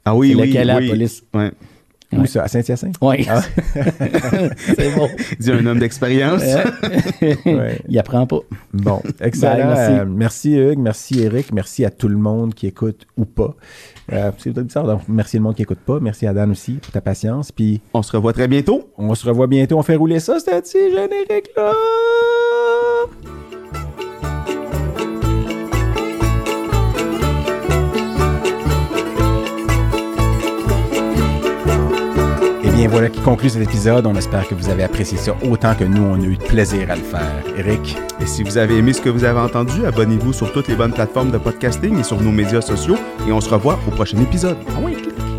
ah oui, oui, lequel à la oui. police? Ouais. Où ça, à Saint-Hyacinthe? Oui. Ah. c'est bon. Dis un homme d'expérience. Ouais. Il apprend pas. Bon, excellent. Bye, merci. Euh, merci Hugues, merci Eric, merci à tout le monde qui écoute ou pas. Euh, c'est peut-être bizarre, donc merci le monde qui écoute pas. Merci à Dan aussi pour ta patience. Puis On se revoit très bientôt. on se revoit bientôt. On fait rouler ça, ce petit générique-là. Bien voilà qui conclut cet épisode. On espère que vous avez apprécié ça autant que nous, on a eu de plaisir à le faire. Eric, Et si vous avez aimé ce que vous avez entendu, abonnez-vous sur toutes les bonnes plateformes de podcasting et sur nos médias sociaux. Et on se revoit au prochain épisode. Ah oui, clic.